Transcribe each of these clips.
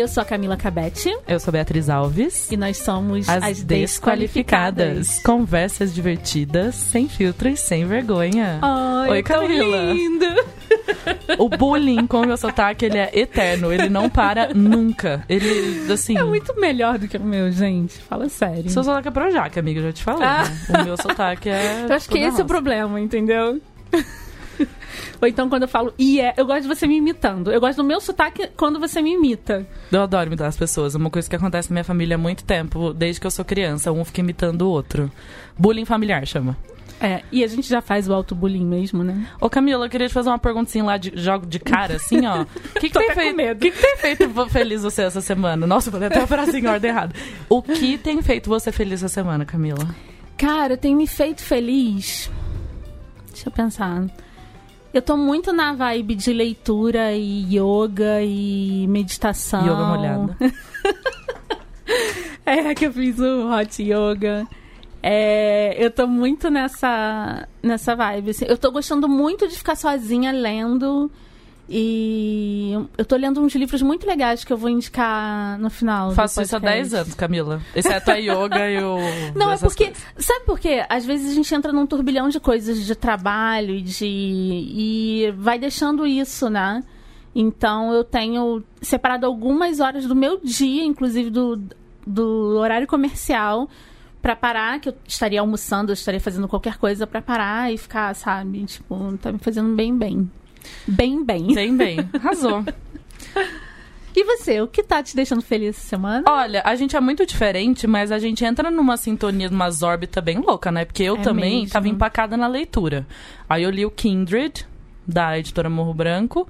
Eu sou a Camila Cabete. Eu sou Beatriz Alves. E nós somos as, as desqualificadas. desqualificadas. Conversas divertidas, sem filtro e sem vergonha. Ai, Oi, Camila. lindo. O bullying com o meu sotaque, ele é eterno. Ele não para nunca. Ele, assim... É muito melhor do que o meu, gente. Fala sério. Seu sotaque é Projac, amiga, eu já te falei. Ah. Né? O meu sotaque é... Eu acho que esse é o problema, entendeu? Ou então quando eu falo e é, eu gosto de você me imitando. Eu gosto do meu sotaque quando você me imita. Eu adoro imitar as pessoas. É uma coisa que acontece na minha família há muito tempo, desde que eu sou criança. Um fica imitando o outro. Bullying familiar chama. É, e a gente já faz o auto-bullying mesmo, né? Ô Camila, eu queria te fazer uma perguntinha lá de jogo de cara, assim, ó. O que, que Tô tem feito? medo. O que, que tem feito feliz você essa semana? Nossa, eu falei até a frase em ordem errada. O que tem feito você feliz essa semana, Camila? Cara, tem me feito feliz. Deixa eu pensar. Eu tô muito na vibe de leitura e yoga e meditação. Yoga molhada. É, que eu fiz o hot yoga. É, eu tô muito nessa, nessa vibe. assim. Eu tô gostando muito de ficar sozinha lendo. E eu tô lendo uns livros muito legais que eu vou indicar no final. Faço isso há podcast. 10 anos, Camila. Exceto a yoga e o. Não, é porque. coisas. Sabe por quê? Às vezes a gente entra num turbilhão de coisas de trabalho e de. E vai deixando isso, né? Então eu tenho separado algumas horas do meu dia, inclusive do, do horário comercial, pra parar, que eu estaria almoçando, eu estaria fazendo qualquer coisa pra parar e ficar, sabe? Tipo, tá me fazendo bem, bem. Bem, bem. Bem, bem. Arrasou. E você, o que tá te deixando feliz essa semana? Olha, a gente é muito diferente, mas a gente entra numa sintonia, numa órbita bem louca, né? Porque eu É também mesmo. tava empacada na leitura. Aí eu li o Kindred, da editora Morro Branco.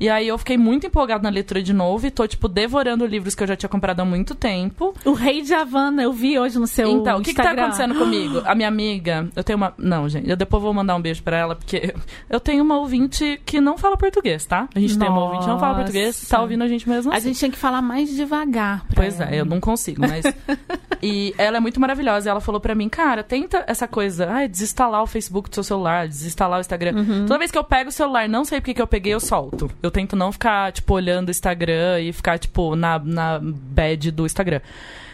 E aí eu fiquei muito empolgada na leitura de novo e tô, tipo, devorando livros que eu já tinha comprado há muito tempo. O Rei de Havana, eu vi hoje no seu então, o que, que tá acontecendo comigo? A minha amiga, eu tenho uma. Não, gente, eu depois vou mandar um beijo pra ela, porque eu tenho uma ouvinte que não fala português, tá? A gente tem uma ouvinte que não fala português, tá Nossa. ouvindo a gente mesmo A assim. gente tinha que falar mais devagar. pra Pois ela. é, eu não consigo, mas. e ela é muito maravilhosa. E ela falou pra mim, cara, tenta essa coisa, ai, desinstalar o Facebook do seu celular, desinstalar o Instagram. Uhum. Toda vez que eu pego o celular, não sei porque que eu peguei, eu solto. Eu tento não ficar, tipo, olhando o Instagram e ficar, tipo, na, na bad do Instagram.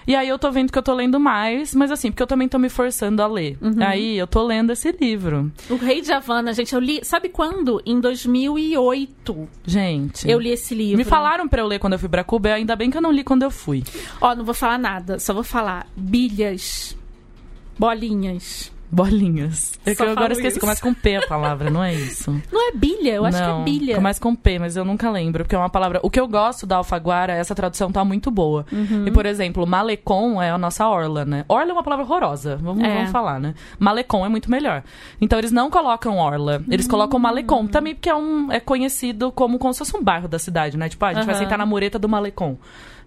E aí eu tô vendo que eu tô lendo mais, mas assim, porque eu também tô me forçando a ler. Uhum. Aí eu tô lendo esse livro. O Rei de Havana, gente, eu li. Sabe quando? Em 2008. Gente. Eu li esse livro. Me falaram pra eu ler quando eu fui pra Cuba, ainda bem que eu não li quando eu fui. Ó, não vou falar nada, só vou falar bilhas, bolinhas. Bolinhas. É que eu agora esqueci, isso. começa com P a palavra, não é isso? Não é bilha? Eu acho que é bilha. Começa com P, mas eu nunca lembro, porque é uma palavra. O que eu gosto da Alfaguara, essa tradução tá muito boa. Uhum. E, por exemplo, malecom é a nossa orla, né? Orla é uma palavra horrorosa, vamos, É. vamos falar, né? Malecom é muito melhor. Então eles não colocam orla, eles Hum. colocam malecom, também porque é, um, é conhecido como, como se fosse um bairro da cidade, né? Tipo, ah, a gente vai Aham. sentar na mureta do malecom.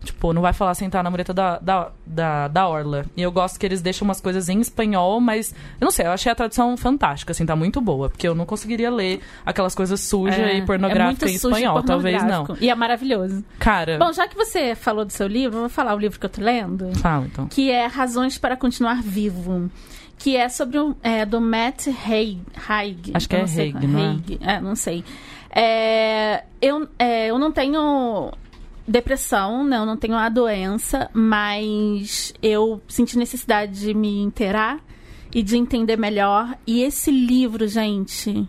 Tipo, não vai falar sentar na mureta da, da, da, da Orla. E eu gosto que eles deixam umas coisas em espanhol, mas eu não sei, eu achei a tradução fantástica, assim, tá muito boa. Porque eu não conseguiria ler aquelas coisas sujas É, e pornográficas é em espanhol, talvez não. E é maravilhoso. Cara, Bom, já que você falou do seu livro, eu vou falar o livro que eu tô lendo. fala então. que é Razões para Continuar Vivo. Que é sobre o é, do Matt Haig. Haig Acho que é Haig, qual- não é? Haig, é, não sei. É, eu, é, eu não tenho depressão? Eu não tenho a doença, mas eu senti necessidade de me inteirar e de entender melhor. E esse livro, gente,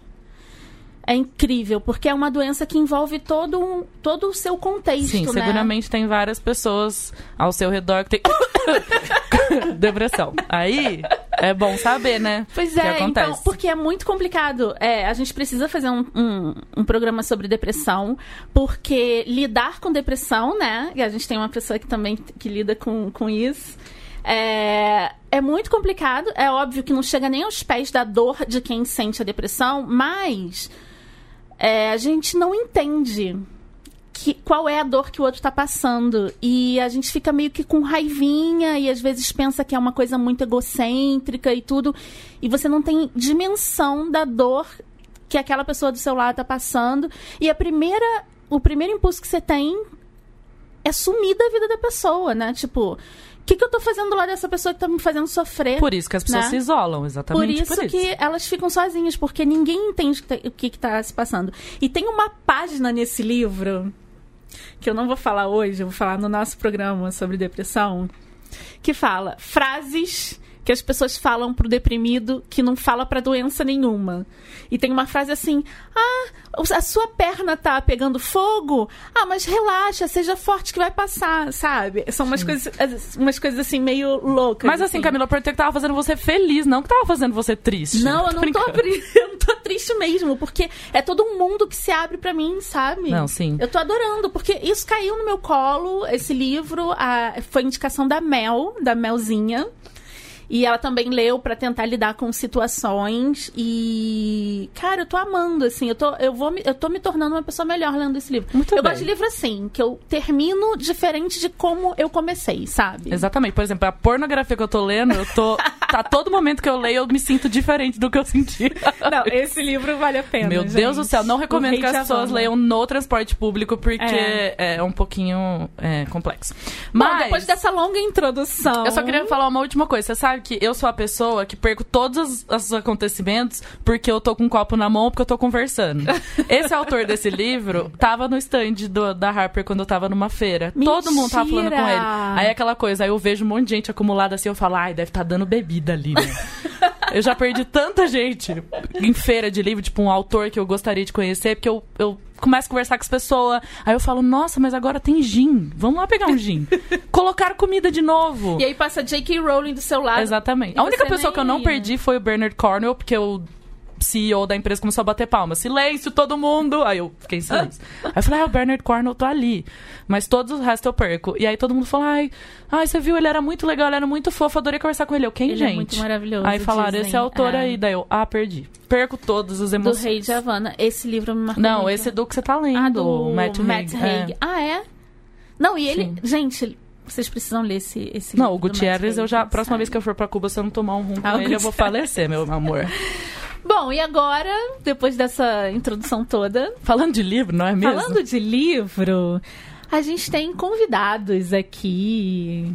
é incrível, porque é uma doença que envolve todo, um- todo o seu contexto, Sim, né? seguramente tem várias pessoas ao seu redor que tem depressão. Aí é bom saber, né? Pois é, acontece. então, porque é muito complicado. É, a gente precisa fazer um, um, um programa sobre depressão, porque lidar com depressão, né? E a gente tem uma pessoa que também que lida com, com isso. É, é muito complicado. É óbvio que não chega nem aos pés da dor de quem sente a depressão, mas é, a gente não entende que, qual é a dor que o outro tá passando. E a gente fica meio que com raivinha e às vezes pensa que é uma coisa muito egocêntrica e tudo. E você não tem dimensão da dor que aquela pessoa do seu lado tá passando. E a primeira, o primeiro impulso que você tem é sumir da vida da pessoa, né? Tipo, o que, que eu tô fazendo lá dessa pessoa que tá me fazendo sofrer? Por isso que as pessoas né? se isolam, Por exatamente isso, que elas ficam sozinhas, porque ninguém entende o que tá- o que está se passando. E tem uma página nesse livro que eu não vou falar hoje, eu vou falar no nosso programa sobre depressão, que fala frases que as pessoas falam pro deprimido que não fala pra doença nenhuma. E tem uma frase assim: "Ah, a sua perna tá pegando fogo? Ah, mas relaxa, seja forte que vai passar", sabe? São umas coisas umas coisas assim meio loucas. Mas assim, Camila, eu perguntei que tava fazendo você feliz, não que tava fazendo você triste. Não, eu não, tô, eu não tô triste mesmo, porque é todo um mundo que se abre pra mim, sabe? Não, sim. Eu tô adorando, porque isso caiu no meu colo, esse livro, a- foi indicação da Mel, da Melzinha. E ela também leu pra tentar lidar com situações e cara, eu tô amando assim, eu tô eu vou me- eu tô me tornando uma pessoa melhor lendo esse livro. Muito eu bem. gosto de livro assim, que eu termino diferente de como eu comecei, sabe? Exatamente. Por exemplo, a pornografia que eu tô lendo, eu tô. tá todo momento que eu leio, eu me sinto diferente do que eu senti. Não, esse livro vale a pena. Meu Deus do gente. céu, não recomendo que as pessoas leiam no transporte público porque é, É. um pouquinho é, complexo. Bom, Mas depois dessa longa introdução. eu só queria falar uma última coisa. Você sabe que eu sou a pessoa que perco todos os, os acontecimentos porque eu tô com um copo na mão porque eu tô conversando. Esse autor desse livro tava no stand do- da Harper quando eu tava numa feira. Todo mundo tava falando com Mentira! ele. Aí aquela coisa, aí eu vejo um monte de gente acumulada assim, eu falo, ai, deve estar dando bebida ali, né? Eu já perdi tanta gente em feira de livro, tipo um autor que eu gostaria de conhecer, porque eu, eu começo a conversar com as pessoas. Aí eu falo, nossa, mas agora tem gin. Vamos lá pegar um gin. Colocaram comida de novo. E aí passa J.K. Rowling do seu lado. Exatamente. E A única pessoa que eu não nem- perdi foi o Bernard Cornwell, porque o CEO da empresa começou a bater palma. Silêncio, todo mundo! Aí eu fiquei em silêncio. Aí eu falei, ah, o Bernard Cornwell tá ali. Mas todos os restos eu perco. E aí todo mundo falou, ai, ai, você viu, ele era muito legal, ele era muito fofo, adorei conversar com ele. Eu, quem, Ele gente? é muito maravilhoso. Aí falaram, dizem. esse autor É. aí. Daí eu, ah, perdi. Perco todos os Do emoções. Rei de Havana. Esse livro me marcou Não, muito. esse do que você tá lendo. Ah, do Matt, Matt, Haig. Haig. É. Ah, é? Não, e ele... Sim. Gente, vocês precisam ler esse, esse Não, o do Gutierrez, eu já. Próxima sabe? vez que eu for pra Cuba, se eu não tomar um rum com Ah, o ele, eu vou falecer, meu amor. Bom, e agora, depois dessa introdução toda, Falando de livro, não é mesmo? falando de livro, a gente tem convidados aqui.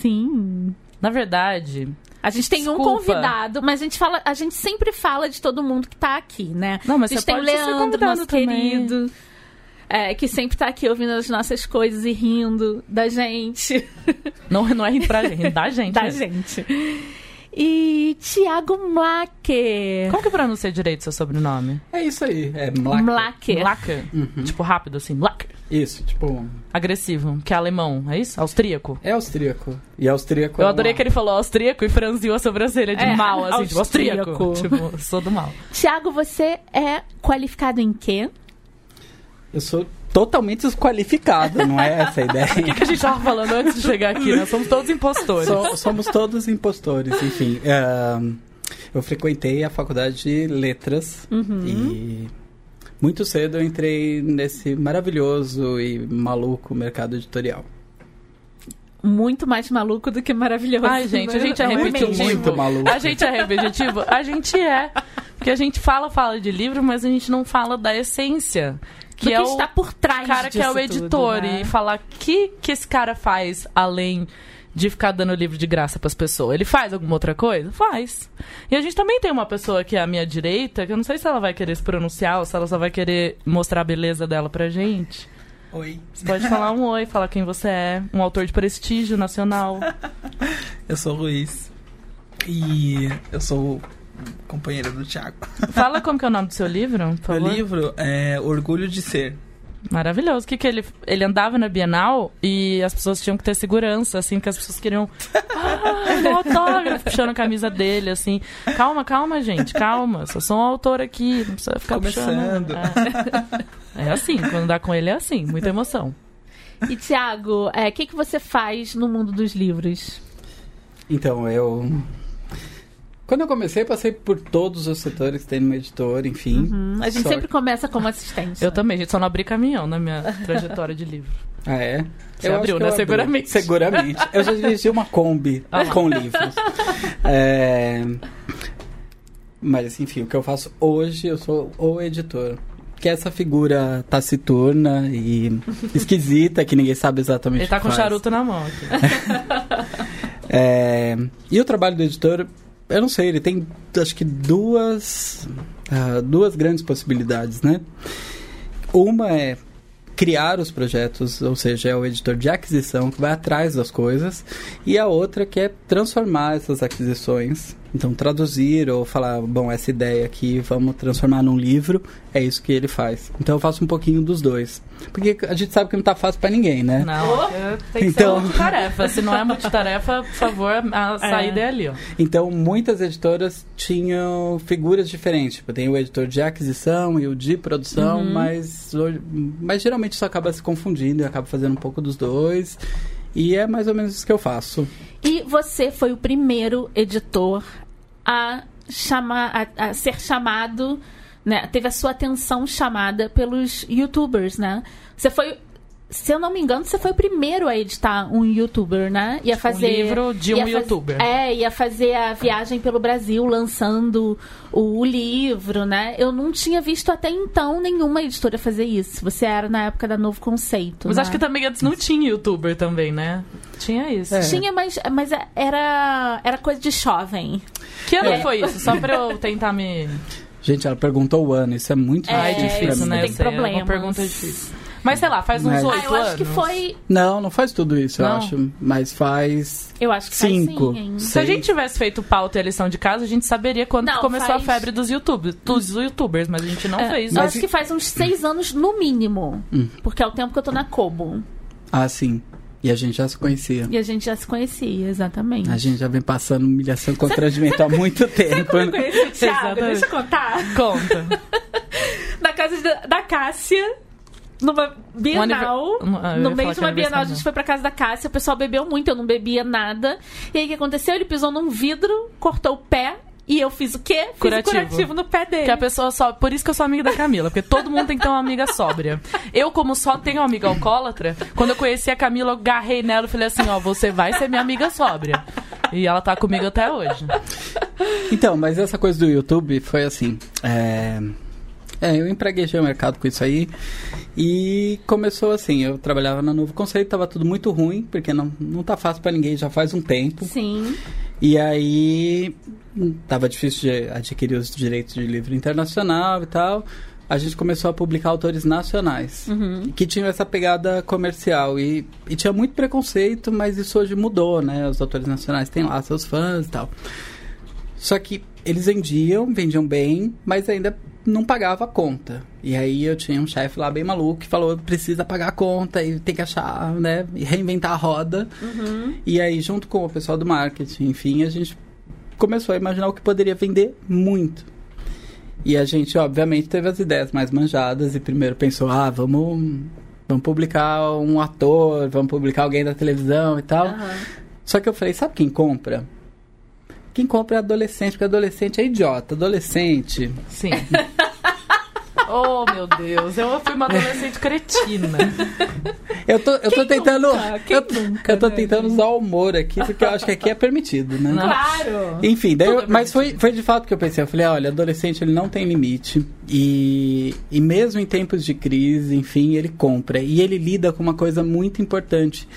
Sim. Na verdade, A gente tem um Desculpa. convidado, mas a gente fala, a gente sempre fala de todo mundo que tá aqui, né? Não, mas a gente você tem o Leandro, nosso também. querido, é, que sempre tá aqui ouvindo as nossas coisas e rindo da gente. Não, não é rir pra gente, da gente. da né? gente. E Tiago Mlaque. Como que pronuncia direito seu sobrenome? É isso aí, é Mlaker. Mlaque. Mlacker. Uhum. Tipo, rápido assim. Mlacker. Isso, tipo, Agressivo, que é alemão, é isso? Austríaco. é austríaco. E austríaco Eu é adorei uma- que ele falou austríaco e franziu a sobrancelha de É, mal, assim, tipo, austríaco. austríaco. Tipo, sou do mal. Tiago, você é qualificado em quê? Eu sou totalmente desqualificado, não é essa a ideia? O que a gente tava falando antes de chegar aqui? Nós somos todos impostores. So- somos todos impostores, enfim. ahn, eu frequentei a faculdade de letras Uhum. e muito cedo eu entrei nesse maravilhoso e maluco mercado editorial. Muito mais maluco do que maravilhoso. Ai, gente, a gente é repetitivo. mesmo? muito maluco. A gente é repetitivo? A gente é. Porque a gente fala, fala de livro, mas a gente não fala da essência. Que é o está por trás cara que é o editor tudo, né? e falar o que, que esse cara faz além de ficar dando livro de graça pras pessoas. Ele faz alguma outra coisa? Faz. E a gente também tem uma pessoa que é à minha direita, que eu não sei se ela vai querer se pronunciar ou se ela só vai querer mostrar a beleza dela pra gente. Oi, Você pode falar um oi, falar quem você é, um autor de prestígio nacional. eu sou o Luiz. E eu sou companheiro do Thiago. Fala como que é o nome do seu livro, por Meu favor. livro é Orgulho de Ser. Maravilhoso. O que, que ele. Ele andava na Bienal e as pessoas tinham que ter segurança, assim, que as pessoas queriam. Ah, um autógrafo, puxando a camisa dele, assim. Calma, calma, gente, calma. Só sou um autor aqui, não precisa ficar Começando. puxando. É. É assim, quando dá com ele é assim, muita emoção. E, Tiago, o que, que você faz no mundo dos livros? Então, eu. Quando eu comecei, passei por todos os setores que tem numa editora, enfim. Hum, a gente Só- sempre começa como assistente. Eu também, gente, só não abri caminhão na minha trajetória de livro. Ah, é? Você Eu acho abriu, que né? Seguramente. Seguramente. Eu já dirigi uma Kombi Ah com livros. É, Mas, enfim, o que eu faço hoje, eu sou o editor. Que é essa figura taciturna e esquisita, que ninguém sabe exatamente Ele tá o com faz. charuto na mão aqui. É, E o trabalho do editor, eu não sei, ele tem acho que duas, ah, duas grandes possibilidades, né? Uma é criar os projetos, ou seja, é o editor de aquisição que vai atrás das coisas, e a outra que é transformar essas aquisições. Então, traduzir ou falar, bom, essa ideia aqui, vamos transformar num livro, é isso que ele faz. Então, eu faço um pouquinho dos dois. Porque a gente sabe que não tá fácil para ninguém, né? Não, tem que Então- ser multitarefa. Se não é multitarefa, por favor, a saída é ali, ó. Então, muitas editoras tinham figuras diferentes. Tipo, tem o editor de aquisição e o de produção, mas, hoje- mas geralmente isso acaba se confundindo e acaba fazendo um pouco dos dois. E é mais ou menos isso que eu faço. E você foi o primeiro editor a, chamar, a, a ser chamado, né? Teve a sua atenção chamada pelos youtubers, né? Você foi. Se eu não me engano, você foi o primeiro a editar um youtuber, né? Ia fazer. livro de um youtuber. É, ia fazer a viagem pelo Brasil lançando o, o livro, né? Eu não tinha visto até então nenhuma editora fazer isso. Você era na época da Novo Conceito. Mas né? acho que também antes não tinha youtuber também, né? Tinha isso. É. Tinha, mas, mas era, era coisa de jovem. Que ano É. foi isso? Só pra eu tentar me. Gente, ela perguntou o ano, isso é muito É, difícil. pra difícil, mim. né? tem Eu sei, é uma pergunta difícil. Mas sei lá, faz uns Mas- oito Ah, eu acho que anos. foi. Não, não faz tudo isso, eu Não? acho. Mas faz Eu acho que faz cinco. sim, hein? Se a gente tivesse feito pauta e a lição de casa, a gente saberia quando Não, começou faz- a febre dos YouTube, dos youtubers, mas a gente não É, fez. eu acho que faz uns seis anos no mínimo. Hum. Porque é o tempo que eu tô na Kobo. Ah, sim. E a gente já se conhecia. E a gente já se conhecia, exatamente. A gente já vem passando humilhação e constrangimento há muito tempo. Como eu né? conheci o Thiago? Deixa eu contar. Conta. Na casa da, da Cássia, numa Bienal. Um Ah, no meio de uma Bienal, a gente foi pra casa da Cássia, o pessoal bebeu muito, eu não bebia nada. E aí o que aconteceu? Ele pisou num vidro, cortou o pé. E eu fiz o quê? Fiz Curativo. o curativo no pé dele. Que a pessoa só. Por isso que eu sou amiga da Camila, porque todo mundo tem que ter uma amiga sóbria. Eu, como só tenho uma amiga alcoólatra, quando eu conheci a Camila, eu agarrei nela e falei assim: ó, você vai ser minha amiga sóbria. E ela tá comigo até hoje. Então, mas essa coisa do YouTube foi assim. É... é, eu empreguejei o mercado com isso aí. E começou assim, eu trabalhava na Novo Conceito, tava tudo muito ruim, porque não, não tá fácil pra ninguém já faz um tempo. Sim. E aí tava difícil de adquirir os direitos de livro internacional e tal. A gente começou a publicar autores nacionais Uhum. que tinham essa pegada comercial e, e tinha muito preconceito, mas isso hoje mudou, né? Os autores nacionais têm lá seus fãs e tal. Só que eles vendiam, vendiam bem, mas ainda não pagava a conta. E aí eu tinha um chefe lá bem maluco que falou, precisa pagar a conta e tem que achar, né, e reinventar a roda. E aí junto com o pessoal do marketing, enfim, a gente começou a imaginar o que poderia vender muito. E a gente, obviamente, teve as ideias mais manjadas e primeiro pensou, ah, vamos, vamos publicar um ator, vamos publicar alguém da televisão e tal. Aham. Só que eu falei, sabe quem compra? Quem compra é adolescente, porque adolescente é idiota. Adolescente. Sim. Oh, meu Deus, eu fui uma adolescente cretina. Eu tô, eu tô Quem tentando. nunca? Quem eu, nunca, eu tô né, tentando gente? usar o humor aqui, porque eu acho que aqui é permitido, né? Claro. Enfim, daí eu- mas foi, foi de fato que eu pensei. Eu falei, olha, adolescente ele não tem limite. E, e mesmo em tempos de crise, enfim, ele compra. E ele lida com uma coisa muito importante.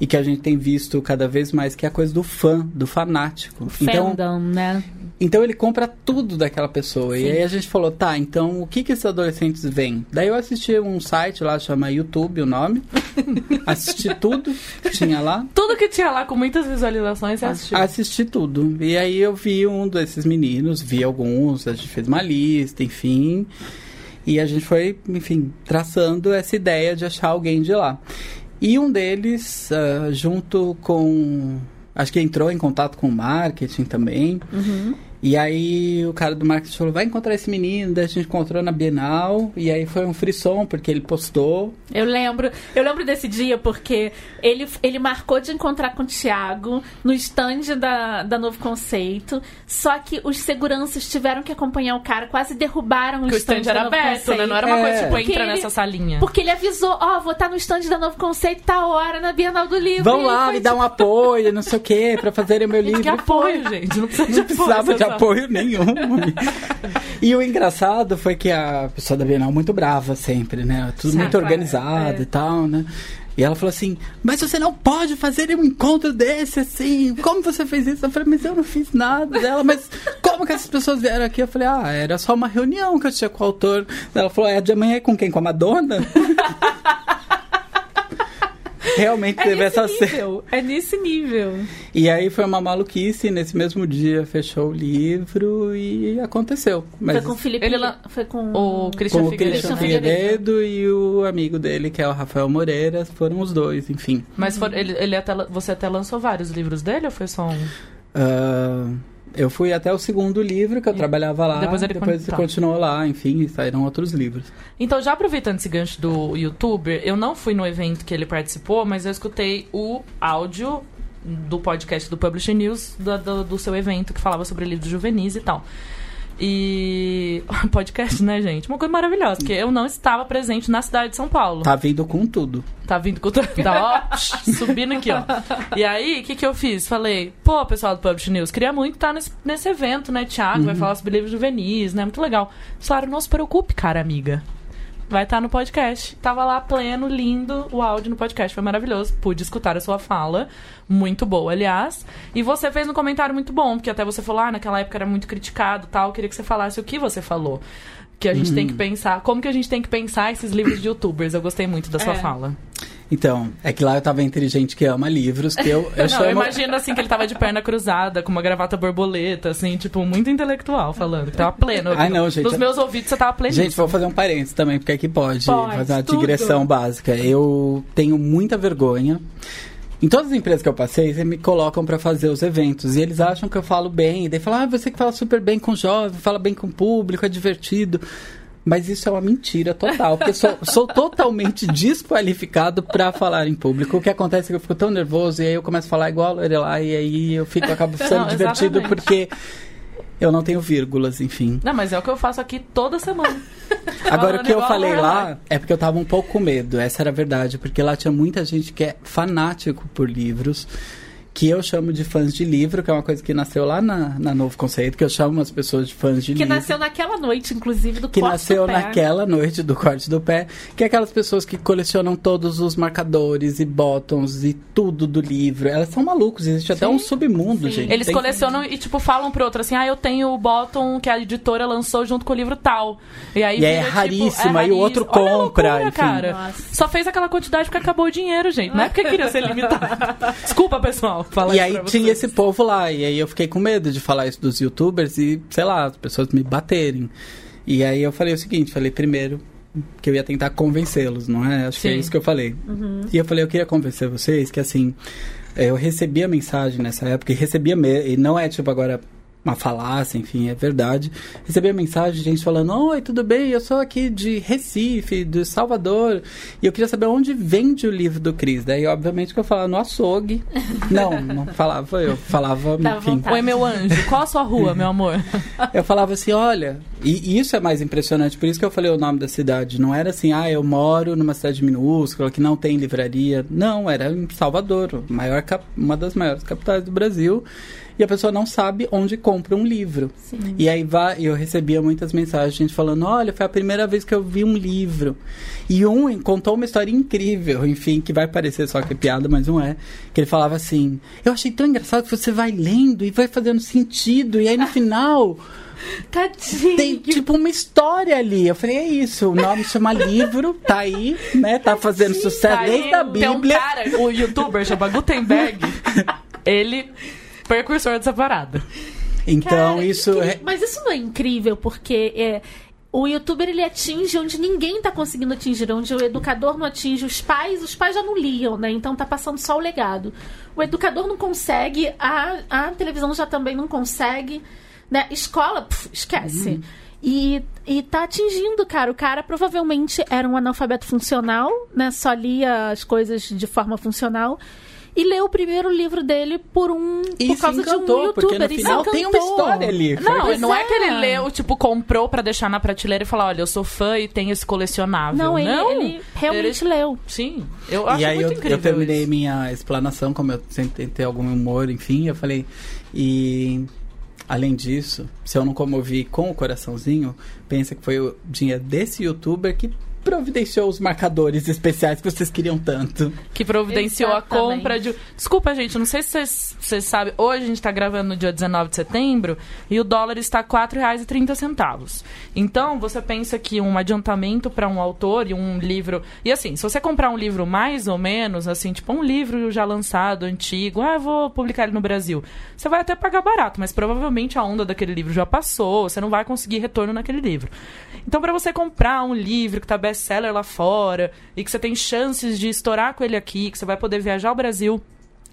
E que a gente tem visto cada vez mais, que é a coisa do fã, do fanático. Então, Fandom, né? Então ele compra tudo daquela pessoa. E Sim. aí a gente falou, tá, então o que que esses adolescentes veem? Daí eu assisti um site lá, chama YouTube o nome. assisti tudo que tinha lá. Tudo que tinha lá com muitas visualizações, você assistiu. Assisti tudo. E aí eu vi um desses meninos, vi alguns, a gente fez uma lista, enfim. E a gente foi, enfim, traçando essa ideia de achar alguém de lá. E um deles, ah, junto com. Acho que entrou em contato com o marketing também. Uhum. E aí o cara do marketing falou, vai encontrar esse menino, daí a gente encontrou na Bienal, e aí foi um frisson, porque ele postou. Eu lembro, eu lembro desse dia porque ele, ele marcou de encontrar com o Thiago no stand da, da Novo Conceito. Só que os seguranças tiveram que acompanhar o cara, quase derrubaram o Porque o stand, stand da era Novo aberto, Conceito. né? Não era uma É. coisa tipo, Porque entra ele- nessa salinha. Porque ele avisou, ó, vou estar no stand da Novo Conceito tá hora na Bienal do Livro. Vão lá, me dar um apoio, não sei o quê, pra fazerem o meu livro. Que apoio, gente. Não precisa de Não precisava de força, apoio nenhum. e o engraçado foi que a pessoa da Bienal muito brava sempre, né? Tudo Sim, muito claro, organizado é. e tal, né? E ela falou assim, mas você não pode fazer um encontro desse assim. Como você fez isso? Eu falei, mas eu não fiz nada dela. Mas como que essas pessoas vieram aqui? Eu falei, ah, era só uma reunião que eu tinha com o autor. Ela falou, é de amanhã é com quem? Com a Madonna? Realmente É teve essa cena. nível. É nesse nível. E aí foi uma maluquice, nesse mesmo dia fechou o livro e aconteceu. Mas Foi com o Felipe. Ele lá- Foi com O Christian com o Figueiredo. Christian Figueiredo e o amigo dele, que é o Rafael Moreira, foram os dois, enfim. Mas for- ele, ele até, você até lançou vários livros dele ou foi só um? Ah, eu fui até o segundo livro que eu E trabalhava lá, depois ele depois con- tá. continuou lá, enfim, e saíram outros livros. Então, já aproveitando esse gancho do youtuber, eu não fui no evento que ele participou, mas eu escutei o áudio do podcast do Publisher News da- do, do seu evento que falava sobre livros juvenis e tal. E. Podcast, né, gente? Uma coisa maravilhosa, porque eu não estava presente na cidade de São Paulo. Tá vindo com tudo. Tá vindo com tudo. Tá, ó, subindo aqui, ó. E aí, o que, que eu fiz? Falei, pô, pessoal do Publish News, queria muito estar nesse, nesse evento, né, Thiago? Vai falar sobre livros juvenis, né? Muito legal. Falaram, não se preocupe, cara, amiga. Vai estar no podcast. Tava lá pleno, lindo, o áudio no podcast. Foi maravilhoso. Pude escutar a sua fala. Muito boa, aliás. E você fez um comentário muito bom, porque até você falou, ah, naquela época era muito criticado tal. Queria que você falasse o que você falou. Que a gente tem que pensar. Como que a gente tem que pensar esses livros de youtubers? Eu gostei muito da sua É. fala. Então, é que lá eu tava entre gente que ama livros, que eu, eu Não, chamo... eu imagino assim que ele tava de perna cruzada, com uma gravata borboleta, assim, tipo, muito intelectual falando. Que tava pleno. Ai, não, gente. Nos meus ouvidos você tava pleno. Gente, vou fazer um parênteses também, porque aqui pode, Pode, fazer uma tudo. digressão básica. Eu tenho muita vergonha. Em todas as empresas que eu passei, eles me colocam pra fazer os eventos. E eles acham que eu falo bem. E daí falam, ah, você que fala super bem com jovem, fala bem com o público, é divertido. Mas isso é uma mentira total, porque sou, sou totalmente desqualificado pra falar em público. O que acontece é que eu fico tão nervoso e aí eu começo a falar igual a Lorelai e aí eu fico, acabo sendo Não, divertido exatamente. porque eu não tenho vírgulas, enfim. Não, mas é o que eu faço aqui toda semana. Agora, o que eu falei lá é porque eu tava um pouco com medo, essa era a verdade, porque lá tinha muita gente que é fanático por livros, que eu chamo de fãs de livro, que é uma coisa que nasceu lá na, na Novo Conceito, que eu chamo as pessoas de fãs de Que livro. nasceu naquela noite, inclusive, do que corte nasceu do pé. naquela noite do corte do pé, que é aquelas pessoas que colecionam todos os marcadores e bottoms e tudo do livro. Elas são malucos, existe até Sim, um submundo, sim. gente. Eles Tem- colecionam e, tipo, falam pro outro assim, ah, eu tenho o bottom que a editora lançou junto com o livro tal. E aí E é vira, tipo, raríssimo, aí o outro Olha a compra, loucura, enfim. cara. Nossa. Só fez aquela quantidade porque acabou o dinheiro, gente. Não é porque queria ser limitado. Desculpa, pessoal. Falar E aí tinha esse povo lá, e aí eu fiquei com medo de falar isso dos youtubers e, sei lá, as pessoas me baterem. E aí eu falei o seguinte, falei primeiro que eu ia tentar convencê-los, não é? Acho que é Sim. isso que eu falei. E eu falei, eu queria convencer vocês que assim, eu recebia mensagem nessa época, e recebia e não é tipo agora uma falácia, enfim, é verdade. Recebia mensagem de gente falando: Oi, tudo bem? Eu sou aqui de Recife, de Salvador, e eu queria saber onde vende o livro do Cris. Daí, obviamente, que eu falava no açougue. Não, não falava eu, falava, Dá enfim. vontade. Oi, meu anjo. Qual a sua rua, meu amor? Eu falava assim, olha, e, e isso é mais impressionante, por isso que eu falei o nome da cidade. Não era assim, ah, eu moro numa cidade minúscula que não tem livraria. Não, era em Salvador, maior uma das maiores capitais do Brasil. E a pessoa não sabe onde compra um livro. Sim. E aí vai, eu recebia muitas mensagens, falando, olha, foi a primeira vez que eu vi um livro. E um contou uma história incrível, enfim, que vai parecer só que é piada, mas não é. Que ele falava assim, eu achei tão engraçado que você vai lendo e vai fazendo sentido, e aí no final Tadinho. tem tipo uma história ali. Eu falei, é isso, o nome chama livro, tá aí, né? Tá fazendo sucesso desde a Tem um Bíblia. cara, o youtuber chama Gutenberg. ele, precursor dessa parada. Então, Cara, isso que- é. Mas isso não é incrível, porque é, o youtuber ele atinge onde ninguém tá conseguindo atingir, onde o educador não atinge, os pais, os pais já não liam, né? Então tá passando só o legado. O educador não consegue, a, a televisão já também não consegue, né? Escola, pff, esquece. E, e tá atingindo, cara. O cara provavelmente era um analfabeto funcional, né? Só lia as coisas de forma funcional. E leu o primeiro livro dele por um. E por causa de encantou, um youtuber. porque no final tem uma história ali. Não, não é. é. que ele leu, tipo, comprou pra deixar na prateleira e falar, olha, eu sou fã e tenho esse colecionável. Não, ele, não. ele realmente Ele- leu. Sim, eu acho E aí muito eu, incrível eu terminei isso. minha explanação, como eu sempre tentei algum humor, enfim, eu falei. E além disso, se eu não comovi com o coraçãozinho, pensa que foi o dinheiro desse youtuber que providenciou os marcadores especiais que vocês queriam tanto? que providenciou a Exatamente. compra de. Desculpa, gente, não sei se vocês, vocês sabem. Hoje a gente tá gravando no dia 19 de setembro e o dólar está R$ 4,30. Então, você pensa que um adiantamento para um autor e um livro. E assim, se você comprar um livro mais ou menos, assim, tipo um livro já lançado, antigo, ah, eu vou publicar ele no Brasil. Você vai até pagar barato, mas provavelmente a onda daquele livro já passou, você não vai conseguir retorno naquele livro. Então, para você comprar um livro que tá best-seller lá fora e que você tem chances de estourar com ele aqui, que você vai poder viajar ao Brasil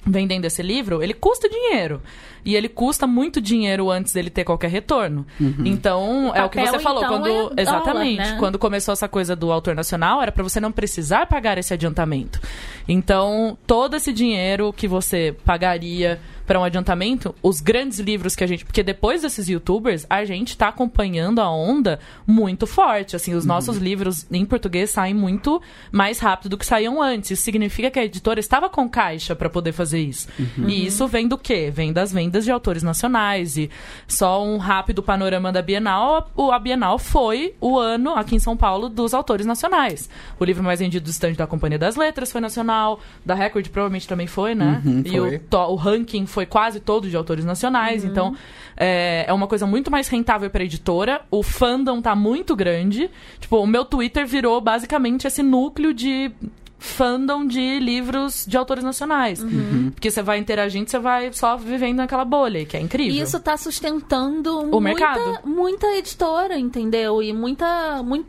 vendendo esse livro, ele custa dinheiro. E ele custa muito dinheiro antes dele ter qualquer retorno. Então, é o que você falou. então, quando, é dólar, exatamente. né? Quando começou essa coisa do autor nacional, era para você não precisar pagar esse adiantamento. Então, todo esse dinheiro que você pagaria para um adiantamento, os grandes livros que a gente. Porque depois desses youtubers, a gente tá acompanhando a onda muito forte. Assim, os nossos livros em português saem muito mais rápido do que saíam antes. Isso significa que a editora estava com caixa para poder fazer isso. E isso vem do quê? Vem das vendas de autores nacionais. E só um rápido panorama da Bienal. o- A Bienal foi o ano, aqui em São Paulo, dos autores nacionais. O livro mais vendido do estande da Companhia das Letras foi nacional. Da Record provavelmente também foi, né? Uhum, e foi. o to- o ranking foi quase todo de autores nacionais, Uhum. então é, é uma coisa muito mais rentável para editora. O fandom tá muito grande. Tipo, o meu Twitter virou basicamente esse núcleo de fandom de livros de autores nacionais. Uhum. Porque você vai interagindo, você vai só vivendo naquela bolha, que é incrível. E isso tá sustentando O muita, mercado. muita editora, entendeu? E muita, mui-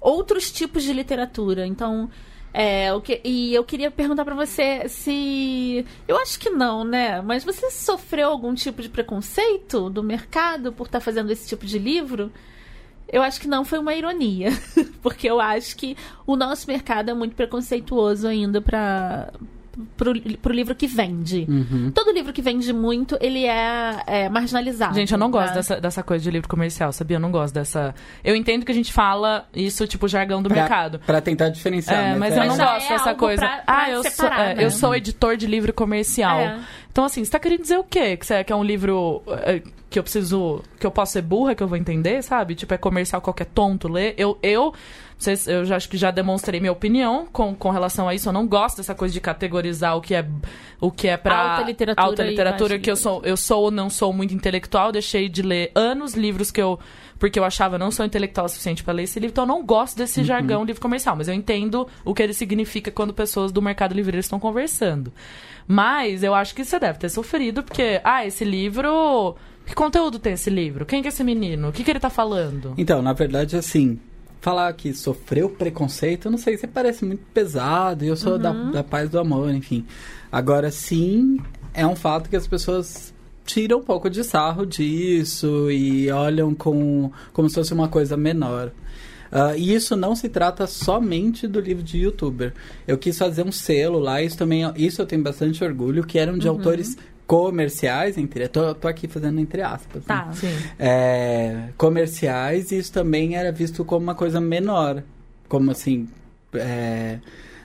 outros tipos de literatura. Então, é, o que, e eu queria perguntar pra você se. Eu acho que não, né? Mas você sofreu algum tipo de preconceito do mercado por estar fazendo esse tipo de livro? Eu acho que não foi uma ironia, porque eu acho que o nosso mercado é muito preconceituoso ainda para pro, pro livro que vende. Uhum. Todo livro que vende muito, ele é, é marginalizado. Gente, eu não gosto né? dessa, dessa coisa de livro comercial, sabia? Eu não gosto dessa. Eu entendo que a gente fala isso, tipo, jargão do Pra- mercado. Pra tentar diferenciar. É, mas é- eu não Mas gosto é dessa coisa. pra- pra ah, eu, separar, sou, é, né? eu sou editor de livro comercial. É. Então, assim, você tá querendo dizer o quê? Que, você, é, que é um livro é, que eu preciso. que eu posso ser burra, que eu vou entender, sabe? Tipo, é comercial qualquer tonto ler. Eu. eu vocês- eu já acho que já demonstrei minha opinião com, com relação a isso. Eu não gosto dessa coisa de categorizar o que é o que é pra Alta literatura alta e literatura que eu sou eu sou ou não sou muito intelectual. Deixei de ler anos livros que eu porque eu achava não sou intelectual o suficiente para ler esse livro. Então eu não gosto desse jargão livro comercial, mas eu entendo o que ele significa quando pessoas do mercado livreiro estão conversando. Mas eu acho que você deve ter sofrido, porque, ah, esse livro. Que conteúdo tem esse livro? Quem que é esse menino? O que, que ele tá falando? Então, na verdade, assim, falar que sofreu preconceito, eu não sei, você parece muito pesado, e eu sou da, da paz do amor, enfim. Agora, sim, é um fato que as pessoas tiram um pouco de sarro disso e olham com, como se fosse uma coisa menor. Ah, e isso não se trata somente do livro de youtuber. Eu quis fazer um selo lá, isso também, isso eu tenho bastante orgulho, que eram de autores comerciais, entre, tô, tô aqui fazendo entre aspas. né? Tá. Sim. é, comerciais, isso também era visto como uma coisa menor. Como assim. é,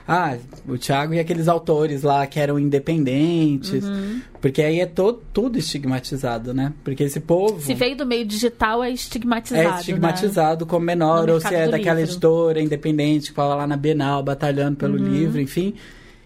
ah, o Thiago e aqueles autores lá que eram independentes. Uhum. Porque aí é to, tudo estigmatizado, né? Porque esse povo. Se veio do meio digital, é estigmatizado. É estigmatizado como menor, No ou se é daquela livro. editora independente que fala lá na Bienal, batalhando pelo Uhum. livro, enfim.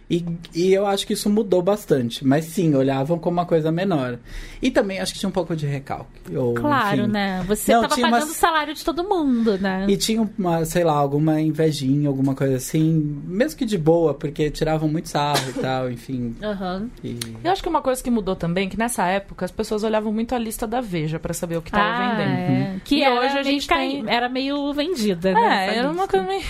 E, e eu acho que isso mudou bastante. Mas sim, olhavam como uma coisa menor. E também acho que tinha um pouco de recalque. Ou? Claro, enfim. né? Você Não, tava tinha pagando umas- o salário de todo mundo, né? E tinha uma, sei lá, alguma invejinha, alguma coisa assim, mesmo que de boa, porque tiravam muito sarro e tal, enfim. Aham. E... Eu acho que uma coisa que mudou também, que nessa época as pessoas olhavam muito a lista da Veja pra saber o que tava Ah, vendendo. é. Que E hoje a gente cai- tem- Era meio vendida, né? É, era uma lista. coisa meio...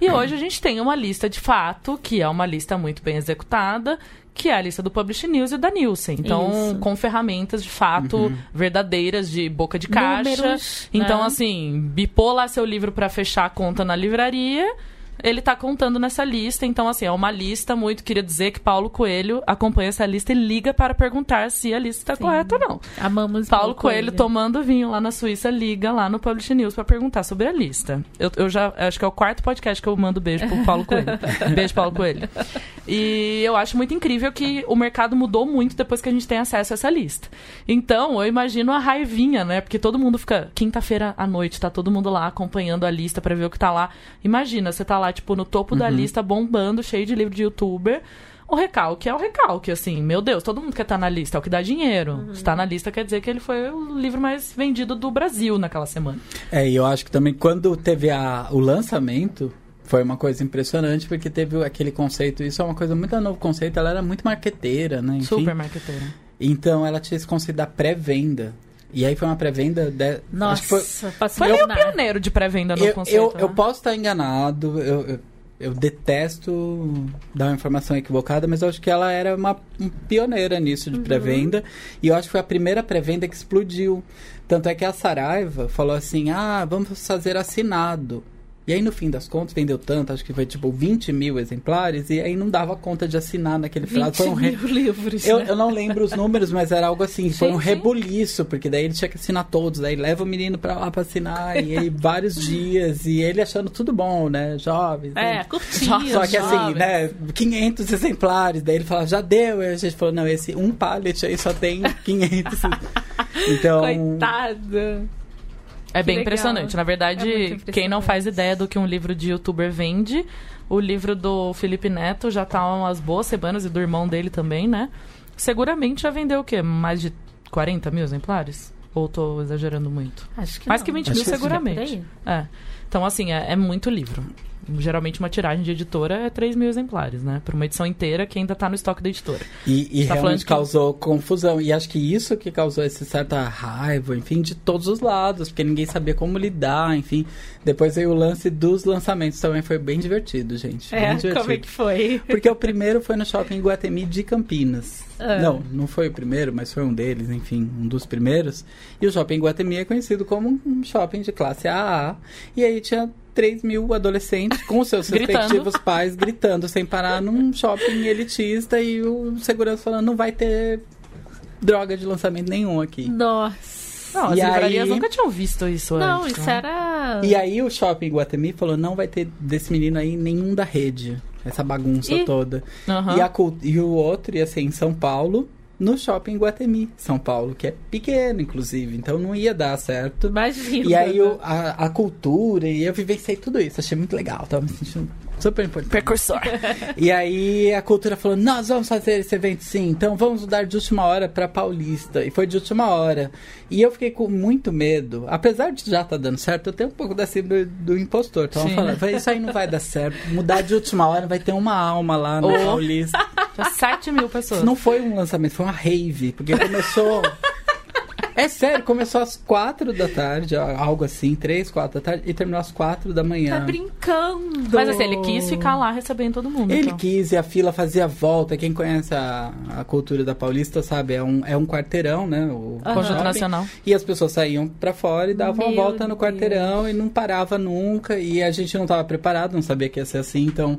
E hoje a gente tem uma lista de fato, que é uma lista muito bem executada, que é a lista do Publish News e da Nielsen. Então, Isso. com ferramentas de fato verdadeiras, de boca de caixa. Números, então, né? assim, bipou lá seu livro pra fechar a conta na livraria. Ele tá contando nessa lista. Então, assim, é uma lista muito. Queria dizer que Paulo Coelho acompanha essa lista e liga para perguntar se a lista está correta ou não. Amamos Paulo Coelho tomando vinho lá na Suíça liga lá no Publish News para perguntar sobre a lista. Eu, eu já acho que é o quarto podcast que eu mando beijo pro Paulo Coelho. beijo, Paulo Coelho. E eu acho muito incrível que o mercado mudou muito depois que a gente tem acesso a essa lista. Então, eu imagino a raivinha, né? Porque todo mundo fica. Quinta-feira à noite, tá todo mundo lá acompanhando a lista para ver o que tá lá. Imagina, você tá lá, tipo, no topo da lista, bombando, cheio de livro de youtuber. O recalque é o recalque, assim, meu Deus, todo mundo quer estar na lista, é o que dá dinheiro. Se tá na lista quer dizer que ele foi o livro mais vendido do Brasil naquela semana. É, e eu acho que também quando teve a, o lançamento, foi uma coisa impressionante, porque teve aquele conceito, isso é uma coisa muito novo conceito, ela era muito marqueteira, né? Enfim. Super marqueteira. Então ela tinha esse conceito da pré-venda. E aí foi uma pré-venda de... Nossa, foi, Foi meio pioneiro de pré-venda no eu, conceito. eu, eu né? posso estar enganado, eu, eu, eu detesto dar uma informação equivocada, mas eu acho que ela era uma um pioneira nisso Uhum. de pré-venda. E eu acho que foi a primeira pré-venda que explodiu. Tanto é que a Saraiva falou assim: ah, vamos fazer assinado. E aí, no fim das contas, vendeu tanto, acho que foi tipo 20 mil exemplares, e aí não dava conta de assinar naquele prazo. 20 Foi um re- mil livros. eu, né? eu não lembro os números, mas era algo assim, foi um rebuliço, porque daí ele tinha que assinar todos, daí leva o menino pra lá pra assinar, e aí vários dias, e ele achando tudo bom, né, jovens. É, né? curtinho. Só que assim, jovem. né, 500 exemplares, daí ele falava, já deu, e a gente falou, não, esse um pallet aí só tem 500. então, Coitada. É bem legal. impressionante. Na verdade, É muito quem não faz impressionante. ideia do que um livro de youtuber vende, o livro do Felipe Neto já tá há umas boas semanas, e do irmão dele também, né? Seguramente já vendeu o quê? Mais de 40 mil exemplares? Ou tô exagerando muito? Acho que Mais não. que 20 Acho mil, que sim. seguramente. É. Então, assim, é, é muito livro. Geralmente uma tiragem de editora é 3 mil exemplares, né? Por uma edição inteira que ainda tá no estoque da editora. E, e Tá realmente que- causou confusão. E acho que isso que causou essa certa raiva, enfim, de todos os lados, porque ninguém sabia como lidar, enfim. Depois veio o lance dos lançamentos, também foi bem divertido, gente. É, bem divertido. como é que foi? Porque o primeiro foi no shopping Guatemi de Campinas. Ah. Não, não foi o primeiro, mas foi um deles, enfim, um dos primeiros. E o shopping Guatemi é conhecido como um shopping de classe AA. E aí tinha 3 mil adolescentes com seus respectivos pais gritando sem parar num shopping elitista e o segurança falando não vai ter droga de lançamento nenhum aqui. Nossa. Não, as E livrarias aí- nunca tinham visto isso Não, antes. isso né? era. E aí o shopping Guatemi falou não vai ter desse menino aí nenhum da rede. Essa bagunça Ih. toda. Aham. E, a e o outro ia ser em São Paulo, no shopping Guatemi, São Paulo, que é pequeno, inclusive, então não ia dar certo. Imagina. E aí o- a, a cultura, e eu vivenciei tudo isso, achei muito legal, tava me sentindo super importante. Precursor. E aí a cultura falou: Nós vamos fazer esse evento sim, então vamos mudar de última hora pra Paulista. E foi de última hora. E eu fiquei com muito medo. Apesar de já estar dando certo, eu tenho um pouco da síndrome do impostor. Então falando, "Vai, isso aí não vai dar certo. Mudar de última hora vai ter uma alma lá na Oh. Paulista. Já 7 mil pessoas. Não foi um lançamento, foi uma rave, porque começou. É sério, começou às quatro da tarde, algo assim, três, quatro da tarde, e terminou às quatro da manhã. Tá brincando. Mas assim, ele quis ficar lá recebendo todo mundo. Ele então. quis e a fila fazia volta. Quem conhece a, a cultura da Paulista sabe, é um, é um quarteirão, né? O Aham. Conjunto. Nacional. E as pessoas saíam pra fora e davam Meu uma volta no Deus. quarteirão e não parava nunca. E a gente não tava preparado, não sabia que ia ser assim, então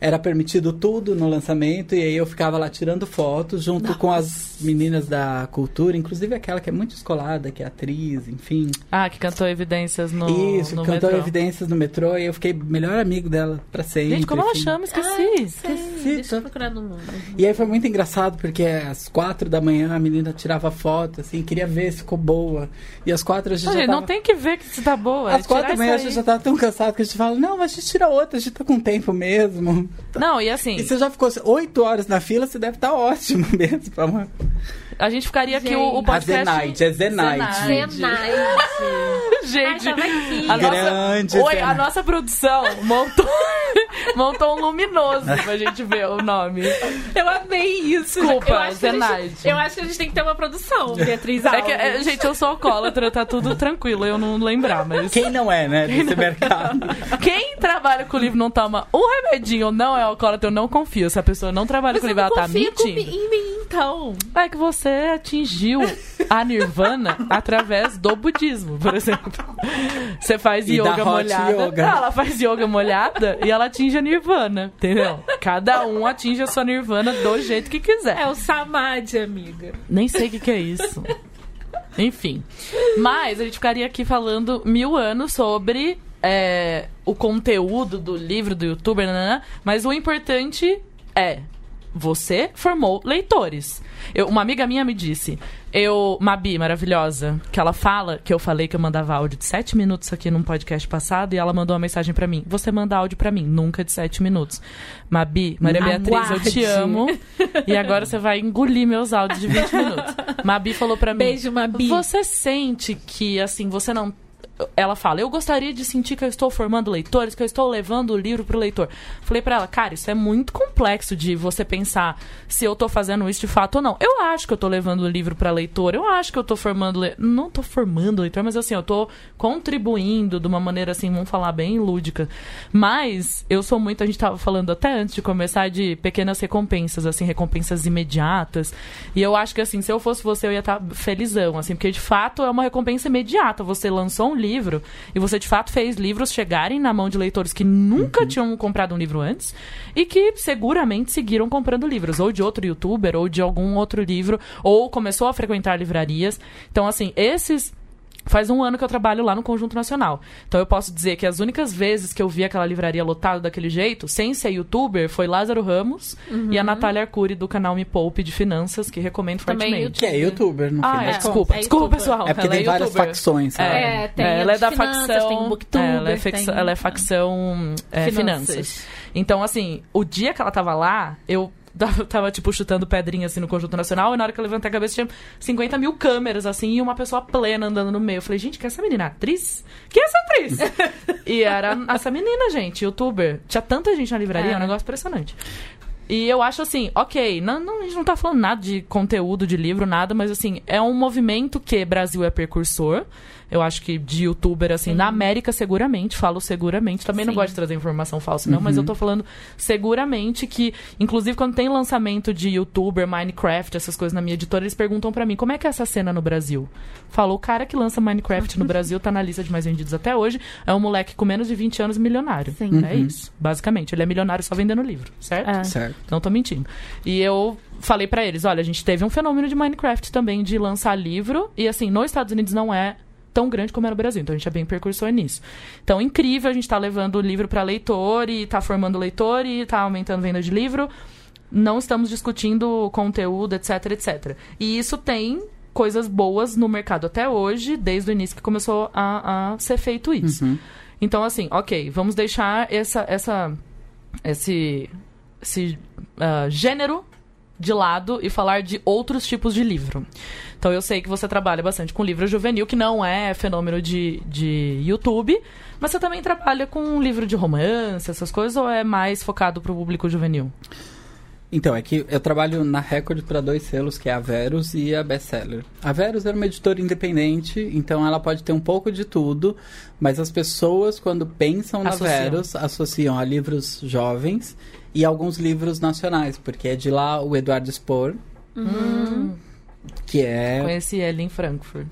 era permitido tudo no lançamento. E aí eu ficava lá tirando fotos junto com as meninas da cultura, inclusive aquela que é muito escolada, que é atriz, enfim. Ah, que cantou Evidências no, Isso, no cantou metrô. evidências no metrô e eu fiquei melhor amigo dela pra sempre. Gente, como ela enfim. chama? Esqueci. Ai, Esqueci, Deixa eu tá? procurar no mundo. E aí foi muito engraçado, porque às quatro da manhã a menina tirava foto, assim, queria ver se ficou boa. E às quatro a gente Não, já tava... não tem que ver que se tá boa. Às quatro Tirar da manhã a gente já tava tão cansado que a gente fala, não, mas a gente tira outra, a gente tá com tempo mesmo. Não, e assim, E você já ficou oito horas na fila, você deve estar ótimo mesmo. Pra uma... a gente ficaria aqui o, o Gente. podcast... A Zenite, é Zenite. Zenite. Zenite. Gente, Ai, a nossa, Grande Oi, a nossa produção montou, montou um luminoso pra gente ver o nome. Eu amei isso. Desculpa, eu acho, que a gente, Zenite. eu acho que a gente tem que ter uma produção, Beatriz É Alves. que, é, gente, eu sou alcoólatra, tá tudo tranquilo, eu não lembrar, mas... Quem não é, né, desse mercado? Quem trabalha com livro e não toma um remedinho ou não é alcoólatra, eu não confio. Se a pessoa não trabalha Você com livro, ela tá mentindo. em mim. então? É que você atingiu a nirvana através do budismo, por exemplo. Você faz E yoga molhada. yoga. Ela faz yoga molhada e ela atinge a nirvana, entendeu? Cada um atinge a sua nirvana do jeito que quiser. É o Samadhi, amiga. Nem sei o que, que é isso. Enfim. Mas a gente ficaria aqui falando mil anos sobre é, o conteúdo do livro, do youtuber, nananã, mas o importante é. Você formou leitores. Eu- uma amiga minha me disse, eu, Mabi, maravilhosa, que ela fala que eu falei que eu mandava áudio de sete minutos aqui num podcast passado e ela mandou uma mensagem pra mim. Você manda áudio pra mim, nunca de sete minutos. Mabi, Maria Beatriz, eu te Aguarde. amo. E agora você vai engolir meus áudios de 20 minutos. Mabi falou pra mim. Beijo, Mabi. Você sente que, assim, você não. Ela fala, eu gostaria de sentir que eu estou formando leitores, que eu estou levando o livro pro leitor. Falei pra ela, cara, isso é muito complexo de você pensar se eu tô fazendo isso de fato ou não. Eu acho que eu tô levando o livro pra leitor, eu acho que eu tô formando. Le... Não tô formando leitor, mas assim, eu tô contribuindo de uma maneira assim, vamos falar bem lúdica. Mas eu sou muito, a gente tava falando até antes de começar de pequenas recompensas, assim, recompensas imediatas. E eu acho que assim, se eu fosse você, eu ia estar felizão, assim, porque de fato é uma recompensa imediata. Você lançou um livro e você de fato fez livros chegarem na mão de leitores que nunca tinham comprado um livro antes e que seguramente seguiram comprando livros, ou de outro youtuber, ou de algum outro livro, ou começou a frequentar livrarias. Então, assim, esses Faz um ano que eu trabalho lá no Conjunto Nacional. Então eu posso dizer que as únicas vezes que eu vi aquela livraria lotada daquele jeito, sem ser youtuber, foi Lázaro Ramos e a Natália Arcuri do canal Me Poupe de Finanças, que recomendo Também fortemente. Que é youtuber, no Ah, fim é, desculpa. É desculpa, youtuber. pessoal. É porque Ela tem várias youtuber. facções, sabe? É, tem É, a ela é da finanças, facção. tem booktuber, é, ela, é fex- tem- ela é facção é, Finanças. finanças. Então, assim, o dia que ela tava lá, eu tava, tipo, chutando pedrinha assim no Conjunto Nacional, e na hora que eu levantei a cabeça tinha 50 mil câmeras, assim, e uma pessoa plena andando no meio. Eu falei, gente, que é essa menina? Atriz? Quem é essa atriz? e era essa menina, gente, youtuber. Tinha tanta gente na livraria, é, É. um negócio impressionante. E eu acho assim, ok, não, não- a gente não tá falando nada de conteúdo, de livro, nada, mas assim, é um movimento que Brasil é precursor. Eu acho que de youtuber, assim, na América, seguramente, falo seguramente. Também não Sim. gosto de trazer informação falsa, não, mas eu tô falando seguramente que, inclusive, quando tem lançamento de youtuber, Minecraft, essas coisas na minha editora, eles perguntam pra mim como é que é essa cena no Brasil. Falou, o cara que lança Minecraft no Brasil tá na lista de mais vendidos até hoje. É um moleque com menos de 20 anos milionário. Sim. É isso, basicamente. Ele é milionário só vendendo livro, certo? É. Certo. Não tô mentindo. E eu falei pra eles, olha, a gente teve um fenômeno de Minecraft também, de lançar livro. E assim, nos Estados Unidos não é tão grande como é no Brasil. Então a gente é bem precursor nisso. Então, incrível, a gente tá levando o livro pra leitor e tá formando leitor e tá aumentando a venda de livro. Não estamos discutindo conteúdo, etc, etc. E isso tem coisas boas no mercado até hoje, desde o início que começou a, a ser feito isso. Uhum. Então, assim, ok, vamos deixar essa, essa, esse, esse ah, gênero de lado e falar de outros tipos de livro. Então, eu sei que você trabalha bastante com livro juvenil, que não é fenômeno de, de YouTube, mas você também trabalha com livro de romance, essas coisas, ou é mais focado para o público juvenil? Então, é que eu trabalho na Record para dois selos, que é a Verus e a Bestseller. A Verus é uma editora independente, então ela pode ter um pouco de tudo, mas as pessoas, quando pensam na Associam. Verus, associam a livros jovens e alguns livros nacionais, porque é de lá o Eduardo Spohr, que é, Conheci ele em Frankfurt.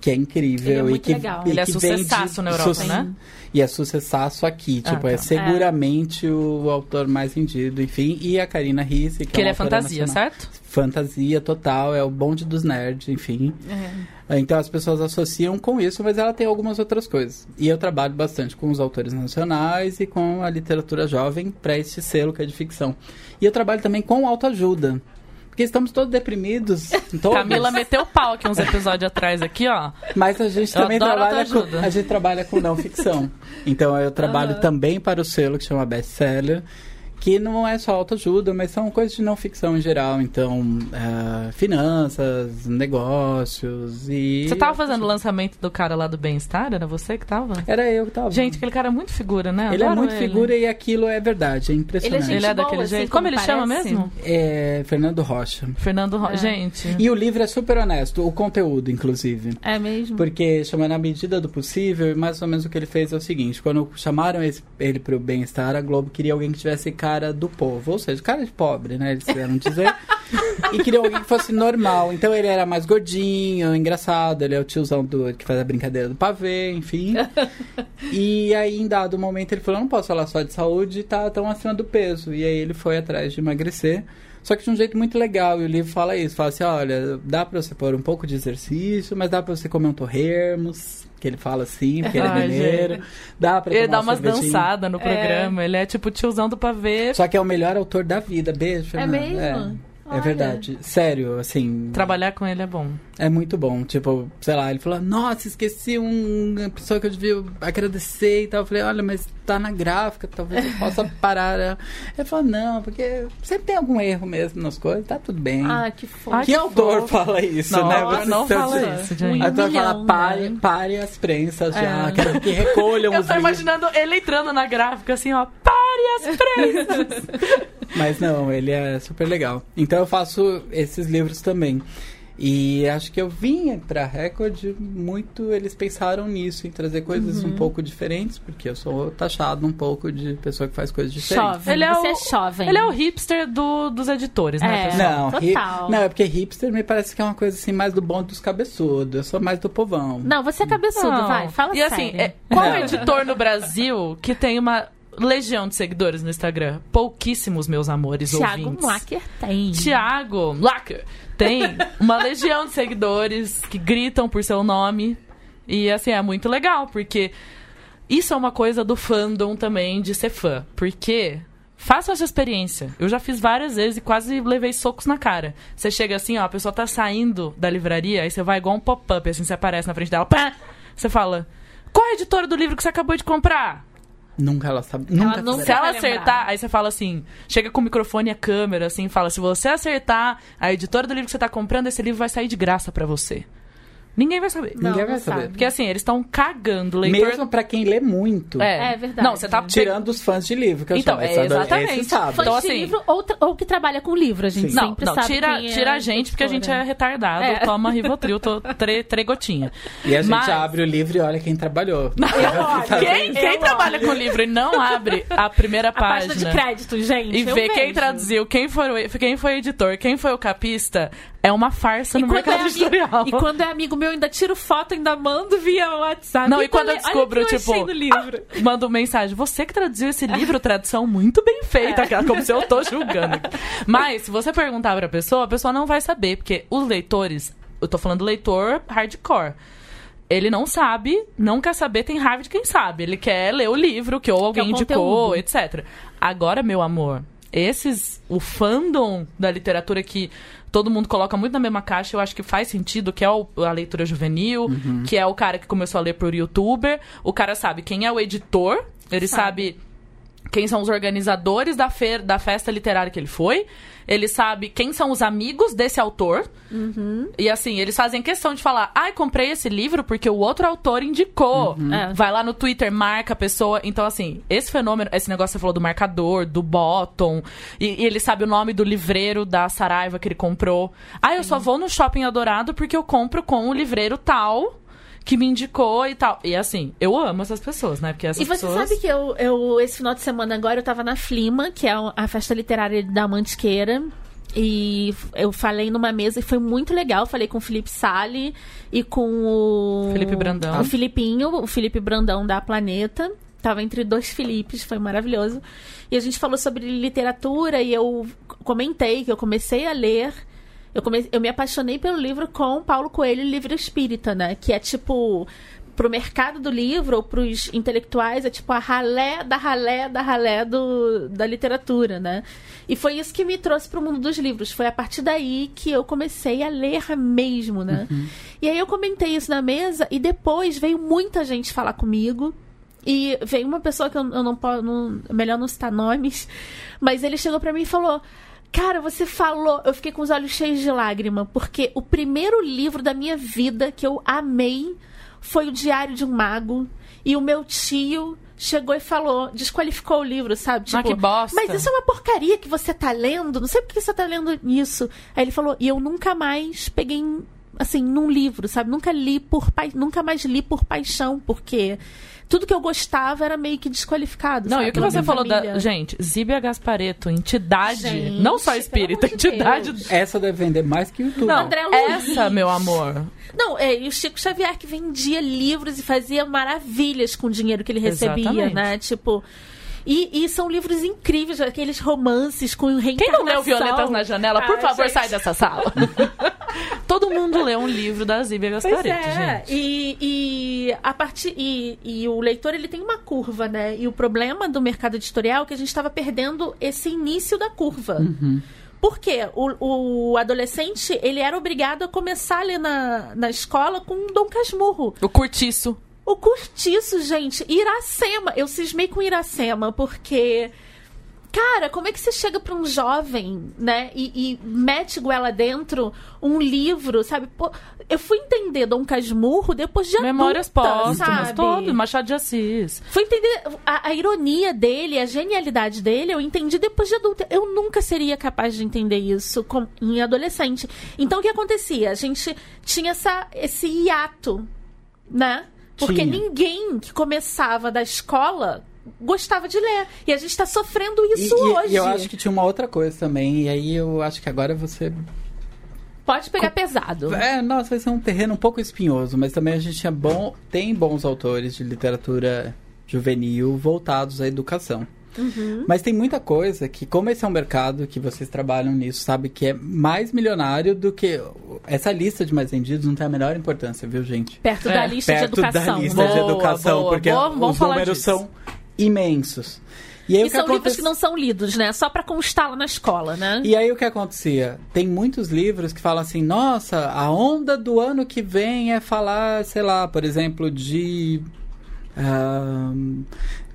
Que é incrível. Ele é e que, legal. e Ele é que sucessaço vende na Europa, suce- né? E é sucessaço aqui, Ah, tipo, tá. é seguramente o autor mais vendido, enfim. E a Karina Risse, que, Que é ele é fantasia, nacional. certo? Fantasia total, é o bonde dos nerds, enfim. Então as pessoas associam com isso, mas ela tem algumas outras coisas. E eu trabalho bastante com os autores nacionais e com a literatura jovem para este selo que é de ficção. E eu trabalho também com autoajuda. Porque estamos todos deprimidos. Todos. Camila meteu pau aqui uns episódios atrás, aqui, ó. Mas a gente Eu também trabalha com, a gente trabalha com não ficção. Então eu trabalho também para o selo que chama Best Seller, que não é só autoajuda, mas são coisas de não ficção em geral. Então, ah, finanças, negócios e. Você tava fazendo o lançamento do cara lá do Bem-Estar? Era você que tava? Era eu que tava. Gente, aquele cara é muito figura, né? ele é muito ele. figura e aquilo é verdade, é impressionante. Ele é Ele é daquele boa, assim, jeito. como Como ele chama parece. mesmo? É Fernando Rocha. Fernando Ro... É. Gente. E o livro é super honesto, o conteúdo, inclusive. É mesmo? Porque chama na medida do possível, e mais ou menos o que ele fez é o seguinte: quando chamaram esse- ele pro bem-estar, a Globo queria alguém que tivesse cara do povo, ou seja, o cara de pobre, né? Eles quiseram dizer. e queriam alguém que fosse normal. Então ele era mais gordinho, engraçado, ele é o tiozão do, que faz a brincadeira do pavê, enfim. e aí, em dado momento, ele falou: não posso falar só de saúde, tá tão acima do peso. E aí ele foi atrás de emagrecer. Só que de um jeito muito legal, e o livro fala isso, fala assim, olha, dá pra você pôr um pouco de exercício, mas dá pra você comer um torremos, que ele fala assim, porque ele é mineiro. gente. Dá pra Ele tomar dá um umas dançadas no programa. Ele é tipo tiozão do pavê. Só que é o melhor autor da vida, beijo, Fernanda. mesmo? É, é verdade. Sério, assim, Trabalhar com ele é bom. é muito bom. Tipo, sei lá, ele falou, nossa, esqueci um- uma pessoa que eu devia agradecer e tal. Eu falei, olha, mas tá na gráfica, talvez eu possa parar. Ele falou, não, porque sempre tem algum erro mesmo nas coisas, tá tudo bem. Ah, que fofo. Que que autor fofo. fala isso, Não, né? não Vocês estão fala dizendo- isso, Um gente. A autor fala, milhão, pare, né? pare as prensas já, É. quero que recolham Eu os tô livros. imaginando ele entrando na gráfica assim, ó. Pare as prensas! Mas não, ele é super legal. Então eu faço esses livros também. E acho que eu vim pra Record muito. Eles pensaram nisso, em trazer coisas Uhum. um pouco diferentes, porque eu sou taxado um pouco de pessoa que faz coisas diferentes. Jovem. Ele é Você o- é jovem. Ele é o hipster do- dos editores, né, É. Não, Total. hi- não, é porque hipster me parece que é uma coisa assim mais do bonde dos cabeçudos. Eu sou mais do povão. Não, você é cabeçudo, Não. vai. Fala E assim, sério. é- qual editor no Brasil que tem uma legião de seguidores no Instagram? Pouquíssimos, meus amores Thiago ouvintes. Mlacker tem. Tiago Lacker tem uma legião de seguidores que gritam por seu nome. E assim, é muito legal, porque isso é uma coisa do fandom também de ser fã. Porque faça essa experiência. Eu já fiz várias vezes e quase levei socos na cara. Você chega assim, ó, a pessoa tá saindo da livraria, aí você vai igual um pop-up, assim, você aparece na frente dela, pá! Você fala. Qual é a editora do livro que você acabou de comprar? Nunca ela sabe. Nunca nunca- saberá. Se ela lembrar. acertar, aí você fala assim, chega com o microfone e a câmera, assim, e fala: se você acertar a editora do livro que você tá comprando, esse livro vai sair de graça pra você. Ninguém vai saber. Não, Ninguém vai saber. sabe. Porque assim, eles estão cagando. Leitor... Mesmo pra quem lê muito. É. É verdade. Não, você tá Tirando os fãs de livro, que eu Então, chamo. é, exatamente. esse sabe. Fãs Então, de assim- livro ou, ou que trabalha com livro, a gente Sim. Não, sempre não, sabe tira, quem é tira a gente, porque a gente é editora. retardado, É. toma Rivotril, tô tre, tregotinha. E a gente Mas- abre o livro e olha quem trabalhou. Quem, quem trabalha com livro e não abre a primeira A página página, de crédito, gente. e vê quem traduziu, quem foi, quem foi o editor, quem foi o capista, é uma farsa E no quando, mercado é editorial. e quando é amigo meu, ainda tiro foto, ainda mando via WhatsApp. Não, e Então, quando eu descubro, o que eu tipo, livro. Mando mensagem, você que traduziu esse livro, tradução muito bem feita, cara, como se eu tô julgando. Mas, se você perguntar pra pessoa, a pessoa não vai saber, porque os leitores, eu tô falando leitor hardcore. Ele não sabe, não quer saber, tem raiva de quem sabe. Ele quer ler o livro que ou alguém o indicou, conteúdo. etc. Agora, meu amor, esses, o fandom da literatura que todo mundo coloca muito na mesma caixa, eu acho que faz sentido, que é o- a leitura juvenil, que é o cara que começou a ler por youtuber. O cara sabe quem é o editor, ele Sabe. sabe quem são os organizadores da, feira, da festa literária que ele foi. Ele sabe quem são os amigos desse autor. E assim, eles fazem questão de falar: ai, comprei esse livro porque o outro autor indicou. É. Vai lá no Twitter, marca a pessoa. Então, assim, esse fenômeno, esse negócio que você falou do marcador, do bottom, e, e ele sabe o nome do livreiro da Saraiva que ele comprou. Ah, eu só vou no shopping adorado porque eu compro com o livreiro tal. Que me indicou e tal. E assim, eu amo essas pessoas, né? Porque essas E você pessoas. sabe que eu, eu, esse final de semana agora, eu tava na Flima, que é a festa literária da Mantiqueira. E eu falei numa mesa e foi muito legal. Falei com o Felipe Sali e com o. Felipe Brandão. O Filipinho, o Felipe Brandão da Planeta. Tava entre dois Filipes, foi maravilhoso. E a gente falou sobre literatura e eu comentei que eu comecei a ler. Eu, come... eu me apaixonei pelo livro com Paulo Coelho, livro espírita, né? Que é tipo. Pro mercado do livro ou pros intelectuais, é tipo a ralé da ralé da ralé do, da literatura, né? E foi isso que me trouxe pro mundo dos livros. Foi a partir daí que eu comecei a ler mesmo, né? E aí eu comentei isso na mesa e depois veio muita gente falar comigo. E veio uma pessoa que eu, eu não posso. Não, melhor não citar nomes. Mas ele chegou pra mim e falou: Cara, você falou. Eu fiquei com os olhos cheios de lágrima. Porque o primeiro livro da minha vida que eu amei foi O Diário de um Mago. E o meu tio chegou e falou, desqualificou o livro, sabe? Ah, que bosta. Mas isso é uma porcaria que você tá lendo. Não sei por que você tá lendo isso. Aí ele falou, e eu nunca mais peguei assim, num livro, sabe? Nunca li por nunca mais li por paixão, porque tudo que eu gostava era meio que desqualificado. Não, sabe? e o que pela você falou família. da. Gente, Zíbia Gaspareto, entidade. Gente, não só espírita, entidade. Deus. Essa deve vender mais que o YouTube. Não, André Luiz. essa, meu amor. Não, é, e o Chico Xavier que vendia livros e fazia maravilhas com o dinheiro que ele recebia, Exatamente. né? Tipo. E, e são livros incríveis, aqueles romances com Quem reencarnação. não leu Violetas na Janela, por Ah, favor, gente. sai dessa sala. Todo mundo lê um livro da Zíbia Pois Gaspareto, é, gente. e, e a partir e, e o leitor ele tem uma curva, né? E o problema do mercado editorial é que a gente estava perdendo esse início da curva. Por quê? O, o adolescente ele era obrigado a começar ali na, na escola com um Dom Casmurro. O curtiço. O curtiço, gente, Iracema. Eu cismei com Iracema, porque. Cara, como é que você chega pra um jovem, né, e, e mete goela dentro um livro, sabe? Pô, eu fui entender Dom Casmurro depois de Memórias adulta, póstumas, todo. Machado de Assis. Fui entender a, a ironia dele, a genialidade dele, eu entendi depois de adulta. Eu nunca seria capaz de entender isso com- em adolescente. Então o que acontecia? A gente tinha essa, esse hiato, né? Porque Tinha. ninguém que começava da escola gostava de ler. E a gente tá sofrendo isso e- hoje. e eu acho que tinha uma outra coisa também, e aí eu acho que agora você. Pode pegar pesado. É, nossa, vai ser um terreno um pouco espinhoso, mas também a gente tinha bom, tem bons autores de literatura juvenil voltados à educação. Uhum. Mas tem muita coisa que, como esse é um mercado que vocês trabalham nisso, sabe, que é mais milionário do que. Essa lista de mais vendidos não tem a menor importância, viu, gente? Perto É, da lista de Perto educação. da lista de Boa, educação, boa, porque boa, os números disso. são imensos. E aí, E o que são livros acontece- que não são lidos, né? Só pra constar lá na escola, né? E aí o que acontecia? Tem muitos livros que falam assim, nossa, a onda do ano que vem é falar, sei lá, por exemplo, de ahn,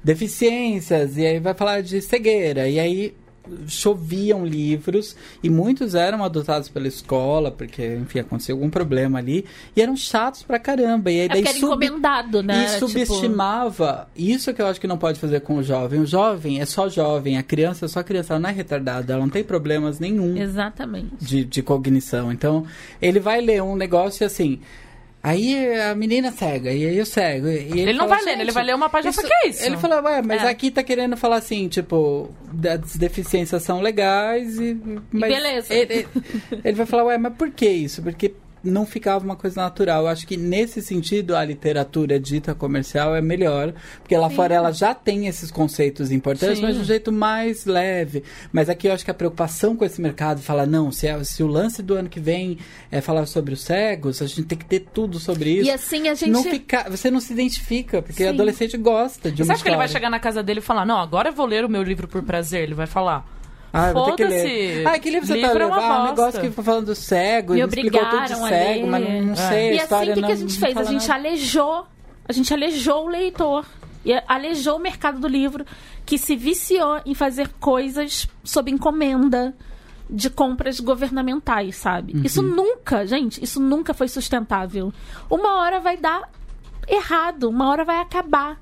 deficiências, e aí vai falar de cegueira, e aí choviam livros e muitos eram adotados pela escola porque enfim aconteceu algum problema ali e eram chatos pra caramba e aí É daí sub- encomendado, né? e Tipo, subestimava. Isso que eu acho que não pode fazer com o jovem. O jovem é só jovem, a criança é só criança, ela não é retardada, ela não tem problemas nenhum Exatamente. de, de cognição. Então, ele vai ler um negócio assim. Aí a menina cega, e aí eu cego. E ele, Ele não vai ler, "Gente, ele vai ler uma página e fala, "Que é isso?" Ele fala, ué, mas É. aqui tá querendo falar assim, tipo, as deficiências são legais e. Mas beleza. Ele, ele vai falar, ué, mas por que isso? Porque não ficava uma coisa natural. Eu acho que nesse sentido a literatura dita comercial é melhor, porque lá fora ela já tem esses conceitos importantes, Sim. mas de um jeito mais leve. Mas aqui eu acho que a preocupação com esse mercado fala, não, se, é- se o lance do ano que vem é falar sobre os cegos, a gente tem que ter tudo sobre isso. E assim a gente. Não fica, você não se identifica, porque Sim. adolescente gosta de uma você acha que ele vai história. chegar na casa dele e falar, não, agora eu vou ler o meu livro por prazer? Ele vai falar. Ah, vou ter que ler. Ah, que livro você Livro tá é lendo? uma Ah, um negócio que falando do cego, Me explicou tudo de cego, mas não, É. sei, a E história assim, o que, que a gente fez? A gente nada. alejou. A gente alejou o leitor. E alejou o mercado do livro, que se viciou em fazer coisas sob encomenda de compras governamentais, sabe? Uhum. Isso nunca, gente, isso nunca foi sustentável. Uma hora vai dar errado, uma hora vai acabar,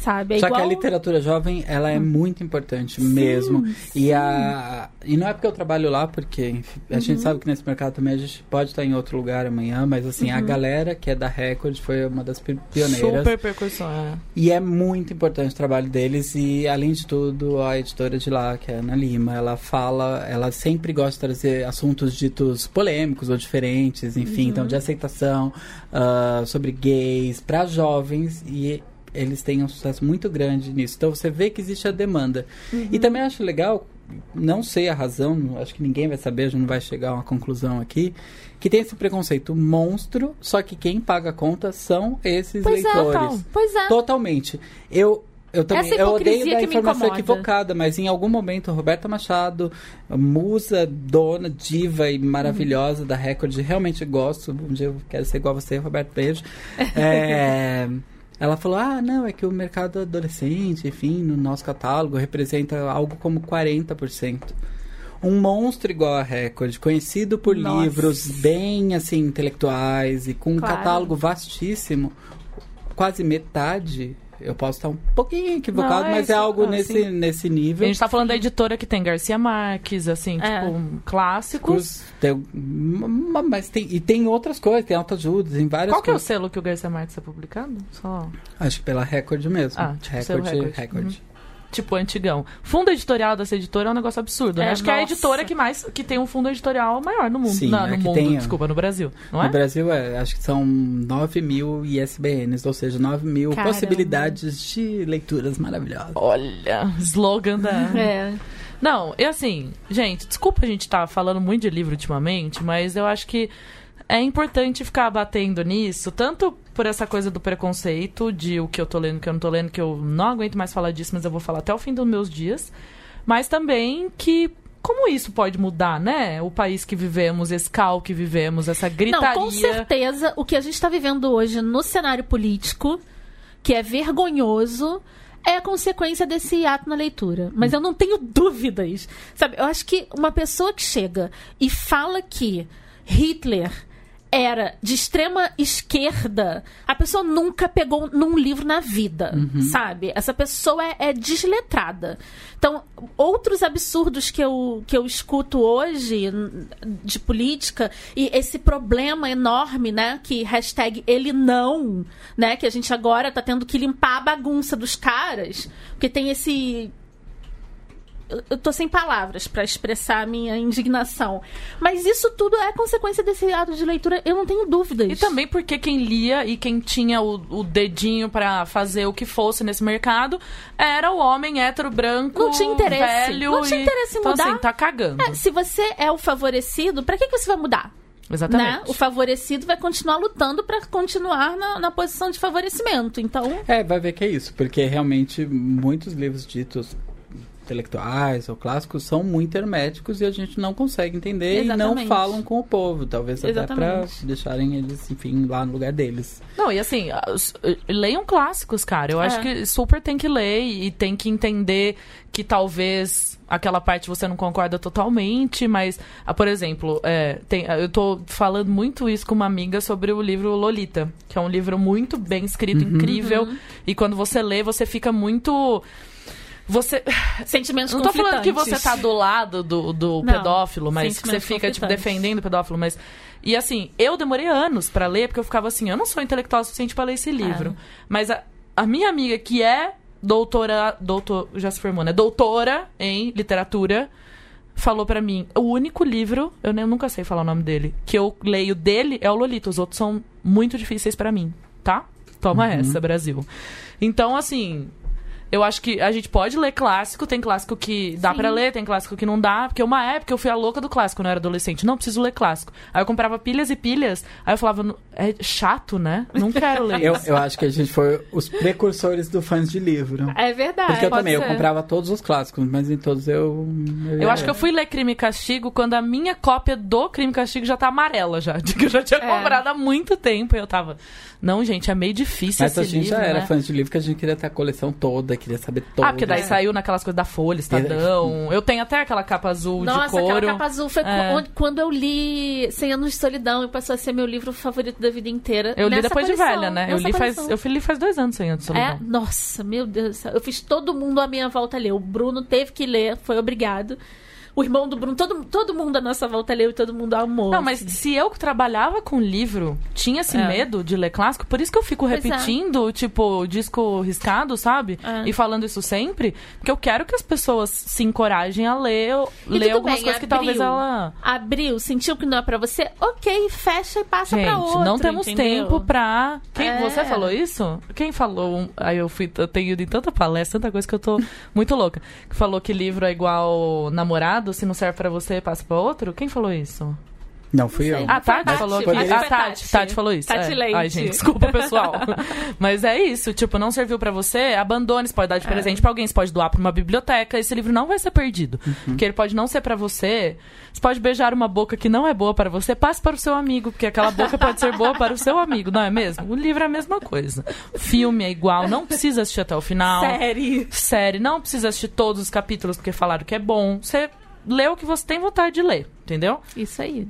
sabe? É Só igual... que a literatura jovem, ela é muito importante mesmo. E, a, e não é porque eu trabalho lá, porque enfim, a Uhum. gente sabe que nesse mercado também a gente pode estar em outro lugar amanhã, mas assim, Uhum. a galera que é da Record foi uma das pi- pioneiras. Super percussão, é. E é muito importante o trabalho deles e, além de tudo, a editora de lá, que é a Ana Lima, ela fala, ela sempre gosta de trazer assuntos ditos polêmicos ou diferentes, enfim, então de aceitação, ah, sobre gays, para jovens e eles têm um sucesso muito grande nisso. Então você vê que existe a demanda. E também acho legal, não sei a razão, acho que ninguém vai saber, a gente não vai chegar a uma conclusão aqui, que tem esse preconceito monstro, só que quem paga a conta são esses Pois é, leitores. tal. Pois é. Totalmente. Eu, eu também Essa eu odeio me informação equivocada, mas em algum momento Roberta Machado, musa, dona, diva e maravilhosa da Record, realmente gosto. Um dia eu quero ser igual a você, Roberto Beijo. É, ela falou: ah, não, é que o mercado adolescente, enfim, no nosso catálogo representa algo como 40%. Um monstro igual a Record, conhecido por Nossa. livros bem assim intelectuais e com um Claro. catálogo vastíssimo, quase metade Eu posso estar um pouquinho equivocado, Não, é mas é isso. algo Ah, nesse, sim. nesse A nível. gente tá falando da editora que tem Garcia Marques, assim, É. tipo, clássicos. Tem, mas tem, e tem outras coisas, tem autoajuda, tem várias Qual que é o selo que o Garcia Marques é publicado? Só. Acho que pela Record mesmo. Ah, tipo, Record, selo Record. Record. Tipo, antigão. Fundo editorial dessa editora é um negócio absurdo, né? É, Acho que é a editora que mais que tem um fundo editorial maior no mundo. Sim, Não, é no mundo, tem, desculpa, no Brasil. Não No é? Brasil, é, acho que são 9 mil ISBNs, ou seja, 9 mil Caramba. possibilidades de leituras maravilhosas. Olha, slogan da. É. Não, e assim, gente, desculpa a gente estar falando muito de livro ultimamente, mas eu acho que é importante ficar batendo nisso, tanto por essa coisa do preconceito, de o que eu tô lendo, o que eu não tô lendo, que eu não aguento mais falar disso, mas eu vou falar até o fim dos meus dias. Mas também que como isso pode mudar, né? O país que vivemos, esse caos que vivemos, essa gritaria. Não, com certeza, o que a gente está vivendo hoje no cenário político, que é vergonhoso, é a consequência desse ato na leitura. Mas eu não tenho dúvidas. Sabe, eu acho que uma pessoa que chega e fala que Hitler era de extrema esquerda, a pessoa nunca pegou num livro na vida, sabe? Essa pessoa é, é desletrada. Então, outros absurdos que eu, que eu escuto hoje de política e esse problema enorme, né? Que hashtag ele não, né? Que a gente agora tá tendo que limpar a bagunça dos caras, porque tem esse eu- tô sem palavras pra expressar a minha indignação. Mas isso tudo é consequência desse ato de leitura, eu não tenho dúvidas. E também porque quem lia e quem tinha o, o dedinho pra fazer o que fosse nesse mercado era o homem hétero branco, Não tinha interesse. velho. Não tinha e- interesse em então, mudar. assim, tá cagando. É, se você é o favorecido, pra que, que você vai mudar? Exatamente. Né? O favorecido vai continuar lutando pra continuar na, na posição de favorecimento. Então, É, vai ver que é isso, porque realmente muitos livros ditos intelectuais ou clássicos são muito herméticos e a gente não consegue entender e não Exatamente. falam com o povo, talvez até pra Exatamente. deixarem eles, enfim, lá no lugar deles. Não, e assim, os- leiam clássicos, cara. Eu É. acho que super tem que ler e tem que entender que talvez aquela parte você não concorda totalmente, mas, ah, por exemplo, é, tem, eu tô falando muito isso com uma amiga sobre o livro Lolita, que é um livro muito bem escrito, incrível, e quando você lê, você fica muito. Você. sentimentos Não tô falando que você tá do lado do, do Não, pedófilo, mas que você fica, tipo, defendendo o pedófilo, mas. E assim, eu demorei anos pra ler, porque eu ficava assim, eu não sou intelectual o suficiente pra ler esse livro. Mas a, a minha amiga, que é doutora. Doutor, já se formou, né? Doutora em literatura. Falou pra mim, o único livro, eu nem, eu nunca sei falar o nome dele, que eu leio dele é o Lolita. Os outros são muito difíceis pra mim, tá? Toma essa, Brasil. Então, assim, eu acho que a gente pode ler clássico, tem clássico que dá pra ler, tem clássico que não dá, porque uma época eu fui a louca do clássico eu era adolescente. Não preciso ler clássico. Aí eu comprava pilhas e pilhas, aí eu falava, "Não- é chato, né? Não quero ler. Eu, isso." eu acho que a gente foi os precursores do fãs de livro. É verdade. Porque eu também, eu ser. comprava todos os clássicos, mas em todos eu... Eu acho que eu fui ler Crime e Castigo quando a minha cópia do Crime e Castigo já tá amarela já. De que eu já tinha É. comprado há muito tempo. E eu tava. Não, gente, é meio difícil Mas esse a gente livro. já era né? fã de livro que a gente queria ter a coleção toda, queria saber toda. Ah, porque daí saiu naquelas coisas da Folha, Estadão. Eu tenho até aquela capa azul Nossa, de couro. aquela capa azul foi É. quando eu li 100 Anos de Solidão e passou a ser meu livro favorito da vida inteira. Eu li Nessa depois coleção, de velha, né? Eu li, faz, eu li faz dois anos sem antes de É, solidão. nossa, meu Deus do céu. Eu fiz todo mundo à minha volta ler. O Bruno teve que ler, foi obrigado. O irmão do Bruno, todo, todo mundo à nossa volta leu e todo mundo amou. Não, mas assim. se eu que trabalhava com livro tinha esse É. medo de ler clássico, por isso que eu fico Pois é. repetindo, tipo, disco riscado, sabe? É. E falando isso sempre, porque eu quero que as pessoas se encorajem a ler, E ler algumas bem, coisas que abriu. talvez ela. Abriu, sentiu que não é pra você? Ok, fecha e passa pra Gente, outro. não temos entendeu? tempo pra. Quem, É. Você falou isso? Quem falou? Aí eu fui, eu tenho ido em tanta palestra, tanta coisa que eu tô muito louca. Que falou que livro é igual namorado, se não serve pra você, passa pra outro? Quem falou isso? Não, fui Não eu. sei. Ah, Tati Tati, falou que. foi Ah, Tati. Tati, Tati falou isso. Tati é. Leite. Ai, gente, desculpa, pessoal. Mas é isso, tipo, não serviu pra você, abandone, você pode dar de É. presente pra alguém, você pode doar pra uma biblioteca, esse livro não vai ser perdido. Uhum. Porque ele pode não ser pra você, você pode beijar uma boca que não é boa para você, passe para o seu amigo, porque aquela boca pode ser boa para o seu amigo, não é mesmo? O livro é a mesma coisa. Filme é igual, não precisa assistir até o final. Série. Série, não precisa assistir todos os capítulos porque falaram que é bom. Você lê o que você tem vontade de ler, entendeu? Isso aí.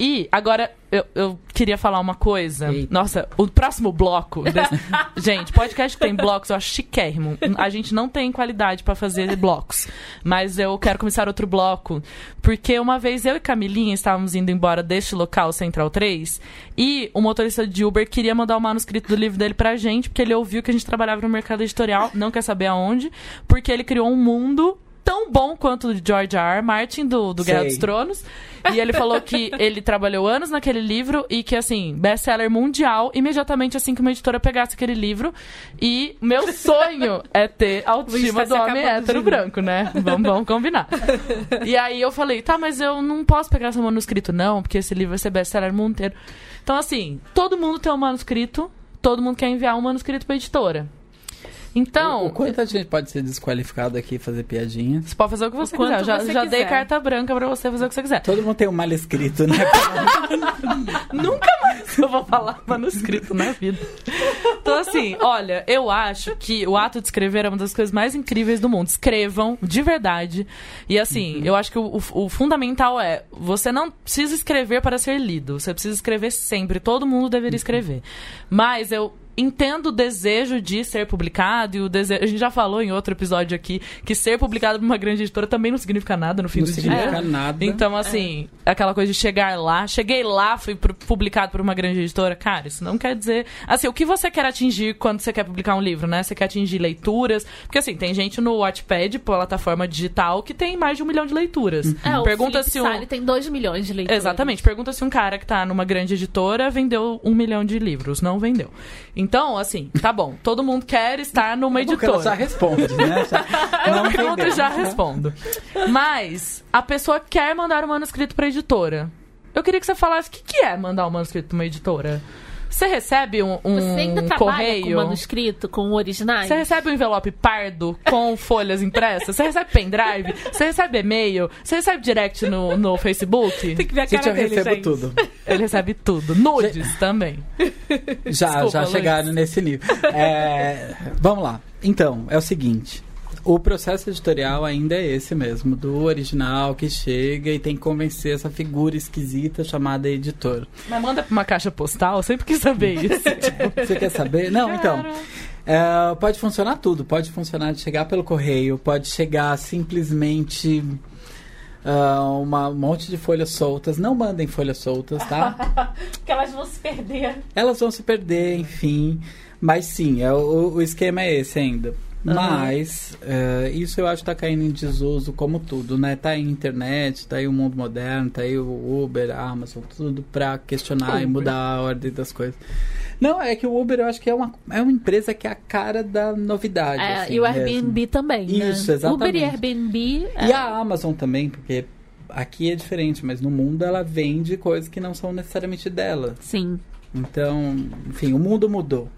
E agora eu, eu queria falar uma coisa. Eita. Nossa, o próximo bloco. desse- gente, podcast que tem blocos, eu acho chiquérrimo. A gente não tem qualidade pra fazer blocos. Mas eu quero começar outro bloco. Porque uma vez eu e Camilinha estávamos indo embora deste local, Central 3, e o motorista de Uber queria mandar o manuscrito do livro dele pra gente, porque ele ouviu que a gente trabalhava no mercado editorial, não quer saber aonde, porque ele criou um mundo tão bom quanto o de George R. R. Martin, do, do Guerra Sei. dos Tronos. E ele falou que ele trabalhou anos naquele livro e que, assim, best-seller mundial, imediatamente assim que uma editora pegasse aquele livro. E meu sonho é ter a autoestima tá do homem de hétero rir. branco, né? Vamos, vamos combinar. E aí eu falei, tá, mas eu não posso pegar esse manuscrito, não, porque esse livro vai ser best-seller mundo inteiro. Então, assim, todo mundo tem um manuscrito, todo mundo quer enviar um manuscrito pra editora. Então, O quanto a gente pode ser desqualificado aqui e fazer piadinhas? você pode fazer o que você quiser. Eu Já, você já dei quiser. carta branca pra você fazer o que você quiser. Todo mundo tem um mal escrito, né? Nunca mais eu vou falar manuscrito na vida. Então, assim, olha, eu acho que o ato de escrever é uma das coisas mais incríveis do mundo. Escrevam, de verdade. E, assim, eu acho que o, o- o fundamental é: você não precisa escrever para ser lido. Você precisa escrever sempre. Todo mundo deveria escrever. Mas eu. Entendo o desejo de ser publicado e o desejo. A gente já falou em outro episódio aqui que ser publicado por uma grande editora também não significa nada no fim Não do dia. significa nada. Então, assim, aquela coisa de chegar lá, cheguei lá, fui publicado por uma grande editora, cara, isso não quer dizer. Assim, o que você quer atingir quando você quer publicar um livro, né? Você quer atingir leituras. Porque, assim, tem gente no Wattpad, plataforma digital, que tem mais de um milhão de leituras. É, o Pergunta Felipe se um. Sally tem 2 milhões de leitores. Exatamente. Pergunta se um cara que tá numa grande editora vendeu um milhão de livros. Não vendeu. Então, assim, tá bom. Todo mundo quer estar numa que ela já editora. responde, né? Já, Eu não pergunto e já respondo. Mas a pessoa quer mandar um manuscrito pra editora. Eu queria que você falasse o que, que é mandar um manuscrito pra uma editora. Você recebe um, um Você ainda trabalha correio? com manuscrito, com originais? Você recebe um envelope pardo com folhas impressas? Você recebe pendrive? Você recebe e-mail? Você recebe direct no, no Facebook? Tem que ver a Gente, cara eu dele, recebo gente. tudo. Ele recebe tudo. Nudes também. Já, Desculpa, já Luiz. chegaram nesse nível. É, vamos lá. Então, é o seguinte. O processo editorial ainda é esse mesmo, do original que chega e tem que convencer essa figura esquisita chamada editor. Mas manda pra uma caixa postal, eu sempre quis saber isso. Você quer saber? Não, então. é, pode funcionar tudo. Pode funcionar de chegar pelo correio, pode chegar simplesmente ah, uma, um monte de folhas soltas. Não mandem folhas soltas, tá? Porque elas vão se perder. Elas vão se perder, enfim. Mas sim, é, o, o esquema é esse ainda. Mas é, isso eu acho que tá caindo em desuso como tudo, né? Tá aí a internet, tá aí o mundo moderno, tá aí o Uber, a Amazon, tudo pra questionar e Uber. mudar a ordem das coisas. Não, é que o Uber eu acho que é uma, é uma empresa que é a cara da novidade. É, assim, e o mesmo. Airbnb também, né? Isso, exatamente. Uber e Airbnb... é, E a Amazon também, porque aqui é diferente, mas no mundo ela vende coisas que não são necessariamente dela. Sim. Então, enfim, o mundo mudou.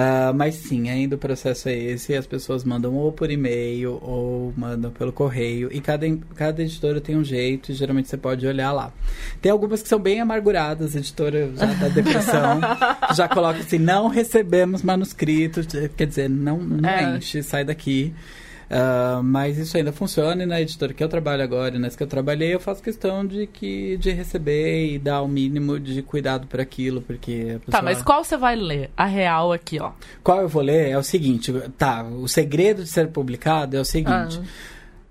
Ah, mas sim, ainda o processo é esse. As pessoas mandam ou por e-mail ou mandam pelo correio. E cada, cada editora tem um jeito e geralmente você pode olhar lá. Tem algumas que são bem amarguradas, editora já da depressão. já coloca assim: não recebemos manuscritos. Quer dizer, não, não É. enche, sai daqui. Ah, mas isso ainda funciona e na editora que eu trabalho agora e nas que eu trabalhei eu faço questão de que de receber e dar o mínimo de cuidado para aquilo porque Tá, pessoa... mas qual você vai ler? A real aqui, ó. qual eu vou ler é o seguinte tá o segredo de ser publicado é o seguinte Ah.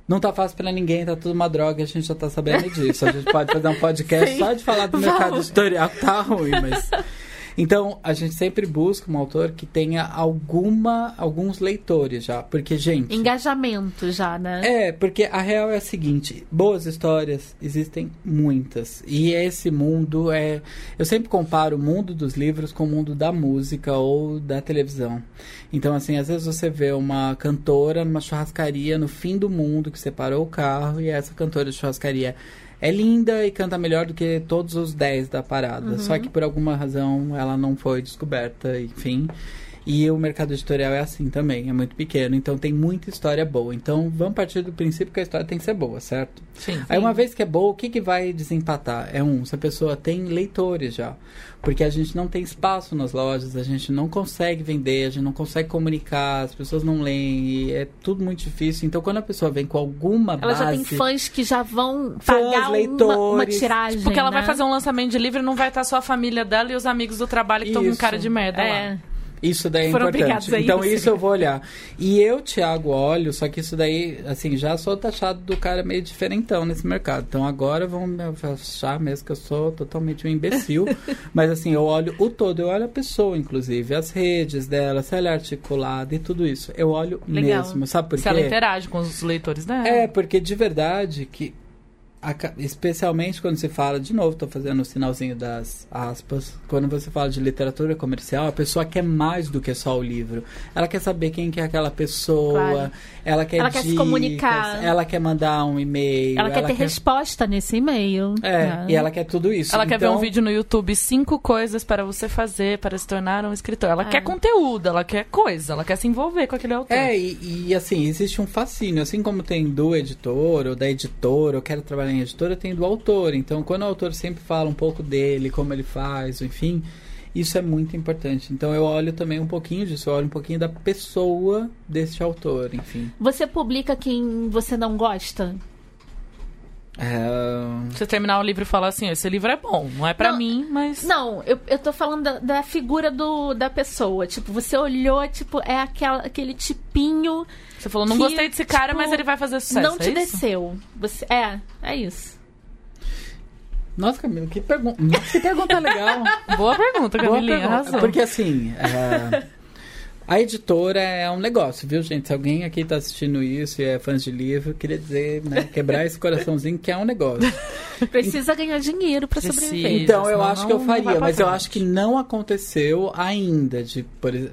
não tá fácil pra ninguém, tá tudo uma droga, a gente já tá sabendo disso. A gente pode fazer um podcast Sim. só de falar do mercado editorial, tá ruim, mas. Então, a gente sempre busca um autor que tenha alguma, alguns leitores já. Porque, gente. Engajamento já, né? É, porque a real é a seguinte: boas histórias existem muitas. E esse mundo é. Eu sempre comparo o mundo dos livros com o mundo da música ou da televisão. Então, assim, às vezes você vê uma cantora numa churrascaria no fim do mundo que separou o carro e essa cantora de churrascaria. É linda e canta melhor do que todos os 10 da parada. Só que por alguma razão ela não foi descoberta, enfim. E o mercado editorial é assim também, é muito pequeno, então tem muita história boa. Então vamos partir do princípio que a história tem que ser boa, certo? Sim. Aí uma vez que é boa, o que, que vai desempatar? É um, se a pessoa tem leitores já. Porque a gente não tem espaço nas lojas, a gente não consegue vender, a gente não consegue comunicar, as pessoas não leem, e é tudo muito difícil. Então quando a pessoa vem com alguma Ela base... já tem fãs que já vão Fãs, pagar uma, uma leitores. tiragem. Porque ela vai né? fazer um lançamento de livro e não vai estar só a família dela e os amigos do trabalho que estão com cara de merda lá. Isso daí é Foram importante. a Então isso. isso eu vou olhar. E eu, Thiago, olho, só que isso daí, assim, já sou taxado do cara meio diferentão nesse mercado. Então agora vão me achar mesmo que eu sou totalmente um imbecil. Mas assim, eu olho o todo, eu olho a pessoa, inclusive, as redes dela, se ela é articulada e tudo isso. Eu olho Legal. mesmo, sabe por Se quê? ela interage com os leitores dela. É, porque de verdade que especialmente quando se fala, de novo, estou fazendo o sinalzinho das aspas, quando você fala de literatura comercial, a pessoa quer mais do que só o livro. Ela quer saber quem que é aquela pessoa, Claro. ela quer Ela quer se dicas, comunicar. ela quer mandar um e-mail, Ela quer ter resposta nesse e-mail. É, né? e ela quer tudo isso. Ela quer ver Então, um vídeo no YouTube, cinco coisas para você fazer para se tornar um escritor. Ela É. quer conteúdo, ela quer coisa, ela quer se envolver com aquele autor. É, e, e, assim, existe um fascínio. Assim como tem do editor ou da editora, eu quero trabalhar em editora, tem do autor. Então, quando o autor sempre fala um pouco dele, como ele faz, enfim, isso é muito importante. Então, eu olho também um pouquinho disso, eu olho um pouquinho da pessoa desse autor, enfim. Você publica quem você não gosta? É, Você terminar o livro e falar assim, esse livro é bom, não é pra Não, mim, mas... Não, eu, eu tô falando da, da figura do, da pessoa. Tipo, você olhou, tipo, é aquela, aquele tipinho. Você falou, não que, gostei desse cara, tipo, mas ele vai fazer sucesso, não é te isso? desceu. Você, é, é isso. Nossa, Camila, que pergunta, que pergunta legal. Boa pergunta, Boa Camilinha, pergunta. arrasou. Porque assim, é, a editora é um negócio, viu, gente? Se alguém aqui tá assistindo isso e é fã de livro, eu queria dizer, né, quebrar esse coraçãozinho que é um negócio. Precisa ganhar dinheiro pra Precisa. sobreviver. Então eu acho que eu faria, mas eu acho que não aconteceu ainda, de, por ex-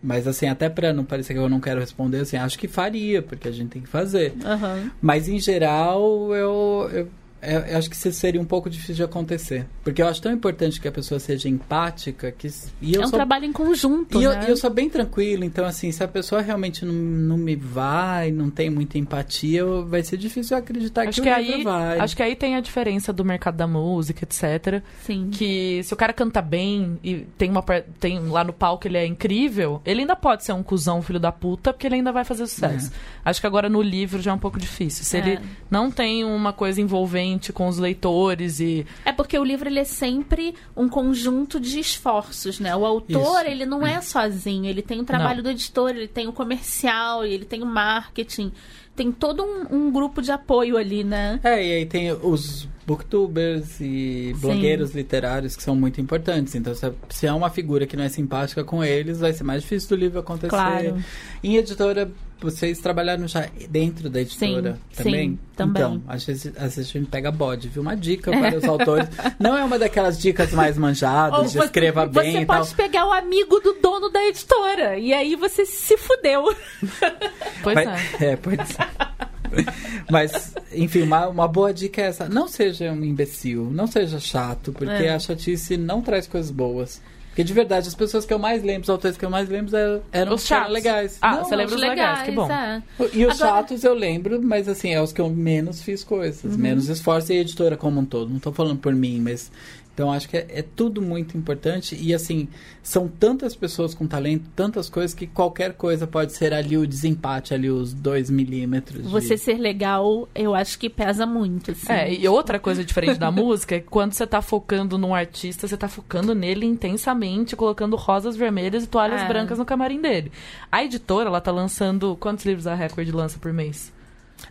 mas assim, até pra não parecer que eu não quero responder, assim, acho que faria, porque a gente tem que fazer. Aham. Mas em geral, eu, eu, eu- eu acho que isso seria um pouco difícil de acontecer. Porque eu acho tão importante que a pessoa seja empática que. E eu É um sou trabalho em conjunto, E eu, né? e eu sou bem tranquilo, então assim, se a pessoa realmente não, não me vai, não tem muita empatia, eu- vai ser difícil eu acreditar Acho que, que, o livro aí, vai. acho que aí tem a diferença do mercado da música, etc. Sim. Que se o cara canta bem e tem uma tem lá no palco ele é incrível, ele ainda pode ser um cuzão filho da puta, porque ele ainda vai fazer sucesso. Acho que agora no livro já é um pouco difícil. Se É. ele não tem uma coisa envolvente com os leitores e É porque o livro ele é sempre um conjunto de esforços, né? O autor, Isso. ele não é sozinho, ele tem o trabalho do editor, ele tem o comercial, ele tem o marketing, tem todo um, um grupo de apoio ali, né? É, e aí tem os booktubers e Sim. blogueiros literários que são muito importantes. Então, se, se é uma figura que não é simpática com eles, vai ser mais difícil do livro acontecer. Claro. Em editora, vocês trabalharam já dentro da editora Sim, também? sim, também. Então, às vezes, às vezes a gente pega bode, viu? Uma dica para os autores. Não é uma daquelas dicas mais manjadas, de você- escreva bem Você pode pegar o amigo do dono da editora, e aí você se fudeu. pois Mas- é. é, pois é. Mas, enfim, uma, uma boa dica é essa. Não seja um imbecil, não seja chato, porque É. a chatice não traz coisas boas. Porque de verdade, as pessoas que eu mais lembro, os autores que eu mais lembro eram, eram Os chatos. legais. Ah, Não, você lembra os legais, que bom. é. E os Agora- chatos eu lembro, mas assim, é os que eu menos fiz coisas, Uhum. menos esforço e a editora como um todo. Não tô falando por mim, mas. Então acho que é, é tudo muito importante. E assim, são tantas pessoas com talento, tantas coisas, que qualquer coisa pode ser ali o desempate, ali os dois milímetros. de- Você ser legal, eu acho que pesa muito, assim. É, e outra coisa diferente da música é que quando você tá focando num artista, você tá focando nele intensamente, colocando rosas vermelhas e toalhas É. brancas no camarim dele. A editora, ela tá lançando. Quantos livros a Record lança por mês?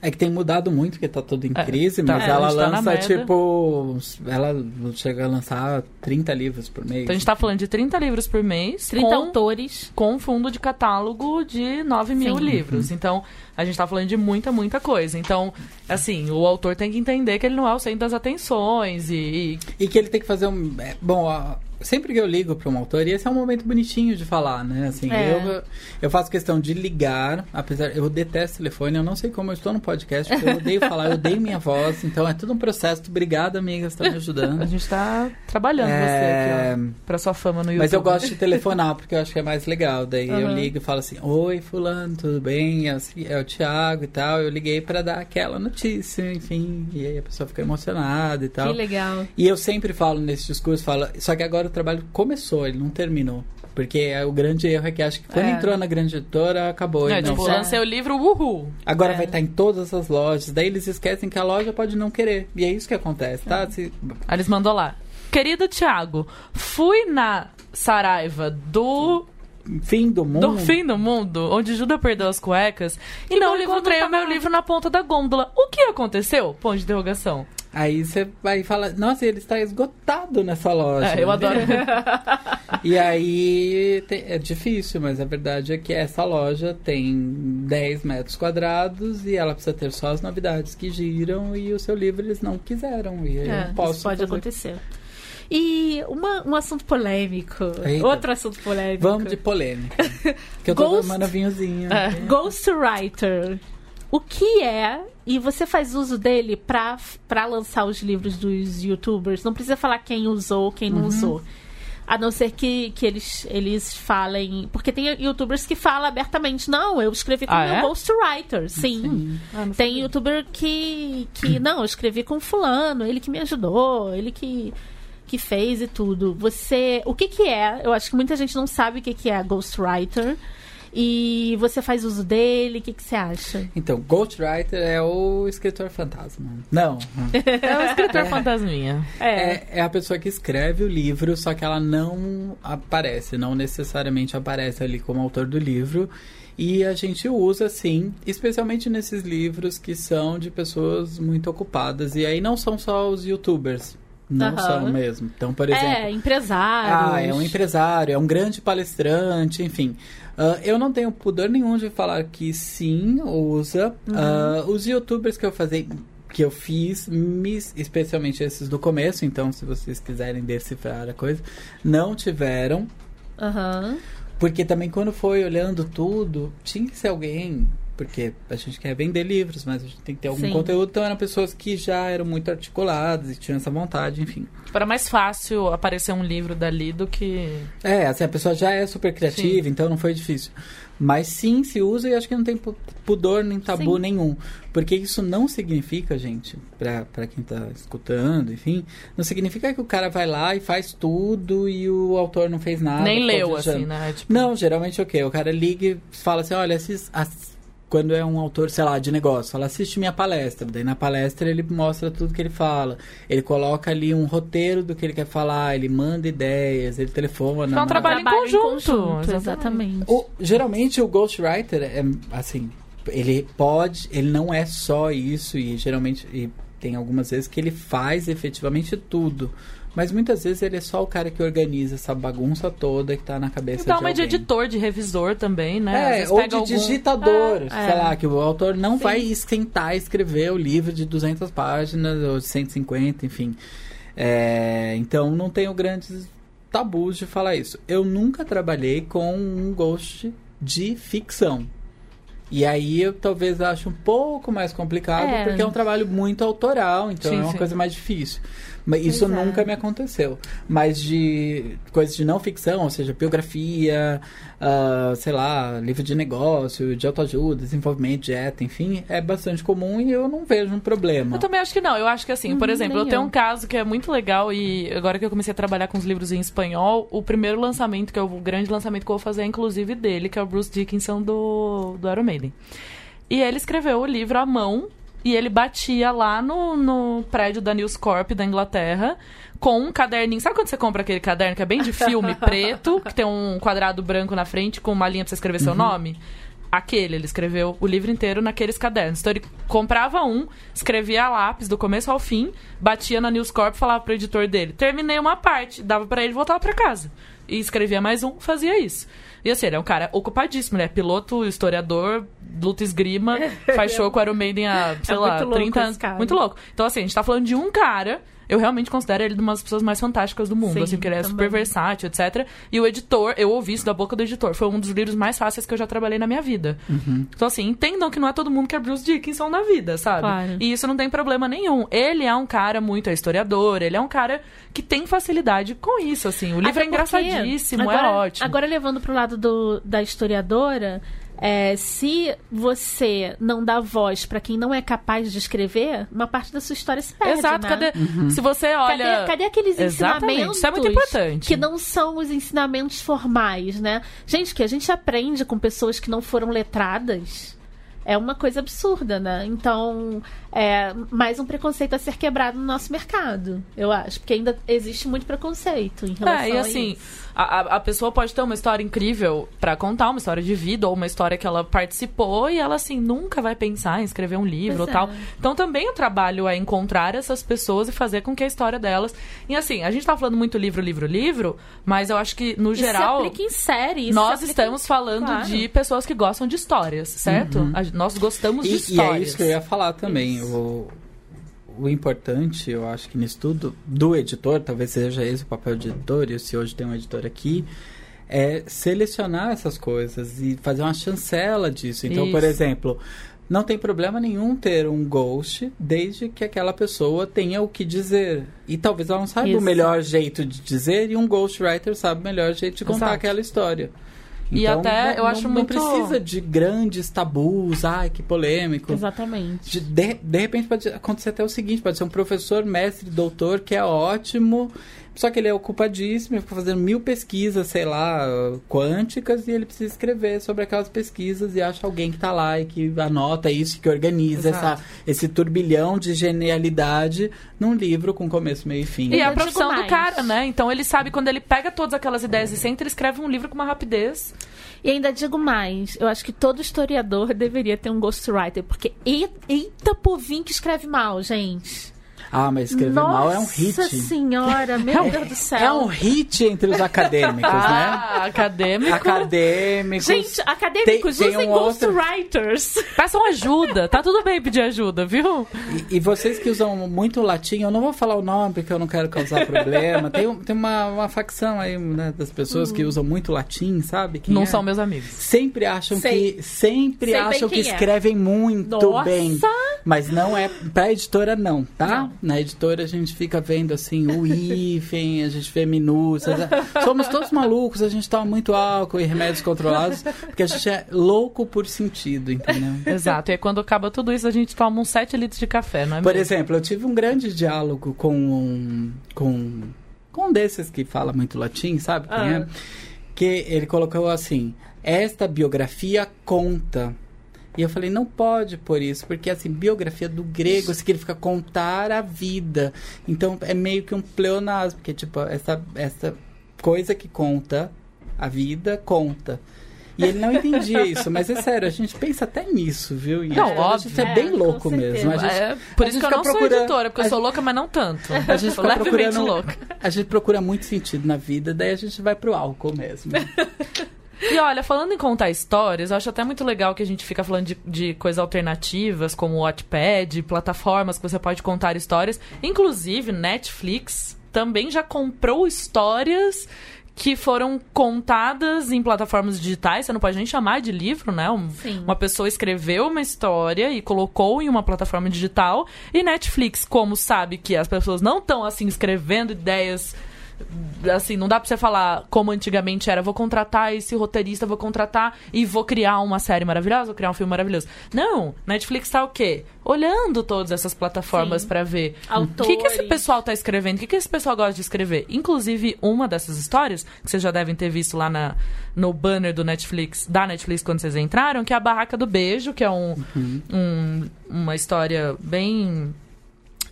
É que tem mudado muito, porque tá tudo em É, crise, tá. mas É, ela tá lança, tipo. Ela chega a lançar 30 livros por mês. Então a gente tá falando de 30 livros por mês. 30 com, autores. com um fundo de catálogo de 9 mil Sim. livros. Então, a gente tá falando de muita, muita coisa. Então, assim, o autor tem que entender que ele não é o centro das atenções e. e- E que ele tem que fazer um. é, bom, a- sempre que eu ligo para um autor, e esse é um momento bonitinho de falar, né? Assim, É. eu, eu faço questão de ligar, apesar eu detesto telefone, eu não sei como eu estou no podcast, porque eu odeio falar, eu odeio minha voz, então é tudo um processo. Obrigada, amiga, você tá me A ajudando. gente tá trabalhando É, você aqui, ó. Pra sua fama no YouTube. Mas eu gosto de telefonar porque eu acho que é mais legal. Daí eu Aham. ligo e falo assim: Oi, Fulano, tudo bem? É o, é o Thiago e tal. Eu liguei pra dar aquela notícia, enfim. E aí a pessoa fica emocionada e tal. Que legal. E eu sempre falo nesse discurso: falo, só que agora o trabalho começou, ele não terminou. Porque é, o grande erro é que acho que quando É. entrou na grande editora, acabou. É, e não, tipo, já- lancei o livro, uhul. Agora É. vai estar em todas as lojas. Daí eles esquecem que a loja pode não querer. E é isso que acontece, tá? Se- Aí eles mandou lá. Querido Thiago, fui na Saraiva do, fim do mundo. do fim do mundo, onde Judas perdeu as cuecas, e meu não encontrei não o tá meu lá." livro na ponta da gôndola. O que aconteceu? Ponto de interrogação. Aí você vai falar, nossa, ele está esgotado nessa loja. É, eu adoro. E aí te- é difícil, mas a verdade é que essa loja tem 10 metros quadrados e ela precisa ter só as novidades que giram e o seu livro eles não quiseram. E aí É, eu posso isso pode fazer. acontecer. E uma, um assunto polêmico. Eita. Outro assunto polêmico. Vamos de polêmica. que eu tô Ghost- tomando vinhozinho. É. Ghostwriter. O que é? E você faz uso dele pra, pra lançar os livros dos youtubers? Não precisa falar quem usou, quem Uhum. não usou. A não ser que, que eles, eles falem. Porque tem youtubers que falam abertamente: não, eu escrevi com Ah, meu é? ghostwriter. Sim. Tem youtuber que, que. Não, eu escrevi com fulano, ele que me ajudou, ele que, que fez e tudo. Você. O que, que é? Eu acho que muita gente não sabe o que, que é ghostwriter. E você faz uso dele, o que, que você acha? Então, Ghostwriter é o escritor fantasma. Não. É o escritor fantasminha. É, é a pessoa que escreve o livro, só que ela não aparece, não necessariamente aparece ali como autor do livro. E a gente usa, sim, especialmente nesses livros que são de pessoas muito ocupadas. E aí não são só os youtubers. Não Aham. são mesmo. Então, por exemplo. É, empresários. Ah, é um empresário, é um grande palestrante, enfim. Ah, eu não tenho pudor nenhum de falar que sim, usa. Ah, os youtubers que eu fazei, que eu fiz, especialmente esses do começo, então se vocês quiserem decifrar a coisa, não tiveram. Aham. Porque também quando foi olhando tudo, tinha que ser alguém. Porque a gente quer vender livros, mas a gente tem que ter algum Sim. conteúdo. Então eram pessoas que já eram muito articuladas e tinham essa vontade, enfim. Tipo, Era mais fácil aparecer um livro dali do que. É, assim, a pessoa já é super criativa, então não foi difícil. Mas sim, se usa e acho que não tem pu- pudor nem tabu Sim. nenhum. Porque isso não significa, gente, pra, pra quem tá escutando, enfim, não significa que o cara vai lá e faz tudo e o autor não fez nada. Nem leu, assim, né? Tipo, Não, geralmente é o quê? O cara liga e fala assim, olha, esses, as- quando é um autor, sei lá, de negócio, fala, assiste minha palestra. Daí na palestra ele mostra tudo que ele fala. Ele coloca ali um roteiro do que ele quer falar, ele manda ideias, ele telefona. É um manda- trabalho em conjunto, exatamente. o- geralmente o ghostwriter é assim, ele pode, ele não é só isso e geralmente e tem algumas vezes que ele faz efetivamente tudo. Mas muitas vezes ele é só o cara que organiza essa bagunça toda que tá na cabeça Dá de uma de alguém. editor, de revisor também, né? É, ou de algum- digitador, É, sei é. lá, que o autor não vai sentar e escrever o livro de 200 páginas ou de 150, enfim. É, então não tenho grandes tabus de falar isso. Eu nunca trabalhei com um ghost de ficção. E aí eu talvez ache um pouco mais complicado, É. porque é um trabalho muito autoral, então Sim, é uma sim. coisa mais difícil. Mas isso é. nunca me aconteceu. Mas de coisas de não ficção, ou seja, biografia, ah, sei lá, livro de negócio, de autoajuda, desenvolvimento, dieta, enfim, é bastante comum e eu não vejo um problema. Eu também acho que não. Eu acho que assim, por Hum, exemplo, eu tenho eu. um caso que é muito legal e agora que eu comecei a trabalhar com os livros em espanhol, o primeiro lançamento, que é o grande lançamento que eu vou fazer, é inclusive dele, que é o Bruce Dickinson do, do Iron Maiden. E ele escreveu o livro à mão e ele batia lá no, no prédio da News Corp da Inglaterra com um caderninho. Sabe quando você compra aquele caderno que é bem de filme preto, que tem um quadrado branco na frente com uma linha pra você escrever seu nome? Aquele, ele escreveu o livro inteiro naqueles cadernos. Então ele comprava um, escrevia a lápis do começo ao fim, batia na News Corp, falava pro editor dele: terminei uma parte, dava pra ele voltar pra casa. E escrevia mais um, fazia isso. E assim, ele é um cara ocupadíssimo, ele é piloto, historiador luta esgrima, faz show com o Iron Maiden há, sei É lá, muito louco 30 esse anos. Muito louco. Então, assim, a gente tá falando de um cara. Eu realmente considero ele uma das pessoas mais fantásticas do mundo, Sim, assim, porque ele é também. super versátil, etc. E o editor, eu ouvi isso da boca do editor, foi um dos livros mais fáceis que eu já trabalhei na minha vida. Então, assim, entendam que não é todo mundo que é Bruce Dickinson na vida, sabe? Claro. E isso não tem problema nenhum. Ele é um cara muito é historiador, ele é um cara que tem facilidade com isso, assim. O livro Até é engraçadíssimo, porque, agora, é ótimo. Agora, levando pro lado do, da historiadora, é, se você não dá voz pra quem não é capaz de escrever, uma parte da sua história se perde. Exato, né? cadê? Se você olha. Cadê, cadê aqueles Exatamente, ensinamentos isso é muito importante. que não são os ensinamentos formais, né? Gente, que a gente aprende com pessoas que não foram letradas é uma coisa absurda, né? Então, é mais um preconceito a ser quebrado no nosso mercado, eu acho. Porque ainda existe muito preconceito em relação É, e a assim, isso. a, a- a pessoa pode ter uma história incrível pra contar, uma história de vida, ou uma história que ela participou, e ela, assim, nunca vai pensar em escrever um livro Pois ou tal. é. Então também o trabalho é encontrar essas pessoas e fazer com que a história delas. E assim, a gente tá falando muito livro, livro, livro, mas eu acho que, no Isso geral. se aplica em série. isso Nós estamos em- falando Claro. de pessoas que gostam de histórias, certo? A- nós gostamos de E, e histórias. é isso que eu ia falar também. O, o importante, eu acho que nisso tudo, do editor, talvez seja esse o papel de editor, e se hoje tem um editor aqui, é selecionar essas coisas e fazer uma chancela disso. Então, por Isso. exemplo, não tem problema nenhum ter um ghost, desde que aquela pessoa tenha o que dizer. E talvez ela não saiba Isso. o melhor jeito de dizer, e um ghostwriter sabe o melhor jeito de contar Exato. aquela história. E até não- eu acho não, muito- Não precisa de grandes tabus, ai, que polêmico. Exatamente. De, de, de repente pode acontecer até o seguinte, pode ser um professor, mestre, doutor, que é ótimo, só que ele é ocupadíssimo, ele fica fazendo mil pesquisas, sei lá, quânticas, e ele precisa escrever sobre aquelas pesquisas e acha alguém que tá lá e que anota isso, que organiza Exato. essa, esse turbilhão de genialidade num livro com começo, meio e fim. E é a profissão do cara, né? Então ele sabe quando ele pega todas aquelas ideias e senta, ele escreve um livro com uma rapidez. E ainda digo mais, eu acho que todo historiador deveria ter um ghostwriter, porque eita povinho que escreve mal, gente. Ah, mas escrever Nossa mal é um hit. senhora, meu Deus do céu. É um hit entre os acadêmicos, né? Ah, acadêmico. Acadêmicos. Gente, acadêmicos, Tem- usem um outro- ghostwriters. Peçam ajuda. Tá tudo bem pedir ajuda, viu? E, e vocês que usam muito latim, eu não vou falar o nome porque eu não quero causar problema. tem tem uma, uma facção aí né, das pessoas que usam muito latim, sabe? Quem Não é? são meus amigos. Sempre acham Sei. que sempre Sei bem acham que é. escrevem muito Nossa! bem. Mas não é pra editora não, tá? Na editora a gente fica vendo assim o hífen, a gente vê minúcias. Somos todos malucos, a gente toma muito álcool e remédios controlados, porque a gente é louco por sentido, entendeu? Exato. E quando acaba tudo isso, a gente toma uns 7 litros de café, não é Por mesmo? exemplo, eu tive um grande diálogo com um, com, com um desses que fala muito latim, sabe quem Ah. é? Que ele colocou assim, esta biografia conta. E eu falei, não pode por isso, porque assim, biografia do grego significa contar a vida. Então é meio que um pleonasmo, porque tipo, essa, essa coisa que conta a vida, conta. E ele não entendia isso, mas é sério, a gente pensa até nisso, viu? E Não, a gente é, óbvio. bem É, com louco mesmo. A gente, É, por a isso que eu não sou procurando- editora, porque eu a sou louca, mas não tanto. a gente Sou fica levemente procurando, louca. a gente procura muito sentido na vida, daí a gente vai pro álcool mesmo. E olha, falando em contar histórias, eu acho até muito legal que a gente fica falando de, de coisas alternativas, como o Wattpad, plataformas que você pode contar histórias. Inclusive, Netflix também já comprou histórias que foram contadas em plataformas digitais. Você não pode nem chamar de livro, né? Um- uma pessoa escreveu uma história e colocou em uma plataforma digital. E Netflix, como sabe que as pessoas não estão assim escrevendo ideias assim, não dá pra você falar como antigamente era, vou contratar esse roteirista, vou contratar e vou criar uma série maravilhosa, vou criar um filme maravilhoso. Não, Netflix tá o quê? Olhando todas essas plataformas pra ver o que, que esse pessoal tá escrevendo, o que, que esse pessoal gosta de escrever. Inclusive, uma dessas histórias, que vocês já devem ter visto lá na, no banner do Netflix, da Netflix quando vocês entraram, que é a Barraca do Beijo, que é um, um- uma história bem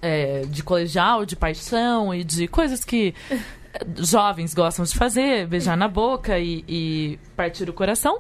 é, de colegial, de paixão e de coisas que eh, jovens gostam de fazer, beijar na boca e, e partir o coração.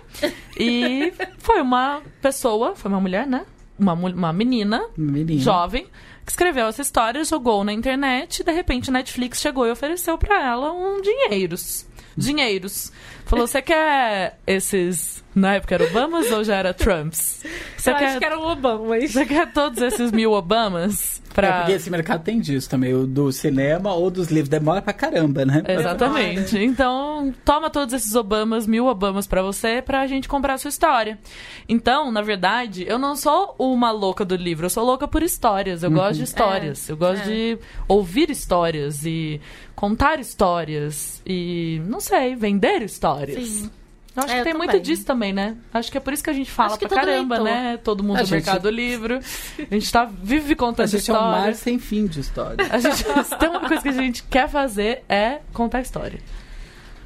E foi uma pessoa, foi uma mulher, né? Uma, uma menina, Menina. jovem, que escreveu essa história, jogou na internet e de repente a Netflix chegou e ofereceu pra ela um dinheiros. Dinheiros. Falou, você quer esses. Na época era Obamas ou já era Trumps? Você eu quer, acho que era o Obama, você quer todos esses mil Obamas? É Pra... porque esse mercado tem disso também, o do cinema ou dos livros. Demora pra caramba, né? Exatamente. Então, toma todos esses Obamas, mil Obamas pra você, pra gente comprar a sua história. Então, na verdade, eu não sou uma louca do livro, eu sou louca por histórias. Eu gosto de histórias. eu gosto é. de ouvir histórias e contar histórias e, não sei, vender histórias. Sim. Eu acho É, que tem muito disso também, né? Acho que é por isso que a gente fala pra caramba, leitor. né? Todo mundo A do gente- mercado livre. A gente tá, vive contando A gente é um histórias. mar sem fim de história. A gente, se tem uma coisa que a gente quer fazer é contar história.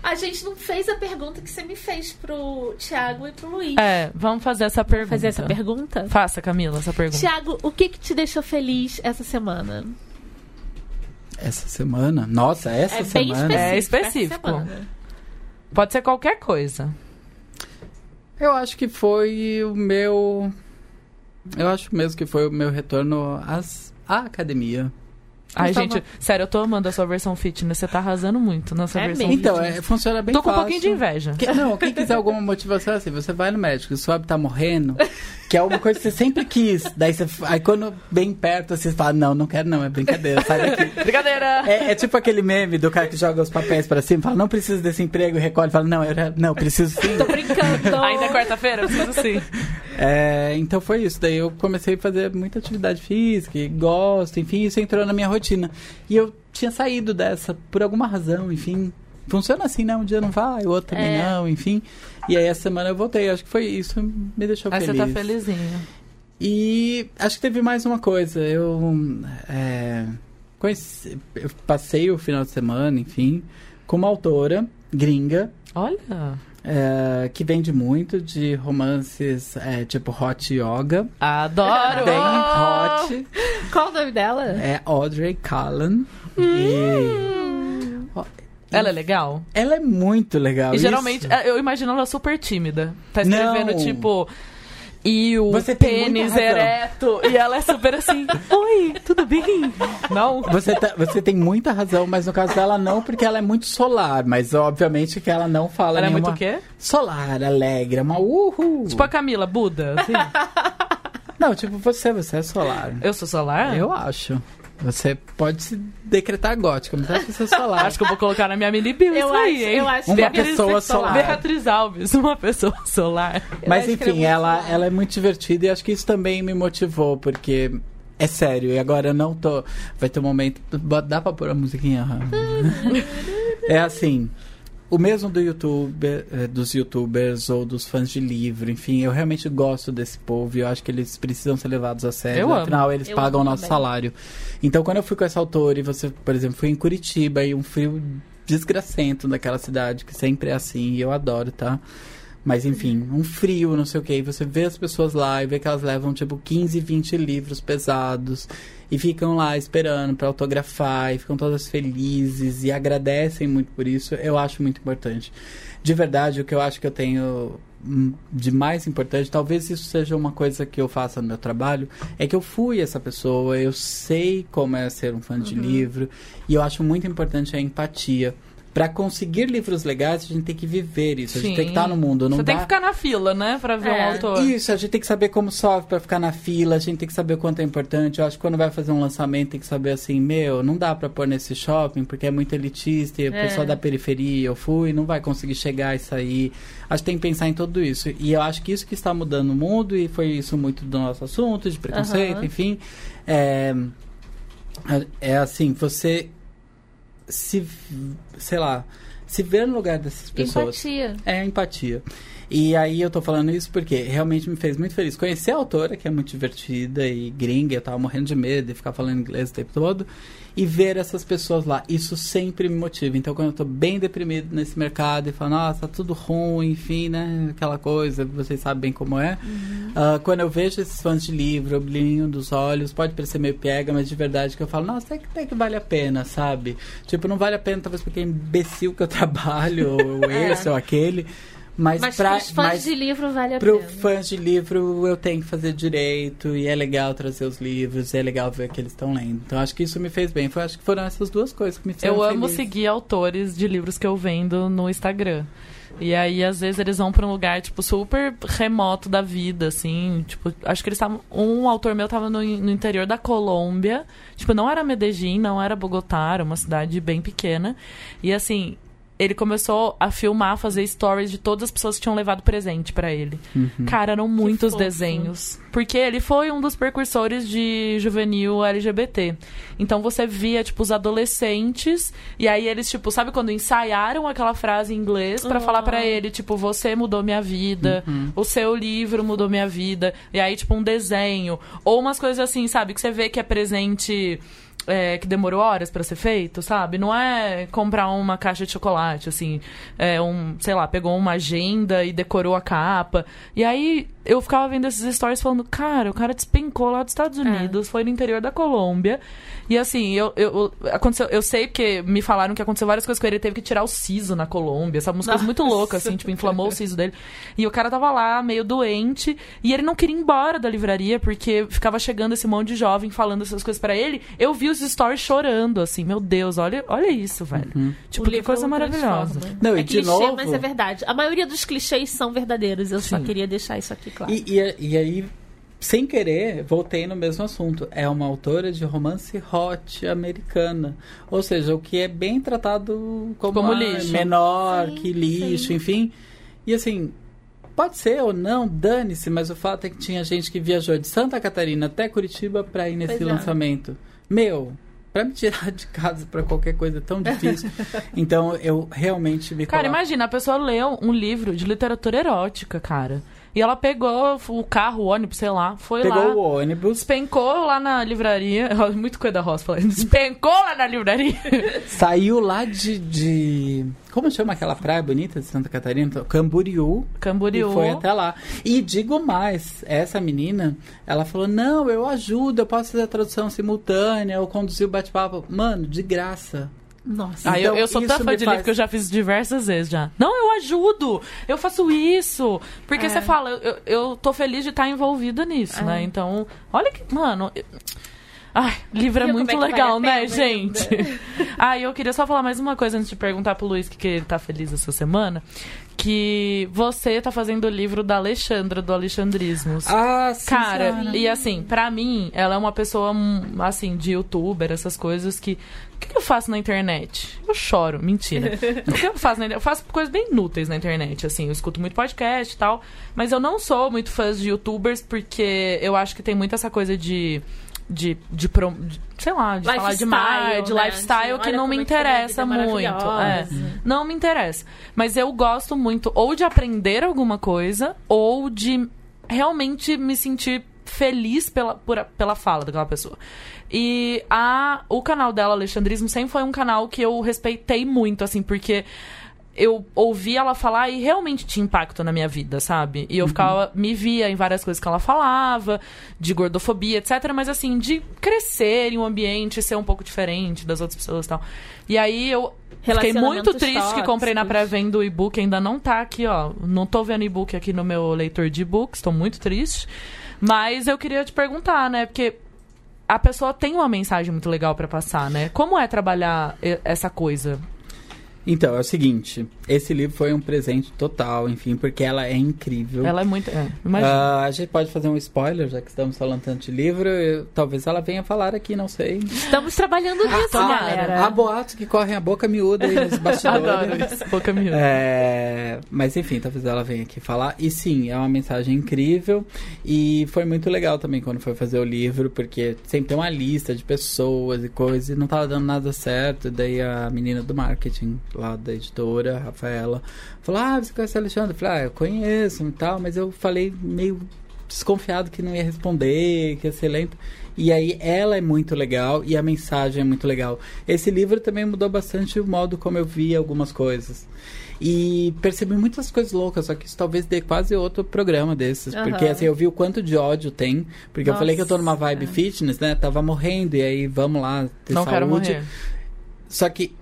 A gente não fez a pergunta que você me fez pro Thiago e pro Luiz. É, vamos fazer essa pergunta. Fazer essa pergunta? Faça, Camila, essa pergunta. Thiago, o que que te deixou feliz essa semana? Essa semana? Nossa, essa é bem semana. É específico. Pode ser qualquer coisa. Eu acho que foi o meu. Eu acho mesmo que foi o meu retorno às... à academia. Ai, tava- gente, sério, eu tô amando a sua versão fitness. Você tá arrasando muito nessa É versão mesmo. Então, é, funciona bem Tô com um pouquinho de inveja. Que- não, quem quiser alguma motivação assim, você vai no médico, sobe, tá morrendo, que é uma coisa que você sempre quis. Daí você, aí quando bem perto, você fala, não, não quero não, é brincadeira, sai daqui. Brincadeira! É, é tipo aquele meme do cara que joga os papéis pra cima, fala, não preciso desse emprego, e recolhe, fala, não, eu, não, preciso sim. Tô brincando. Ainda é quarta-feira? Preciso sim. É, então foi isso. Daí eu comecei a fazer muita atividade física, e gosto, enfim, isso entrou na minha rotina. E eu tinha saído dessa por alguma razão, enfim. Funciona assim, né? Um dia não vai, o outro também É. não, enfim. E aí essa semana eu voltei. Acho que foi isso, me deixou Aí você feliz. tá felizinho. E acho que teve mais uma coisa. Eu, é, conheci, eu passei o final de semana, enfim, com uma autora gringa Olha. é, que vende muito de romances é, tipo hot yoga. Adoro! Bem hot. Qual o nome dela? É Audrey Cullen. Hum. E Ela é legal? ela é muito legal. E geralmente, Isso- é, eu imagino ela super tímida. Tá escrevendo, Não. tipo. E o Você pênis ereto. E ela é super assim. Oi, tudo bem? Não? Você, tá- você tem muita razão, mas no caso dela não, porque ela é muito solar. Mas obviamente que ela não fala Ela é nenhuma... muito o quê? Solar, alegre, é uma uhul. Tipo a Camila, Buda. assim. Não, tipo você, você é solar. Eu sou solar? Eu acho. Você pode se decretar gótica, mas acho que você é solar. Acho que eu vou colocar na minha mini bio Eu isso aí, acho- hein? eu acho Uma que pessoa solar. Beatriz Alves, uma pessoa solar. Mas é enfim, ela, ela é muito divertida e acho que isso também me motivou, porque é sério, e agora eu não tô. Vai ter um momento. Dá pra pôr a musiquinha? é assim. O mesmo do YouTube, eh, dos youtubers ou dos fãs de livro, enfim, eu realmente gosto desse povo e eu acho que eles precisam ser levados a sério. Eu amo. afinal, eles Eu pagam o amo nosso também. salário. Então, quando eu fui com essa autora e você, por exemplo, fui em Curitiba e um frio desgracento daquela cidade, que sempre é assim, e eu adoro, tá? Mas enfim, um frio, não sei o que, e você vê as pessoas lá e vê que elas levam tipo 15, 20 livros pesados e ficam lá esperando pra autografar e ficam todas felizes e agradecem muito por isso, eu acho muito importante. De verdade, o que eu acho que eu tenho hum, de mais importante, talvez isso seja uma coisa que eu faça no meu trabalho, é que eu fui essa pessoa, eu sei como é ser um fã de livro e eu acho muito importante a empatia. Pra conseguir livros legais, a gente tem que viver isso, a gente tem que estar no mundo, não Você dá... tem que ficar na fila, né? Pra ver É. um autor. Isso, a gente tem que saber como sofre pra ficar na fila, a gente tem que saber o quanto é importante. Eu acho que quando vai fazer um lançamento tem que saber assim, meu, não dá pra pôr nesse shopping porque é muito elitista e o É. pessoal da periferia, eu fui, não vai conseguir chegar e sair. Acho que tem que pensar em tudo isso. E eu acho que isso que está mudando o mundo, e foi isso muito do nosso assunto, de preconceito, Aham. enfim. É, é assim, você se, sei lá, se ver no lugar dessas pessoas. Empatia. É empatia. E aí eu tô falando isso porque realmente me fez muito feliz. Conhecer a autora, que é muito divertida e gringa, eu tava morrendo de medo de ficar falando inglês o tempo todo, e ver essas pessoas lá. Isso sempre me motiva. Então quando eu tô bem deprimido nesse mercado e falo, nossa, tá tudo ruim, enfim, né? Aquela coisa, vocês sabem bem como é. Ah, quando eu vejo esses fãs de livro, brilhinho dos olhos, pode parecer meio pega, mas de verdade que eu falo, nossa, até que, até que vale a pena, sabe? Tipo, não vale a pena talvez porque é imbecil que eu trabalho, ou esse ou aquele. Mas, Mas pra, pros fãs mas de livro vale a pro pena. fãs de livro eu tenho que fazer direito e é legal trazer os livros, e é legal ver que eles estão lendo. Então acho que isso me fez bem. Foi, acho que foram essas duas coisas que me fizeram Eu amo feliz. seguir autores de livros que eu vendo no Instagram. E aí, às vezes, eles vão pra um lugar, tipo, super remoto da vida, assim. Tipo, acho que eles estavam. Um autor meu tava no, no interior da Colômbia. Tipo, não era Medellín, não era Bogotá, era uma cidade bem pequena. E assim, ele começou a filmar, fazer stories de todas as pessoas que tinham levado presente pra ele. Uhum. Cara, eram muitos desenhos. Porque ele foi um dos precursores de juvenil LGBT. Então você via, tipo, os adolescentes. E aí eles, tipo, sabe quando ensaiaram aquela frase em inglês pra Oh. falar pra ele, tipo, você mudou minha vida. O seu livro mudou minha vida. E aí, tipo, um desenho. Ou umas coisas assim, sabe? Que você vê que é presente é, que demorou horas pra ser feito, sabe? Não é comprar uma caixa de chocolate, assim, é um, sei lá, pegou uma agenda e decorou a capa. E aí eu ficava vendo esses stories falando, cara, o cara despencou lá dos Estados Unidos, foi no interior da Colômbia. E assim, eu, eu, eu- aconteceu, eu sei porque me falaram que aconteceu várias coisas com ele, ele teve que tirar o siso na Colômbia, sabe? Umas coisas muito loucas, assim, tipo, inflamou o siso dele. E o cara tava lá, meio doente, e ele não queria ir embora da livraria, porque ficava chegando esse monte de jovem falando essas coisas pra ele. Eu vi os stories chorando, assim, meu Deus, olha, olha isso, velho. Tipo, O que coisa maravilhosa. Não, e é de clichê, novo- mas é verdade. A maioria dos clichês são verdadeiros. Eu só Sim. queria deixar isso aqui claro. E, e, e aí, sem querer, voltei no mesmo assunto. É uma autora de romance hot americana. Ou seja, o que é bem tratado como, Como ah, lixo. menor, Sim, que lixo, sim. enfim. E assim, pode ser ou não, dane-se, mas o fato é que tinha gente que viajou de Santa Catarina até Curitiba pra ir nesse Pois é. lançamento. Meu. Pra me tirar de casa pra qualquer coisa é tão difícil. então eu realmente me Cara, coloco- imagina, a pessoa leu um livro de literatura erótica, cara. E ela pegou o carro, o ônibus, sei lá, foi Pegou lá. o ônibus, Despencou lá na livraria. Muito coisa da Rosa falando. Despencou lá na livraria. Saiu lá de, de. Como chama aquela praia bonita de Santa Catarina? Camboriú. Camboriú. E foi até lá. E digo mais, essa menina, ela falou: Não, eu ajudo, eu posso fazer a tradução simultânea, eu conduzir o bate-papo. Mano, de graça. Nossa. Ah, eu, Então, eu sou isso tão fã de faz- livro que eu já fiz diversas vezes já. Não, eu ajudo, eu faço isso. Porque É. você fala, eu, eu tô feliz de estar envolvida nisso, É. né? Então, olha que. Mano. eu- Ai, livro é Viu muito é legal, vale né, pena, gente? ah, e eu queria só falar mais uma coisa antes de perguntar pro Luiz que, que ele tá feliz essa semana. Que você tá fazendo o livro da Alexandra, do Alexandrismos. Ah, sim. Cara, senhora. e assim, pra mim, ela é uma pessoa, hum, assim, de youtuber, essas coisas que. O que, que eu faço na internet? Eu choro, mentira. o que eu faço na internet? Eu faço coisas bem inúteis na internet, assim. Eu escuto muito podcast e tal. Mas eu não sou muito fã de youtubers porque eu acho que tem muito essa coisa de. De, de, pro- de- sei lá, de falar Lifestyle, demais, de né? lifestyle que não me é interessa é muito. É, não me interessa. Mas eu gosto muito ou de aprender alguma coisa ou de realmente me sentir feliz pela, por- pela fala daquela pessoa. E a, o canal dela, Alexandrismo, sempre foi um canal que eu respeitei muito, assim, porque eu ouvi ela falar e realmente tinha impacto na minha vida, sabe? E eu ficava, me via em várias coisas que ela falava, de gordofobia, etc. Mas assim, de crescer em um ambiente, ser um pouco diferente das outras pessoas e tal. E aí eu fiquei muito triste que comprei na tóxicos. pré-venda o e-book, ainda não tá aqui, ó. Não tô vendo e-book aqui no meu leitor de e-books, tô muito triste. Mas eu queria te perguntar, né? Porque a pessoa tem uma mensagem muito legal pra passar, né? Como é trabalhar essa coisa? Então, é o seguinte: esse livro foi um presente total, enfim, porque ela é incrível. Ela é muito. É. Ah, a gente pode fazer um spoiler, já que estamos falando tanto de livro. eu- talvez ela venha falar aqui, não sei. Estamos trabalhando nisso, Ah, galera. Há boatos que correm a boca miúda aí nos bastidores. Adoro isso. Boca miúda. É, mas enfim, talvez ela venha aqui falar. E sim, é uma mensagem incrível. E foi muito legal também quando foi fazer o livro, porque sempre tem uma lista de pessoas e coisas, e não tava dando nada certo. Daí a menina do marketing lá da editora, a Rafaela, falou: Ah, você conhece o Alexandre? Eu falei, ah, eu conheço e tal, mas eu falei meio desconfiado que não ia responder, que ia ser lento. E aí ela é muito legal e a mensagem é muito legal. Esse livro também mudou bastante o modo como eu via algumas coisas. E percebi muitas coisas loucas, só que isso talvez dê quase outro programa desses. Aham. Porque assim, eu vi o quanto de ódio tem. Porque eu falei que eu tô numa Nossa, vibe é. fitness, né? Tava morrendo, e aí vamos lá ter não saúde. quero morrer. Só que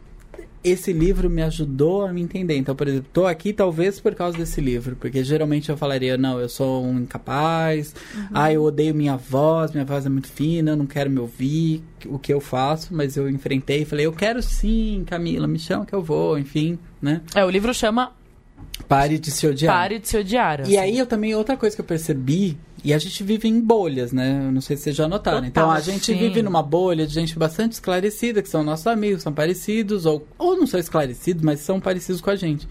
esse livro me ajudou a me entender. Então, por exemplo, tô aqui talvez por causa desse livro, porque geralmente eu falaria, não, eu sou um incapaz, ah, eu odeio minha voz, minha voz é muito fina, eu não quero me ouvir, o que eu faço, mas eu enfrentei e falei, eu quero sim, Camila, me chama que eu vou, enfim, né? É, o livro chama Pare de se odiar. Pare de se odiar. E assim. aí eu também, outra coisa que eu percebi, e a gente vive em bolhas, né? Eu não sei se vocês já notaram. Total, então a gente sim. vive numa bolha de gente bastante esclarecida, que são nossos amigos, são parecidos, ou, ou não são esclarecidos, mas são parecidos com a gente.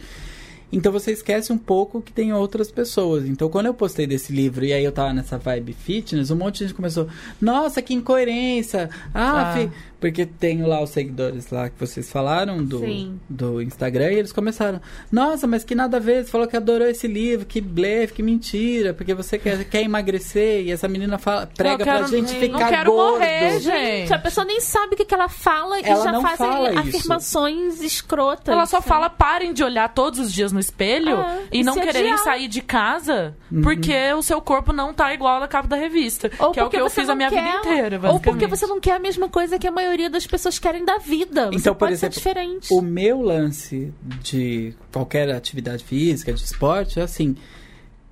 Então você esquece um pouco que tem outras pessoas. Então quando eu postei desse livro e aí eu tava nessa vibe fitness, um monte de gente começou, nossa, que incoerência! Ah, Ah. fi-" porque tenho lá os seguidores lá que vocês falaram do, Sim. do Instagram e eles começaram, nossa, mas que nada a ver, você falou que adorou esse livro, que blefe, que mentira, porque você quer, quer emagrecer e essa menina fala, prega quero- pra gente não ficar quero gordo. morrer, gente. A pessoa nem sabe o que, que ela fala Ela e já não faz fala isso. afirmações escrotas. Ela só fala, parem de olhar todos os dias no espelho Ah, e e não quererem odiar. sair de casa Uhum. porque o seu corpo não tá igual na capa da revista. Ou que é o porque que eu você fiz não a minha quer, vida inteira, Ou porque você não quer a mesma coisa que a maioria das pessoas querem da vida. Você Então, por pode exemplo, ser diferente. O meu lance de qualquer atividade física, de esporte, é assim,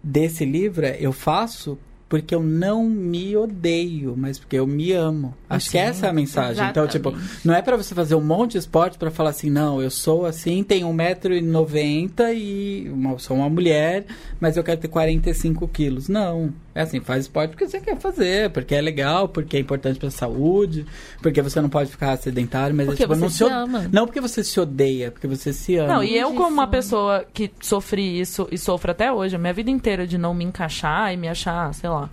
desse livro, é, eu faço porque eu não me odeio, mas porque eu me amo. Acho que essa é a mensagem. Então, tipo, exatamente. não é pra você fazer um monte de esporte pra falar assim, não, eu sou assim, tenho 1,90m e uma, sou uma mulher, mas eu quero ter 45 quilos. Não. É assim, faz esporte porque você quer fazer, porque é legal, porque é importante pra saúde, porque você não pode ficar sedentário, mas é, Porque tipo, você não se ama. Não porque você se odeia, porque você se ama. Não, e eu, como uma pessoa que sofri isso e sofro até hoje, a minha vida inteira de não me encaixar e me achar, sei lá.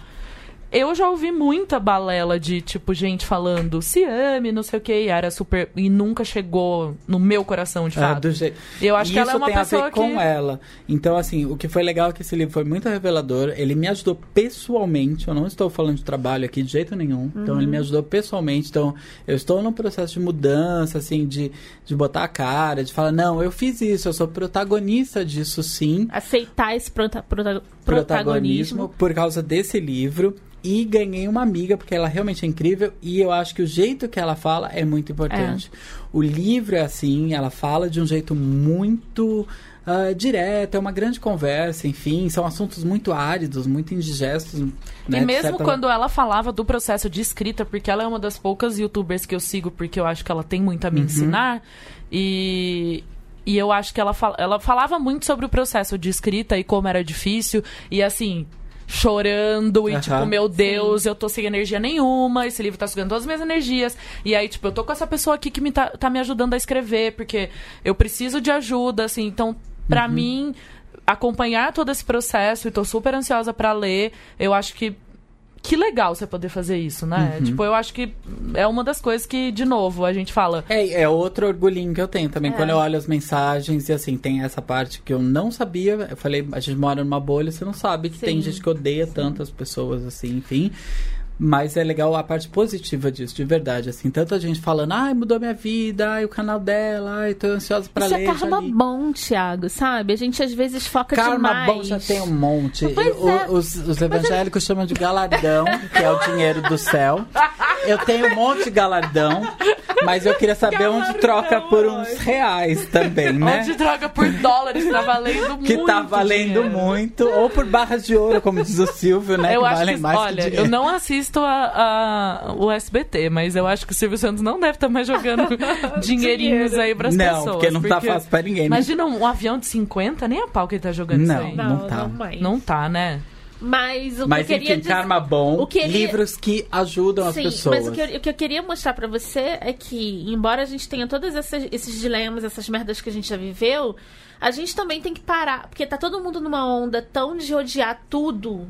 Eu já ouvi muita balela de, tipo, gente falando se ame, não sei o que, e era super. E nunca chegou no meu coração, de É, fato. do jeito. Eu acho que ela é Isso uma tem a pessoa ver que. com ela. Então, assim, o que foi legal é que esse livro foi muito revelador. Ele me ajudou pessoalmente. Eu não estou falando de trabalho aqui de jeito nenhum. Então, ele me Uhum. ajudou pessoalmente. Então, eu estou num processo de mudança, assim, de, de botar a cara, de falar, não, eu fiz isso, eu sou protagonista disso sim. Aceitar esse prota- prota- Protagonismo protagonismo. por causa desse livro. E ganhei uma amiga, porque ela realmente é incrível. E eu acho que o jeito que ela fala é muito importante. O livro é assim, ela fala de um jeito muito ah, direto, é uma grande conversa, enfim. São assuntos muito áridos, muito indigestos. né, E mesmo certa- quando ela falava do processo de escrita, porque ela é uma das poucas youtubers que eu sigo, porque eu acho que ela tem muito a Uhum. me ensinar. E, e eu acho que ela, fal- ela falava muito sobre o processo de escrita e como era difícil. E assim. Chorando e, tipo, meu Deus, eu tô sem energia nenhuma, esse livro tá sugando todas as minhas energias. E aí, tipo, eu tô com essa pessoa aqui que me tá, tá me ajudando a escrever, porque eu preciso de ajuda, assim. Então, pra Uhum. mim, acompanhar todo esse processo e tô super ansiosa pra ler, eu acho que que legal você poder fazer isso, né? Uhum. Tipo, eu acho que é uma das coisas que, de novo, a gente fala. É, é outro orgulhinho que eu tenho também. É. Quando eu olho as mensagens e assim, tem essa parte que eu não sabia. Eu falei, a gente mora numa bolha, você não sabe que tem Sim. gente que odeia tantas pessoas, assim, enfim. Mas é legal a parte positiva disso, de verdade. Assim, tanta gente falando, ai, mudou minha vida, ai, o canal dela, ai, tô ansiosa pra Isso ler. é já karma li." bom, Thiago, sabe? A gente às vezes foca Karma demais. bom já tem um monte. É. os, os evangélicos chamam de galardão, que é o dinheiro do céu. Eu tenho um monte de galardão, mas eu queria saber onde troca por uns reais também, né? Onde droga por dólares tá valendo muito. que tá valendo dinheiro. muito, ou por barras de ouro, como diz o Silvio, né? Eu que acho valem que, mais que olha, dinheiro. eu não assisto a, a- o SBT, mas eu acho que o Silvio Santos não deve estar mais jogando dinheirinhos aí pras Não, pessoas. porque não tá fácil pra ninguém. né? Imagina um, avião de 50, nem a pau que ele tá jogando Não. isso aí. Não, Não tá. não mais. Não tá, né? Mas o Mas que eu queria enfim, dizer... karma bom, o que ele- livros que ajudam as Sim, pessoas. mas o que, eu, o que eu queria mostrar pra você é que, embora a gente tenha todos essas- esses dilemas, essas merdas que a gente já viveu, a gente também tem que parar. Porque tá todo mundo numa onda tão de odiar tudo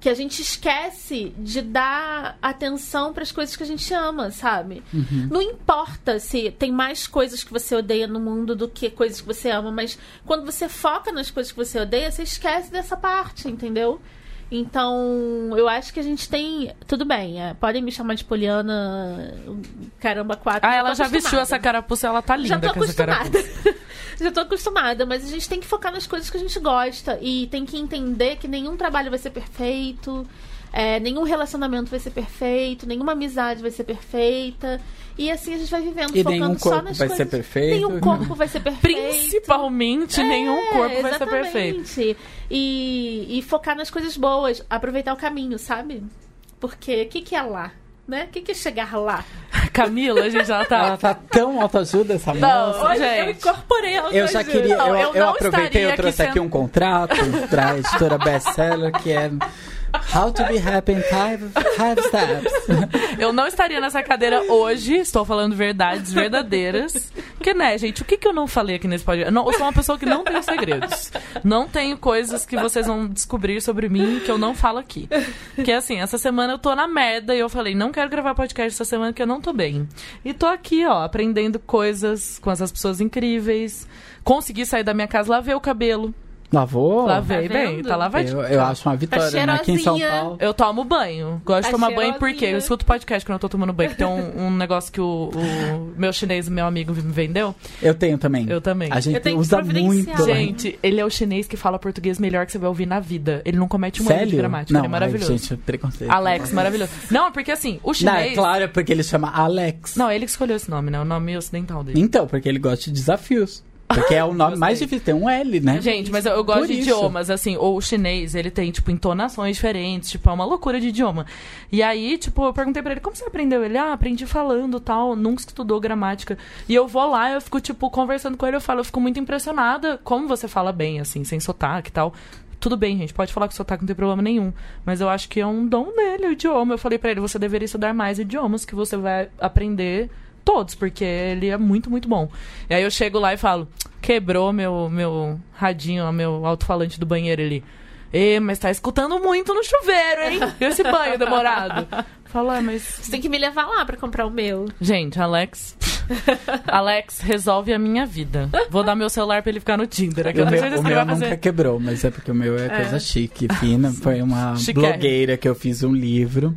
que a gente esquece de dar atenção pras coisas que a gente ama, sabe? Não importa se tem mais coisas que você odeia no mundo do que coisas que você ama, mas quando você foca nas coisas que você odeia, você esquece dessa parte, entendeu? Então, eu acho que a gente tem. Tudo bem, é, podem me chamar de Poliana Caramba 4. Ah, ela já vestiu essa carapuça, ela tá linda Já tô com essa acostumada. carapuça. Já tô acostumada, mas a gente tem que focar nas coisas que a gente gosta. E tem que entender que nenhum trabalho vai ser perfeito. é, nenhum relacionamento vai ser perfeito, nenhuma amizade vai ser perfeita. E assim a gente vai vivendo, E focando nenhum só corpo nas vai coisas. ser perfeito. Nenhum corpo vai ser perfeito. Principalmente, nenhum É, corpo vai ser perfeito. exatamente. E, e focar nas coisas boas, aproveitar o caminho, sabe? Porque o que, que é lá? Né? O que, que é chegar lá? Camila, a gente, ela tá. Ela tá tão autoajuda, essa Não, moça. Eu gente. incorporei ela. Eu já queria, Não, eu, eu eu aproveitei, eu trouxe aqui aqui um contrato pra editora best-seller que é How to be happy in five, five steps. Eu não estaria nessa cadeira hoje, estou falando verdades verdadeiras. Porque, né, gente, o que, que eu não falei aqui nesse podcast? Não- eu sou uma pessoa que não tem segredos. Não tenho coisas que vocês vão descobrir sobre mim que eu não falo aqui. Porque, assim, essa semana eu tô na merda e eu falei, não quero gravar podcast essa semana que eu não tô bem. E tô aqui, ó, aprendendo coisas com essas pessoas incríveis. Consegui sair da minha casa, lavei o cabelo. Lavou? Lavei Tá bem, tá lavadinho. Eu, eu acho uma vitória, né? Aqui em São cheirosinha. Paulo. Eu tomo banho. Gosto de Tá tomar banho porque cheirosinha. eu escuto podcast quando eu tô tomando banho. Que tem um, um negócio que o, o meu chinês, meu amigo, me vendeu. Eu tenho também. Eu também. A gente Eu tenho que usa muito. Gente, ele é o chinês que fala português melhor que você vai ouvir na vida. Ele não comete um erro de gramática. Não, ele é maravilhoso. Ai, gente, preconceito. Alex, maravilhoso. Não, porque assim, o Não, chinês. é claro, é porque ele chama Alex. Não, ele que escolheu esse nome, né? O nome ocidental dele. Então, porque ele gosta de desafios. Porque é o nome mais difícil, tem um L, né? Gente, mas eu, eu gosto Por de isso. idiomas, assim, o chinês, ele tem, tipo, entonações diferentes, tipo, é uma loucura de idioma. E aí, tipo, eu perguntei pra ele, como você aprendeu? Ele, ah, aprendi falando, tal, nunca estudou gramática. E eu vou lá, eu fico, tipo, conversando com ele, eu falo, eu fico muito impressionada como você fala bem, assim, sem sotaque e tal. Tudo bem, gente, pode falar que sotaque não tem problema nenhum. Mas eu acho que é um dom dele, o idioma. Eu falei pra ele, você deveria estudar mais idiomas, que você vai aprender todos, porque ele é muito, muito bom. E aí eu chego lá e falo, quebrou meu, meu radinho, meu alto-falante do banheiro ali. Ê, mas tá escutando muito no chuveiro, hein? Esse banho demorado. Fala, "Ah, mas. Você tem que me levar lá pra comprar o meu. Gente, Alex. Alex resolve a minha vida. Vou dar meu celular pra ele ficar no Tinder. Aqui eu O meu, o que meu nunca fazer. quebrou, mas é porque o meu é, coisa chique, fina. Foi uma blogueira que eu fiz um livro.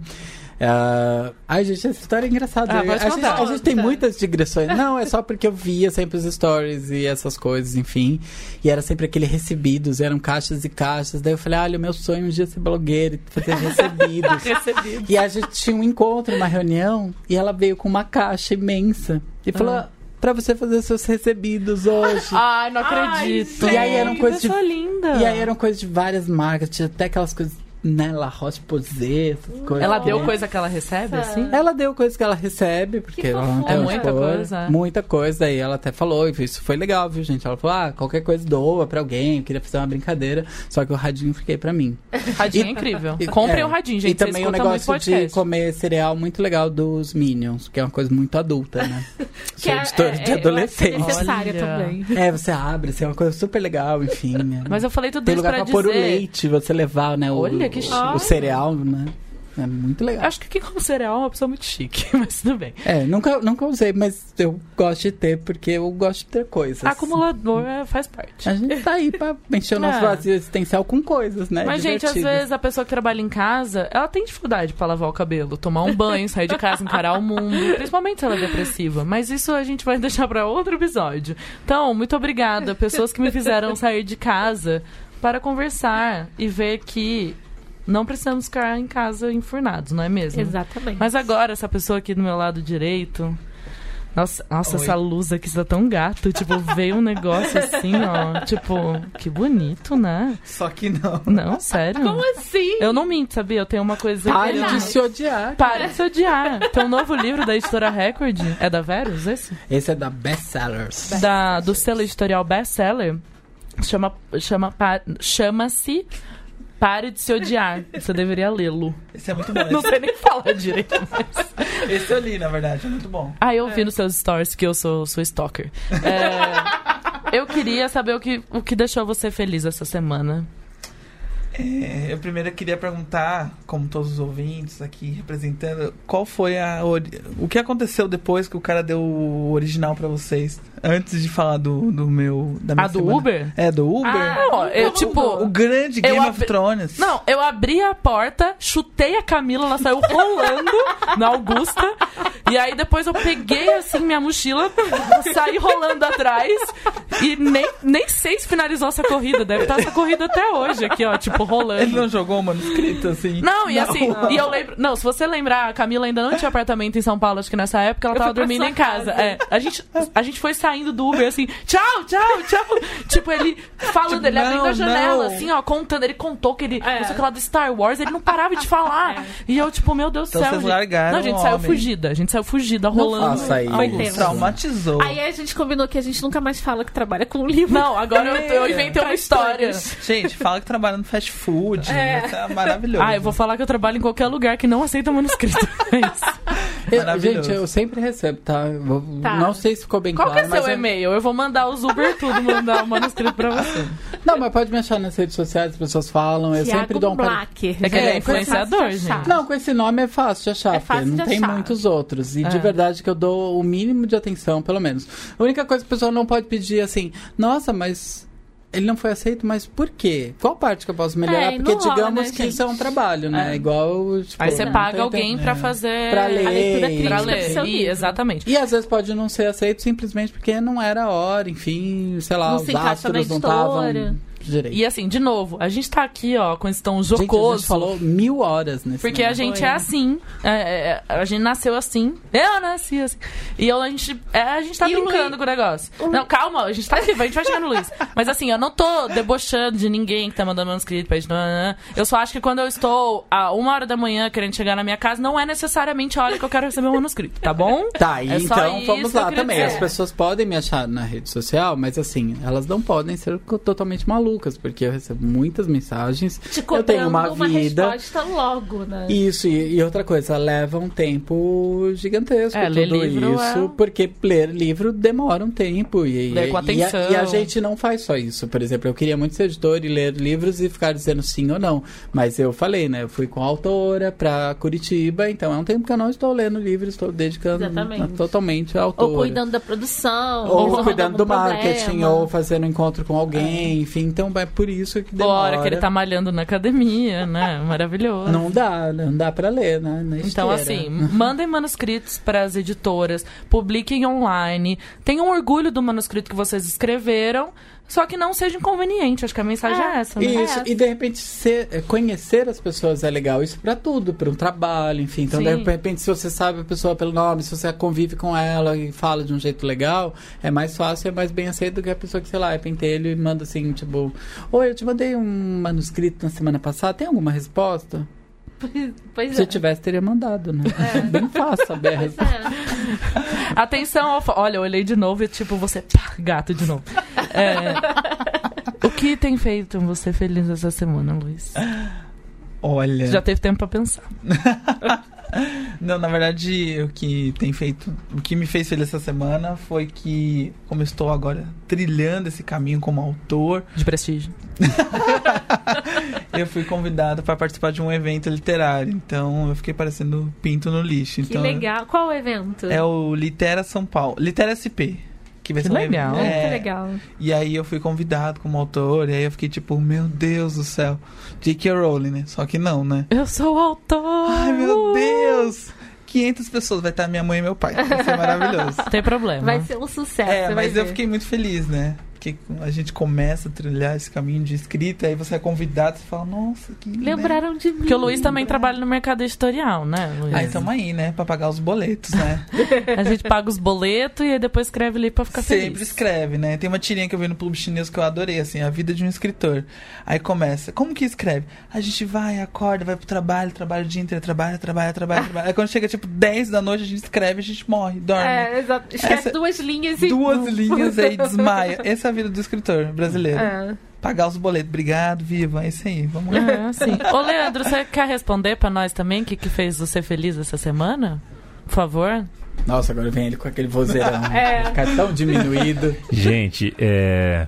Ah, ai, gente, essa história é engraçada. Ah, a, gente, contar. a gente tem Conta. muitas digressões. Não, é só porque eu via sempre os stories e essas coisas, enfim. E era sempre aquele recebidos, eram caixas e caixas. Daí eu falei, olha, o meu sonho é um dia ser blogueira e fazer recebidos. Recebido. E a gente tinha um encontro, uma reunião, e ela veio com uma caixa imensa. E falou, Ah. pra você fazer seus recebidos hoje. Ai, não Ai, acredito. E aí eram coisas de- linda. E aí eram coisas de várias marcas, tinha até aquelas coisas, né, La Roche-Posay, essas coisas. Ela deu né? coisa que ela recebe, assim? Ela deu coisa que ela recebe, porque Que ela não tem É muita coisa, é. Muita coisa, e ela até falou, isso foi legal, viu, gente? Ela falou, ah, qualquer coisa doa pra alguém, eu queria fazer uma brincadeira, só que o radinho fiquei pra mim. Radinho E- é incrível. E- Comprem é. o radinho, gente. E também o negócio de comer cereal muito legal dos Minions, que é uma coisa muito adulta, né? Sou é- editora é- de que é adolescente. necessária Olha. também. É, você abre, assim, é uma coisa super legal, enfim. né? Mas eu falei tudo Tem isso lugar pra pra, pôr o dizer... leite, você levar, né? Olha, que chique. o cereal, né? É muito legal. Acho que quem come cereal é uma pessoa muito chique, mas tudo bem. É, nunca, nunca usei, mas eu gosto de ter, porque eu gosto de ter coisas. Acumulador é, faz parte. A gente tá aí pra encher o nosso É. vazio existencial com coisas, né? Mas, gente, às vezes a pessoa que trabalha em casa, ela tem dificuldade pra lavar o cabelo, tomar um banho, sair de casa, encarar o mundo, principalmente se ela é depressiva. Mas isso a gente vai deixar pra outro episódio. Então, muito obrigada, pessoas que me fizeram sair de casa para conversar e ver que não precisamos ficar em casa enfurnados, não é mesmo? Exatamente. Mas agora, essa pessoa aqui do meu lado direito. Nossa, nossa Oi. essa luz aqui está tão gato. Tipo, veio um negócio assim, ó. Tipo, que bonito, né? Só que não. Não, sério. Como assim? Eu não minto, sabia? Eu tenho uma coisa. Pare de se odiar. Pare de se odiar. Tem um novo livro da editora Record. É da Verus, esse? Esse é da Bestsellers. Da, do selo editorial bestseller. Chama, chama, chama-se Pare de se odiar. Você deveria lê-lo. Esse é muito bom. Não sei nem falar direito, mas. Esse, eu li, na verdade. É muito bom. Ah, eu vi nos seus stories que eu sou, sou stalker. É, eu queria saber o que, o que deixou você feliz essa semana. É, eu primeiro queria perguntar, como todos os ouvintes aqui representando, qual foi a o que aconteceu depois que o cara deu o original pra vocês? Antes de falar do, do meu da minha A do semana. Uber? É do Uber. Ah, Não, eu, o tipo. grande eu Game of abri- Thrones. Não, eu abri a porta, chutei a Camila, ela saiu rolando na Augusta. E aí depois eu peguei assim minha mochila, saí rolando atrás. E nem, nem sei se finalizou essa corrida. Deve estar essa corrida até hoje aqui, ó, tipo, rolando. Ele não jogou o manuscrito assim? Não, e assim, Não. e eu lembro. Não, se você lembrar, a Camila ainda não tinha apartamento em São Paulo, acho que nessa época ela Eu tava dormindo em casa. casa. É, a gente, a gente foi saindo do Uber, assim, tchau, tchau, tchau. tipo, ele falando, Tipo, ele abrindo não, a janela, não. assim, ó, contando. Ele contou que ele, É. não sei o que lá do Star Wars, ele não parava de falar. E eu, tipo, meu Deus do Então céu. vocês gente. largaram Não, a gente saiu homem. fugida. A gente saiu fugida, rolando. faça isso. a Foi luz. tenso. Traumatizou. Aí a gente combinou que a gente nunca mais fala que trabalha com livro. Não, agora eu, eu inventei uma história. Gente, fala que trabalha no fast food. É. Isso é maravilhoso. Ah, eu vou falar que eu trabalho em qualquer lugar que não aceita manuscrito. É isso. Eu- Maravilhoso. gente, eu sempre recebo, tá? Eu vou- Tá. Não sei se ficou bem Qual que claro. é mas seu eu- e-mail? Eu vou mandar os Uber tudo, mandar o manuscrito pra você. Não, mas pode me achar nas redes sociais, as pessoas falam. Eu sempre dou um. Black. É que ele é influenciador, gente. Não, com esse nome é fácil de achar, É porque fácil não de tem achar. muitos outros. E É. de verdade que eu dou o mínimo de atenção, pelo menos. A única coisa que a pessoa não pode pedir assim, nossa, mas ele não foi aceito, mas por quê? Qual parte que eu posso melhorar? É, e porque rola, digamos né, que gente? isso é um trabalho, né? É. Igual. Tipo, Aí você não paga alguém tempo. pra fazer Pra a ler, leitura e- crítica pra do ler. livro. Exatamente. E às vezes pode não ser aceito simplesmente porque não era a hora, enfim, sei lá, Não os se astros não estavam direito. E assim, de novo, a gente tá aqui, ó, com esse tom Gente, a jocoso. gente falou mil horas nesse Porque a gente Foi. é assim. É, é, a gente nasceu assim. Eu nasci assim. E eu, a, gente, é, a gente tá E o brincando Luiz- com o negócio. Não, calma, a gente tá aqui, a gente vai chegar no Luiz. Mas assim, eu não tô debochando de ninguém que tá mandando manuscrito pra gente. não, não, não. Eu só acho que quando eu estou a uma hora da manhã querendo chegar na minha casa, não é necessariamente a hora que eu quero receber o manuscrito, tá bom? Tá, e É então vamos lá também. dizer. As pessoas podem me achar na rede social, mas assim, elas não podem ser totalmente malucas, porque eu recebo muitas mensagens. Te eu tenho uma uma vida. resposta logo, né? Isso, e, e outra coisa, leva um tempo gigantesco É, ler tudo livro isso, é- porque ler livro demora um tempo. E, Ler com e- e a- atenção. E, a, gente não faz só isso. Por exemplo, eu queria muito ser editor e ler livros e ficar dizendo sim ou não. Mas eu falei, né? Eu fui com a autora pra Curitiba, então é um tempo que eu não estou lendo livros, estou dedicando Exatamente. totalmente à autora. Ou cuidando da produção. Ou resolvendo cuidando do marketing, problema. ou fazendo encontro com alguém, enfim. Então é por isso que demora. a hora que ele tá malhando na academia, né? Maravilhoso. Não dá, não dá pra ler, né? na Então, esteira. assim, mandem manuscritos para as editoras, publiquem online, tenham orgulho do manuscrito que vocês escreveram, só que não seja inconveniente. Acho que a mensagem é, É, essa, né? Isso, É. e de repente ser- é, conhecer as pessoas é legal, isso pra tudo, pra um trabalho, enfim. Então, Sim. de repente, se você sabe a pessoa pelo nome, se você convive com ela e fala de um jeito legal, é mais fácil, é mais bem aceito do que a pessoa que, sei lá, é pentelho e manda assim, tipo, Oi, eu te mandei um manuscrito na semana passada, tem alguma resposta? Pois Se é. eu tivesse, teria mandado, né? Bem fácil saber a é. Atenção, ao olha, eu olhei de novo e tipo, você, pá, gato de novo. É, o que tem feito você feliz essa semana, Luiz? Olha. Já teve tempo pra pensar. Não, na verdade, o que tem feito. O que me fez feliz essa semana foi que, como eu estou agora trilhando esse caminho como autor, De prestígio. eu fui convidado para participar de um evento literário. Então eu fiquei parecendo pinto no lixo. Que Então, legal. Qual o evento? É o Litera São Paulo. Litera SP. Que vai Que ser legal. evento- Muito é, legal. E aí eu fui convidado como autor, e aí eu fiquei tipo, meu Deus do céu. J.K. Rowling, né? Só que não, né? Eu sou autor! Ai, meu Deus! 500 pessoas, vai estar minha mãe e meu pai. Vai ser maravilhoso. Não tem problema. Vai ser um sucesso. É, mas eu fiquei muito feliz, né? Porque a gente começa a trilhar esse caminho de escrita, aí você é convidado, você fala, nossa, que. né? Lembraram de mim. Porque o Luiz também trabalha no mercado editorial, né, Luiz? Aí tamo aí, né? Pra pagar os boletos, né? A gente paga os boletos e aí depois escreve ali pra ficar Sempre feliz. escreve, né? Tem uma tirinha que eu vi no Publish News que eu adorei, assim, a vida de um escritor. Aí começa, como que escreve? A gente vai, acorda, vai pro trabalho, trabalha o dia inteiro, trabalha, trabalha, trabalha, trabalha. Aí quando chega tipo 10 da noite, a gente escreve, a gente morre, dorme. É, exato. Escreve Essa- duas linhas e. Duas linhas aí desmaia. Essa é a vida do escritor brasileiro. É. Pagar os boletos. Obrigado, viva. É isso aí. Vamos lá. É, sim. Ô, Leandro, você quer responder pra nós também o que, que fez você feliz essa semana? Por favor. Nossa, agora vem ele com aquele vozeirão. É. Ficar tão diminuído. Gente, é.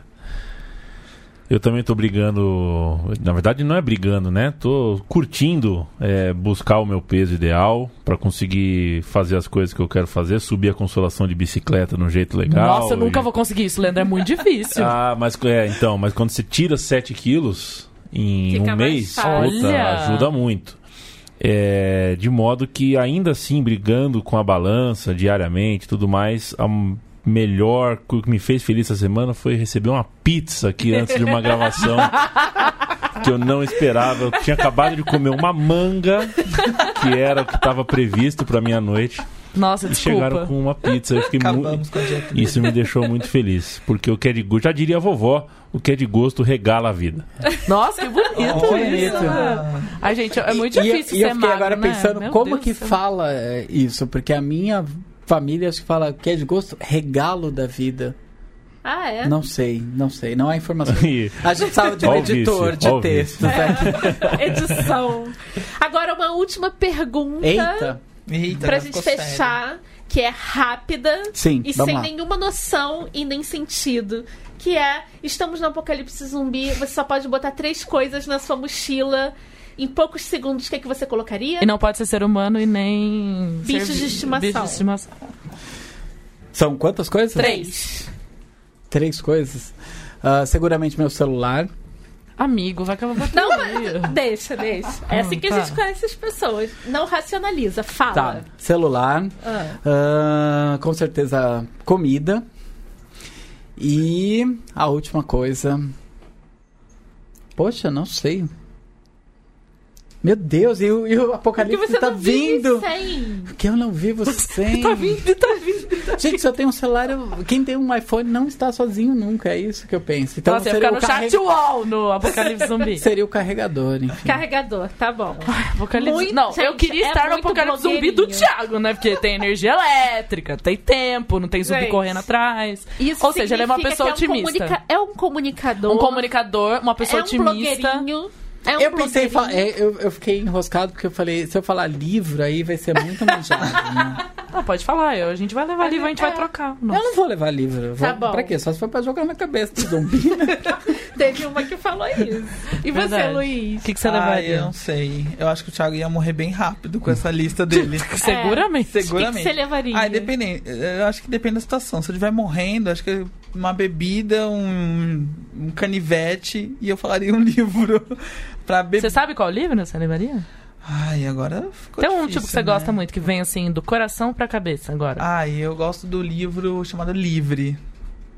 Eu também tô brigando. Na verdade, não é brigando, né? Tô curtindo é, buscar o meu peso ideal pra conseguir fazer as coisas que eu quero fazer, subir a consolação de bicicleta de um jeito legal. Nossa, eu nunca e- vou conseguir isso, Leandro. É muito difícil. Ah, mas é, então, mas quando você tira 7 quilos em Fica um mês, ajuda muito. É, de modo que ainda assim, brigando com a balança diariamente e tudo mais, hum, melhor, o que me fez feliz essa semana foi receber uma pizza aqui antes de uma gravação. que eu não esperava. Eu tinha acabado de comer uma manga, que era o que estava previsto para minha noite. Nossa, E desculpa. chegaram com uma pizza. Eu fiquei muito. Acabamos com a dieta. Isso me deixou muito feliz. Porque o que é de gosto, já diria a vovó, o que é de gosto regala a vida. Nossa, que bonito Olha. isso. Ai, gente, é muito E- difícil e, eu ser fiquei magro, agora né? pensando Meu como Deus que céu. fala é, isso, porque a minha família acho que fala que é de gosto regalo da vida. Ah, é? Não sei, não sei, não há informação. A gente precisava de um editor de ó o textos aqui. Edição. Agora, uma última pergunta Eita, Eita, pra gente ficou sério. fechar, que é rápida sim, e sem lá. nenhuma noção e nem sentido. Que é, estamos no apocalipse zumbi, você só pode botar três coisas na sua mochila. Em poucos segundos, o que, é que você colocaria? E não pode ser ser humano e nem. Bichos ser- de estimação. Bichos de estimação. São quantas coisas? Três. Três coisas. Ah, seguramente meu celular. Amigo, vai acabar Não, mas- deixa, deixa. É assim que tá. a gente conhece as pessoas. Não racionaliza, Tá, fala. celular. Ah. Ah, com certeza comida. E a última coisa. Poxa, não sei. Meu Deus, e o, e o apocalipse você tá vindo. sem. Porque eu não vivo sem. Tá vindo, tá vindo. Gente, se eu tenho um celular, eu- quem tem um iPhone não está sozinho nunca. É isso que eu penso. Então Nossa, ia seria, ficar o no carre- chat wall no Apocalipse Zumbi. seria o carregador, enfim. Carregador, tá bom. Apocalipse... Muito- não, eu gente, queria é estar no Apocalipse Zumbi do. Thiago, né? Porque tem energia elétrica, tem tempo, não tem zumbi Gente, correndo atrás. Isso Ou seja, ele é uma pessoa que é um otimista. comunica- É um comunicador. Um comunicador, uma pessoa é um otimista. blogueirinho. É um eu pensei, é, eu, eu fiquei enroscado porque eu falei, se eu falar livro aí vai ser muito manjado, né? Ah, pode falar, eu, a gente vai levar livro, a gente vai trocar. Eu não vou levar livro. Vou, Tá bom. Pra quê? Só se for pra jogar na cabeça do zumbi, né? Teve uma que falou isso. E você, Verdade. Luiz? O que, que você Ah, levaria? eu não sei. Eu acho que o Thiago ia morrer bem rápido com essa lista dele. Seguramente. O que, que Seguramente. você levaria? Ah, depende. Eu acho que depende da situação. Se eu estiver morrendo, acho que uma bebida, um, um canivete e eu falaria um livro pra beber. Você sabe qual livro você levaria? Ai, agora ficou Tem um difícil, tipo que você né? gosta muito, que vem assim, do coração pra cabeça agora. Ai, eu gosto do livro chamado Livre.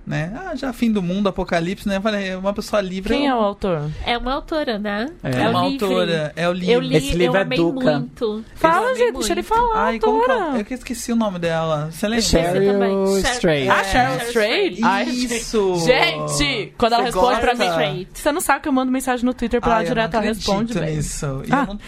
Né? Ah, já fim do mundo, apocalipse, né? Falei, uma pessoa livre. Quem é eu- o autor? É uma autora, né? É. É uma o livre. autora, é o livro. Eu li, Esse livro eu é amei Duca. muito. Fala, amei gente, deixa ele falar, Ai, como que autora. eu, eu que esqueci o nome dela. Você lembra? Cheryl. Strait. Ah, Cheryl Strait? Strait. Ai, Isso! Gente, quando ela Você responde pra gosta? mim. Você não sabe que eu mando mensagem no Twitter pra ela Ai, eu direto, ela responde, velho. nisso. E Ah, eu não-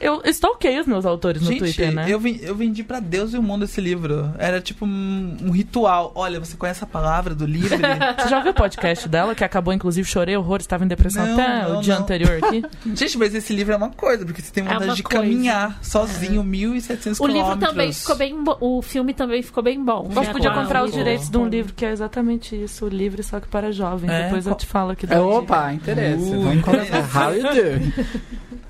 Eu stalkeei os meus autores no Gente, Twitter, né? eu, eu vendi pra Deus e o mundo esse livro. Era tipo um, um ritual. Olha, você conhece a palavra do livre? Você já ouviu o podcast dela, que acabou, inclusive, chorei horror, estava em depressão Não, até não, o dia não. anterior aqui. Gente, mas esse livro é uma coisa, porque você tem É vontade uma de coisa. caminhar sozinho 1.700 O livro quilômetros. também ficou bem bo- O filme também ficou bem bom. Você né? podia comprar os direitos de um livro que é exatamente isso, o livre só que para jovens. É, Depois eu te falo aqui. É, opa, interesse. Uh, Vamos conversar. How you doing?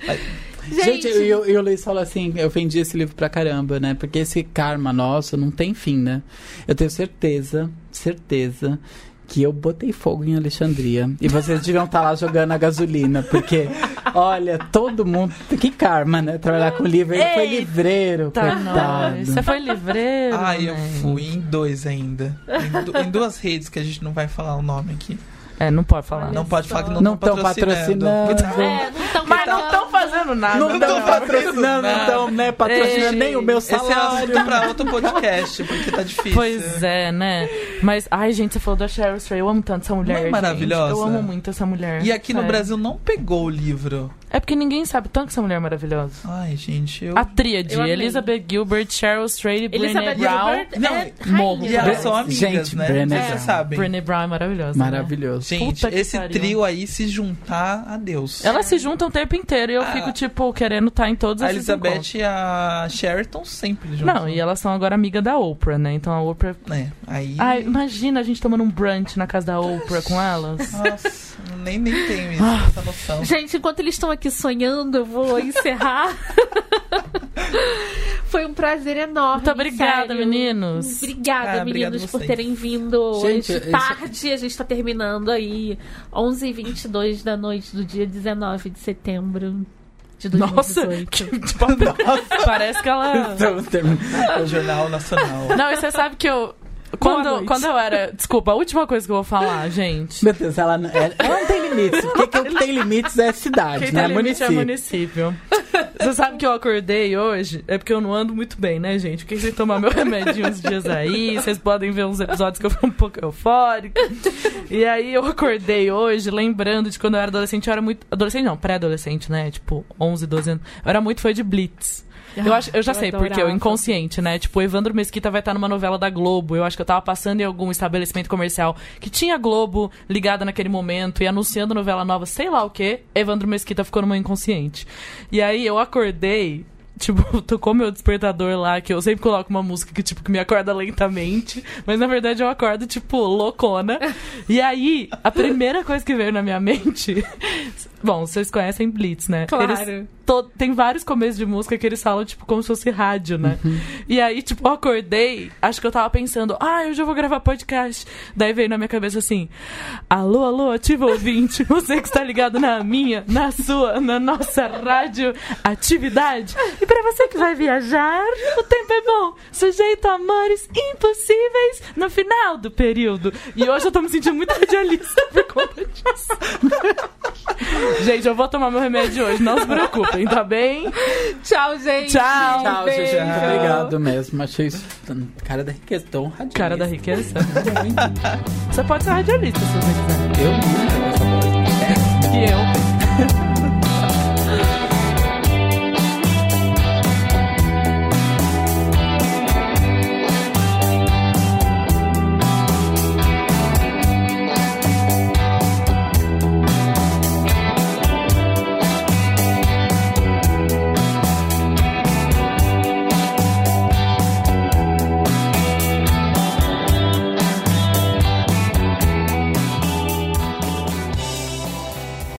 Gente, e o, e o Luiz fala assim, eu vendi esse livro pra caramba, né? Porque esse karma nosso não tem fim, né? Eu tenho certeza, certeza que eu botei fogo em Alexandria. E vocês deviam estar lá jogando a gasolina, porque, olha, todo mundo... Que karma, né? Trabalhar com livro. Ele foi livreiro, Tá, coitado. nós. Você foi livreiro? Ai, eu né? fui em dois ainda. Em, du- em duas redes que a gente não vai falar o nome aqui. É, não pode falar. Não pode falar que não Não estão estão patrocinando. É, não tão Mas não estão fazendo nada. Não estão patrocinando, não. então, né? Patrocinando Ei, nem o meu Esse é salário. assunto pra outro podcast, porque tá difícil. Pois é, né? Mas, ai, gente, você falou da Cheryl Strait. Eu amo tanto essa mulher. Não é gente. maravilhosa? Eu amo muito essa mulher. E aqui no. Brasil não pegou o livro. É porque ninguém sabe tanto que essa mulher é maravilhosa. Ai, gente, eu. A tríade, Eu. Elizabeth Gilbert, Cheryl Strait e Brené Brown. Gilbert Não, é morro. E elas são amigas, Gente, né? Brené Vocês Brown. sabem. Brené Brown é maravilhosa. né? Maravilhoso. Gente, Puta que esse trio aí se juntar a Deus. Elas se juntam o tempo inteiro e eu Ah. fico, tipo, querendo estar em todos A esses Elizabeth encontros. e a Sheraton sempre juntas. Não, e elas são agora amiga da Oprah, né? Então a Oprah... É, aí... Ai, imagina a gente tomando um brunch na casa da Oprah com elas. Nossa, nem, nem tenho isso, Ah. essa noção. Gente, enquanto eles estão aqui sonhando, eu vou encerrar. Foi um prazer enorme. Muito obrigada, sério. meninos. Obrigada, Ah, meninos, por terem vindo Gente, hoje isso- tarde. A gente tá terminando aí 11h22 da noite do dia 19 de setembro de Nossa, 2018. que, tipo, parece que ela... É o Jornal Nacional. Não, e você sabe que eu... Quando, quando eu era. Desculpa, a última coisa que eu vou falar, gente. Meu Deus, ela, não- ela, ela não tem limites. Porque quem tem limites é cidade, Quem né? tem limite é município. município. Você sabe que eu acordei hoje? É porque eu não ando muito bem, né, gente? Porque sem tomar meu remedinho uns dias aí. Vocês podem ver uns episódios que eu fui um pouco eufórica. E aí eu acordei hoje lembrando de quando eu era adolescente. Eu era muito. Adolescente não, pré-adolescente, né? Tipo, 11, 12 anos. Eu era muito fã de Blitz. Eu, acho, eu já eu sei, porque adorava. o inconsciente, né? Tipo, o Evandro Mesquita vai estar numa novela da Globo. Eu acho que eu tava passando em algum estabelecimento comercial que tinha Globo ligada naquele momento e anunciando novela nova, sei lá o quê. Evandro Mesquita ficou no meu inconsciente. E aí eu acordei. Tipo, tocou meu despertador lá, que eu sempre coloco uma música que, tipo, que me acorda lentamente. Mas na verdade eu acordo, tipo, loucona. E aí, a primeira coisa que veio na minha mente. Bom, vocês conhecem Blitz, né? Claro. Eles to- tem vários começos de música que eles falam, tipo, como se fosse rádio, né? E aí, tipo, eu acordei, acho que eu tava pensando, ah, eu já vou gravar podcast. Daí veio na minha cabeça assim: alô, alô, ativo ouvinte, você que está ligado na minha, na sua, na nossa rádio atividade. E pra você que vai viajar, o tempo é bom. Sujeito a amores impossíveis no final do período. E hoje eu tô me sentindo muito radialista por conta disso. Gente, eu vou tomar meu remédio hoje, não se preocupem, tá bem? Tchau, gente. Tchau. Tchau, Beijo. gente. Muito obrigado mesmo. Achei isso. Cara da riqueza, tão radialista. Cara da riqueza. Você pode ser radialista se você quiser. Eu nunca.